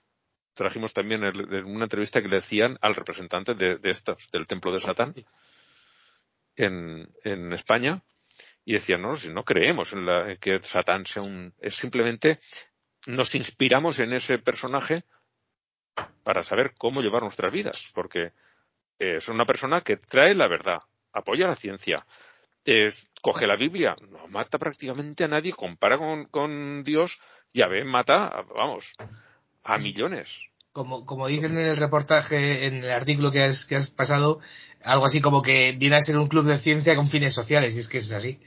trajimos también en una entrevista que le decían al representante de, de estos, del templo de Satán en, en España y decían, no, si no creemos en, la, en que Satán sea un, es simplemente nos inspiramos en ese personaje para saber cómo llevar nuestras vidas, porque es una persona que trae la verdad, apoya la ciencia, eh, coge la Biblia, no mata prácticamente a nadie, compara con, con Dios, ya ve, mata, vamos, a millones. Como, como dicen en el reportaje, en el artículo que has, que has pasado, algo así como que viene a ser un club de ciencia con fines sociales, y es que es así.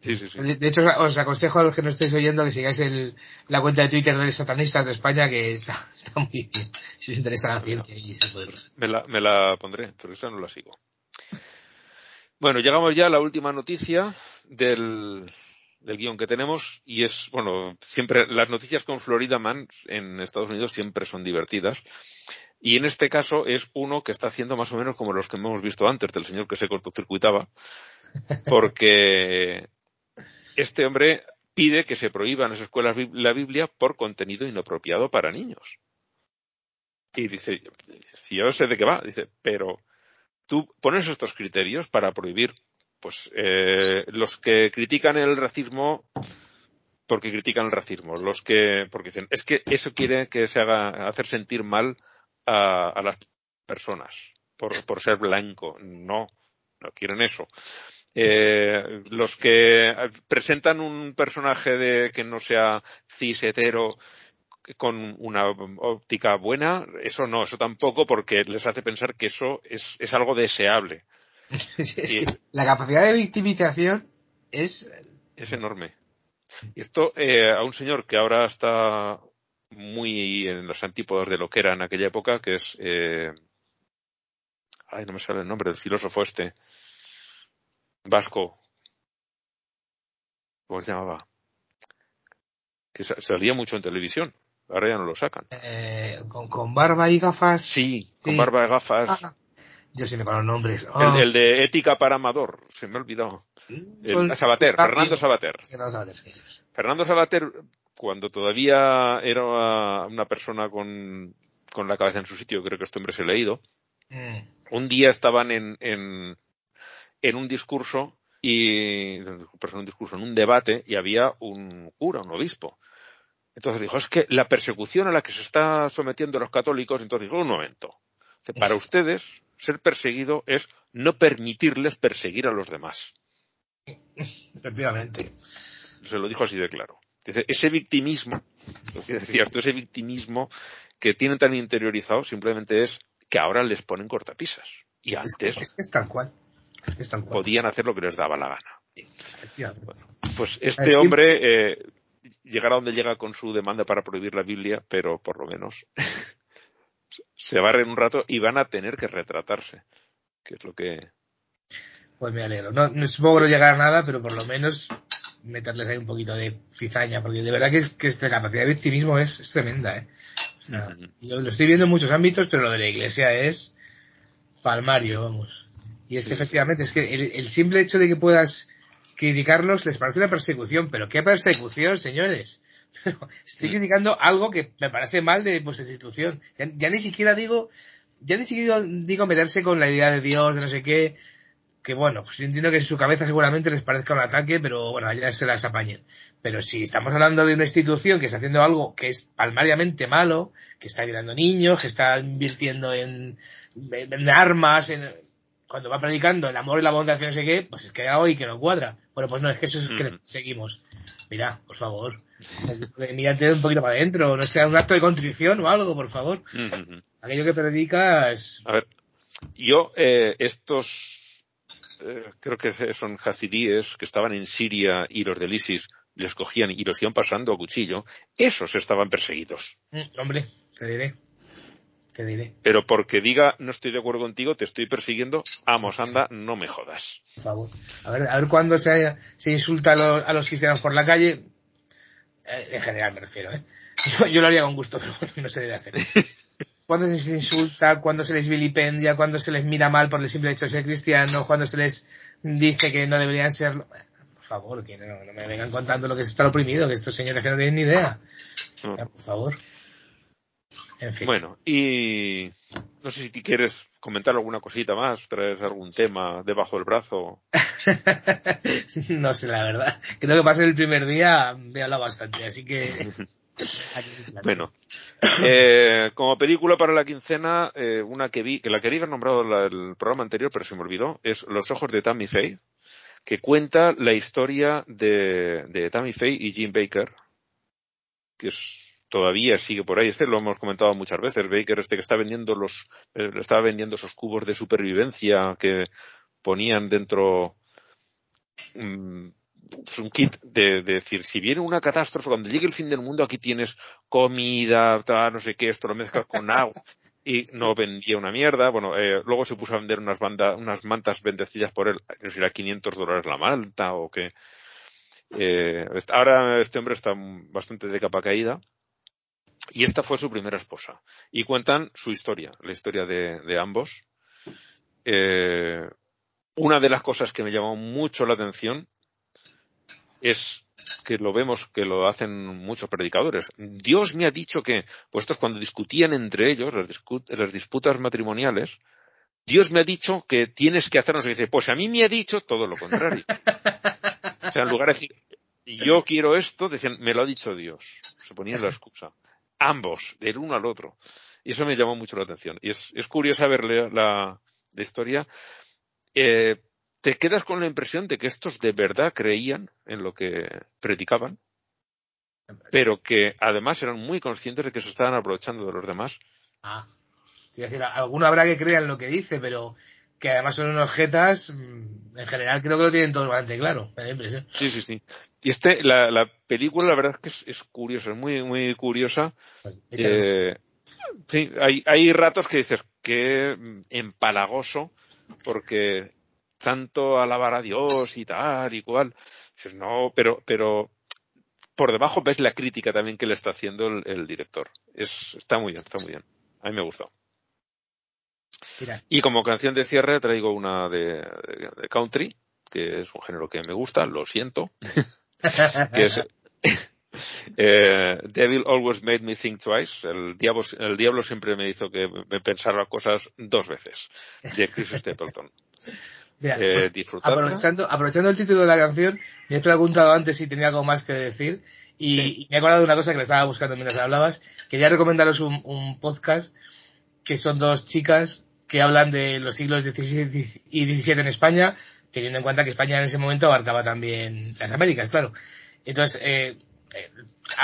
Sí, sí, sí. De, hecho, os aconsejo a los que no estéis oyendo que sigáis el, la cuenta de Twitter de Satanistas de España, que está, está muy bien. Si os interesa la ciencia y se puede. Me la, me la pondré, pero esa no la sigo. Bueno, llegamos ya a la última noticia del, del guion que tenemos y es, bueno, siempre las noticias con Florida Man en Estados Unidos siempre son divertidas. Y en este caso es uno que está haciendo más o menos como los que hemos visto antes del señor que se cortocircuitaba, porque este hombre pide que se prohíba en las escuelas la Biblia por contenido inapropiado para niños. Y dice, si yo sé de qué va, dice, pero tú pones estos criterios para prohibir, pues, eh, los que critican el racismo porque critican el racismo, los que, porque dicen, es que eso quiere que se haga, hacer sentir mal a, a las personas por, por ser blanco. No, no quieren eso. Eh, los que presentan un personaje de que no sea cis hetero con una óptica buena, eso no, eso tampoco, porque les hace pensar que eso es, es algo deseable. es y, que la capacidad de victimización es... Es enorme. Y esto eh, a un señor que ahora está muy en los antípodos de lo que era en aquella época, que es... Eh, ay, no me sale el nombre del filósofo este. Vasco. ¿Cómo se llamaba? Que salía mucho en televisión. Ahora ya no lo sacan. Eh, ¿con, ¿con, barba y gafas. Sí, sí. con barba y gafas. Ah, yo sí me con los nombres. Oh. El, el, de Ética para Amador, se me ha olvidado. El, Sabater, Fernando Sabater. Fernando Sabater, cuando todavía era una persona con, con la cabeza en su sitio, creo que este hombre se ha leído, mm. un día estaban en, en, en un discurso y, en un discurso, en un debate, y había un cura, un obispo, entonces dijo, es que la persecución a la que se está sometiendo los católicos, entonces dijo, un momento, para ustedes ser perseguido es no permitirles perseguir a los demás. Efectivamente. Se lo dijo así de claro. Dice, ese victimismo, lo que decías tú, ese victimismo que tienen tan interiorizado simplemente es que ahora les ponen cortapisas. Y antes es que, es que es tal cual. Es que podían hacer lo que les daba la gana. Bueno, pues este hombre eh, llegará donde llega con su demanda para prohibir la Biblia, pero por lo menos se va a reír un rato y van a tener que retratarse, que es lo que... Pues me alegro. No, no supongo que no llegará a nada, pero por lo menos meterles ahí un poquito de cizaña, porque de verdad que, es, que esta capacidad de victimismo es, es tremenda, ¿eh? O sea, uh -huh. yo lo estoy viendo en muchos ámbitos, pero lo de la iglesia es palmario, vamos. Y es sí. efectivamente, es que el, el simple hecho de que puedas criticarlos les parece una persecución, pero ¿qué persecución, señores? Estoy criticando algo que me parece mal de vuestra institución. Ya, ya, ni siquiera digo, ya ni siquiera digo meterse con la idea de Dios, de no sé qué. que bueno, pues entiendo que en su cabeza seguramente les parezca un ataque, pero bueno, allá se las apañen. Pero si estamos hablando de una institución que está haciendo algo que es palmariamente malo, que está violando niños, que está invirtiendo en, armas, en, cuando va predicando el amor y la bondad, no sé qué, pues es que hoy que no cuadra. Bueno, pues no, es que eso es que mm. seguimos. Mira, por favor. Mírate un poquito para adentro, no sea un acto de contrición o algo, por favor. Mm, Aquello que predicas. A ver, yo, eh, estos eh, creo que son hasidíes que estaban en Siria y los del ISIS les cogían y los iban pasando a cuchillo, esos estaban perseguidos. Mm, hombre, te diré. Te diré. Pero porque diga no estoy de acuerdo contigo, te estoy persiguiendo, vamos, anda, no me jodas. Por favor. A ver, a ver cuándo se, se insulta a los, cristianos por la calle. Eh, en general me refiero, ¿eh? Yo, lo haría con gusto, pero no se debe hacer. cuando se les insulta, cuando se les vilipendia, cuando se les mira mal por el simple hecho de ser cristiano, cuando se les dice que no deberían ser... Por favor, que no, me vengan contando lo que es estar oprimido, que estos señores que no tienen ni idea. por favor. En fin. Bueno, y no sé si quieres comentar alguna cosita más, traes algún tema debajo del brazo. no sé, la verdad. Creo que ser el primer día he hablado bastante, así que bueno, eh, como película para la quincena, eh, una que vi, que la quería haber nombrado el programa anterior, pero se me olvidó, es Los ojos de Tammy Faye, que cuenta la historia de, de Tammy Faye y Jim Baker, que todavía sigue por ahí. Este lo hemos comentado muchas veces. Baker, este que está vendiendo los, eh, estaba vendiendo esos cubos de supervivencia que ponían dentro es un kit de, decir, si viene una catástrofe, cuando llegue el fin del mundo, aquí tienes comida, no sé qué, esto lo mezclas con agua. Y no vendía una mierda. Bueno, eh, luego se puso a vender unas, bandas, unas mantas bendecidas por él, no sé si era 500 dólares la malta o qué. Eh, ahora este hombre está bastante de capa caída. Y esta fue su primera esposa. Y cuentan su historia, la historia de, de ambos. Eh, una de las cosas que me llamó mucho la atención es que lo vemos que lo hacen muchos predicadores. Dios me ha dicho que, puestos cuando discutían entre ellos, las, disputas matrimoniales, Dios me ha dicho que tienes que hacernos y dice, pues a mí me ha dicho todo lo contrario. o sea, en lugar de decir, yo quiero esto, decían, me lo ha dicho Dios. Se ponían la excusa. Ambos, del uno al otro. Y eso me llamó mucho la atención. Y es, es curioso verle la, la historia. Eh, te quedas con la impresión de que estos de verdad creían en lo que predicaban, pero que además eran muy conscientes de que se estaban aprovechando de los demás. Ah, quiero decir, alguno habrá que creer en lo que dice, pero que además son unos jetas, mm, en general creo que lo tienen todos bastante claro, me da impresión. Sí, sí, sí. Y este, la, la película la verdad es que es, es curiosa, es muy, muy curiosa. Pues, eh, sí, hay, hay ratos que dices que empalagoso, porque tanto alabar a Dios y tal y cual. no, pero, pero por debajo ves la crítica también que le está haciendo el, director. Es, está muy bien, está muy bien. A mí me gustó. Y como canción de cierre traigo una de, country, que es un género que me gusta, lo siento, que es eh, Devil Always Made Me Think Twice. El diablo, el diablo siempre me hizo que me pensara cosas dos veces, de Chris Stapleton. Eh, pues, aprovechando, aprovechando el título de la canción, me he preguntado antes si tenía algo más que decir y, me he acordado de una cosa que le estaba buscando mientras hablabas. Quería recomendaros un, podcast que son dos chicas que hablan de los siglos XVI y XVII en España, teniendo en cuenta que España en ese momento abarcaba también las Américas, claro. Entonces, eh, eh,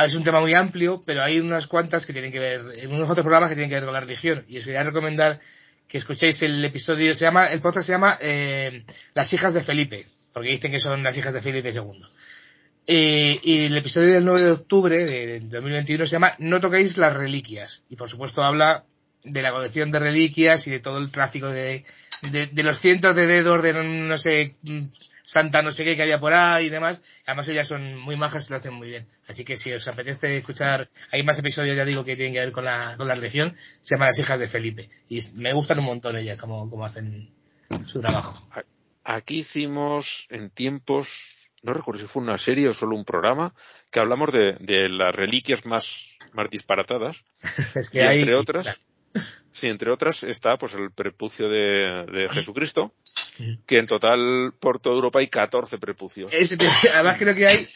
es un tema muy amplio, pero hay unas cuantas que tienen que ver, unos otros programas que tienen que ver con la religión. Y os quería recomendar que escuchéis el episodio, se llama, el podcast se llama eh, Las hijas de Felipe, porque dicen que son las hijas de Felipe II. y el episodio del 9 de octubre de, 2021 se llama No toquéis las reliquias. Y por supuesto habla de la colección de reliquias y de todo el tráfico de, de, de los cientos de dedos de no sé Santa no sé qué que había por ahí y demás. Además ellas son muy majas y lo hacen muy bien. Así que si os apetece escuchar, hay más episodios, ya digo, que tienen que ver con la, con la religión, se llaman Las hijas de Felipe. Y me gustan un montón ellas, como, como hacen su trabajo. Aquí hicimos en tiempos, no recuerdo si fue una serie o solo un programa, que hablamos de, de las reliquias más, más disparatadas. es que y entre otras, sí, entre otras está pues el prepucio de, de Jesucristo que en total por toda Europa hay 14 prepucios. además creo que hay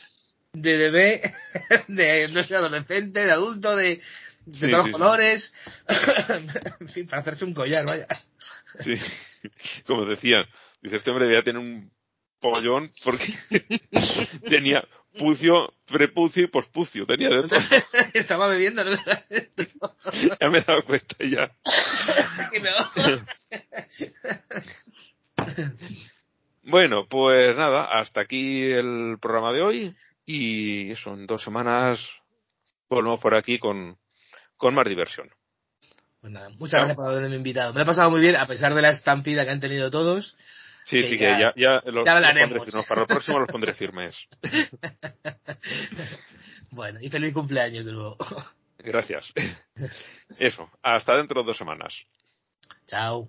de bebé, de no sé, adolescente, de adulto, de, de todos los colores, en fin, para hacerse un collar, vaya. Sí, como decían, dice este hombre ya tiene un pollón porque tenía pucio, prepucio y pospucio, tenía de todo. Estaba bebiendo, ¿no? ya me he dado cuenta ya. bueno, pues nada, hasta aquí el programa de hoy y eso, en dos semanas volvemos por aquí con, con más diversión. Pues nada, muchas gracias por haberme invitado. Me lo he pasado muy bien, a pesar de la estampida que han tenido todos. Sí, sí, que ya, ya, los, ya hablaremos. para el próximo los pondré firmes. bueno, y feliz cumpleaños de nuevo. Gracias. Eso, hasta dentro de dos semanas. Chao.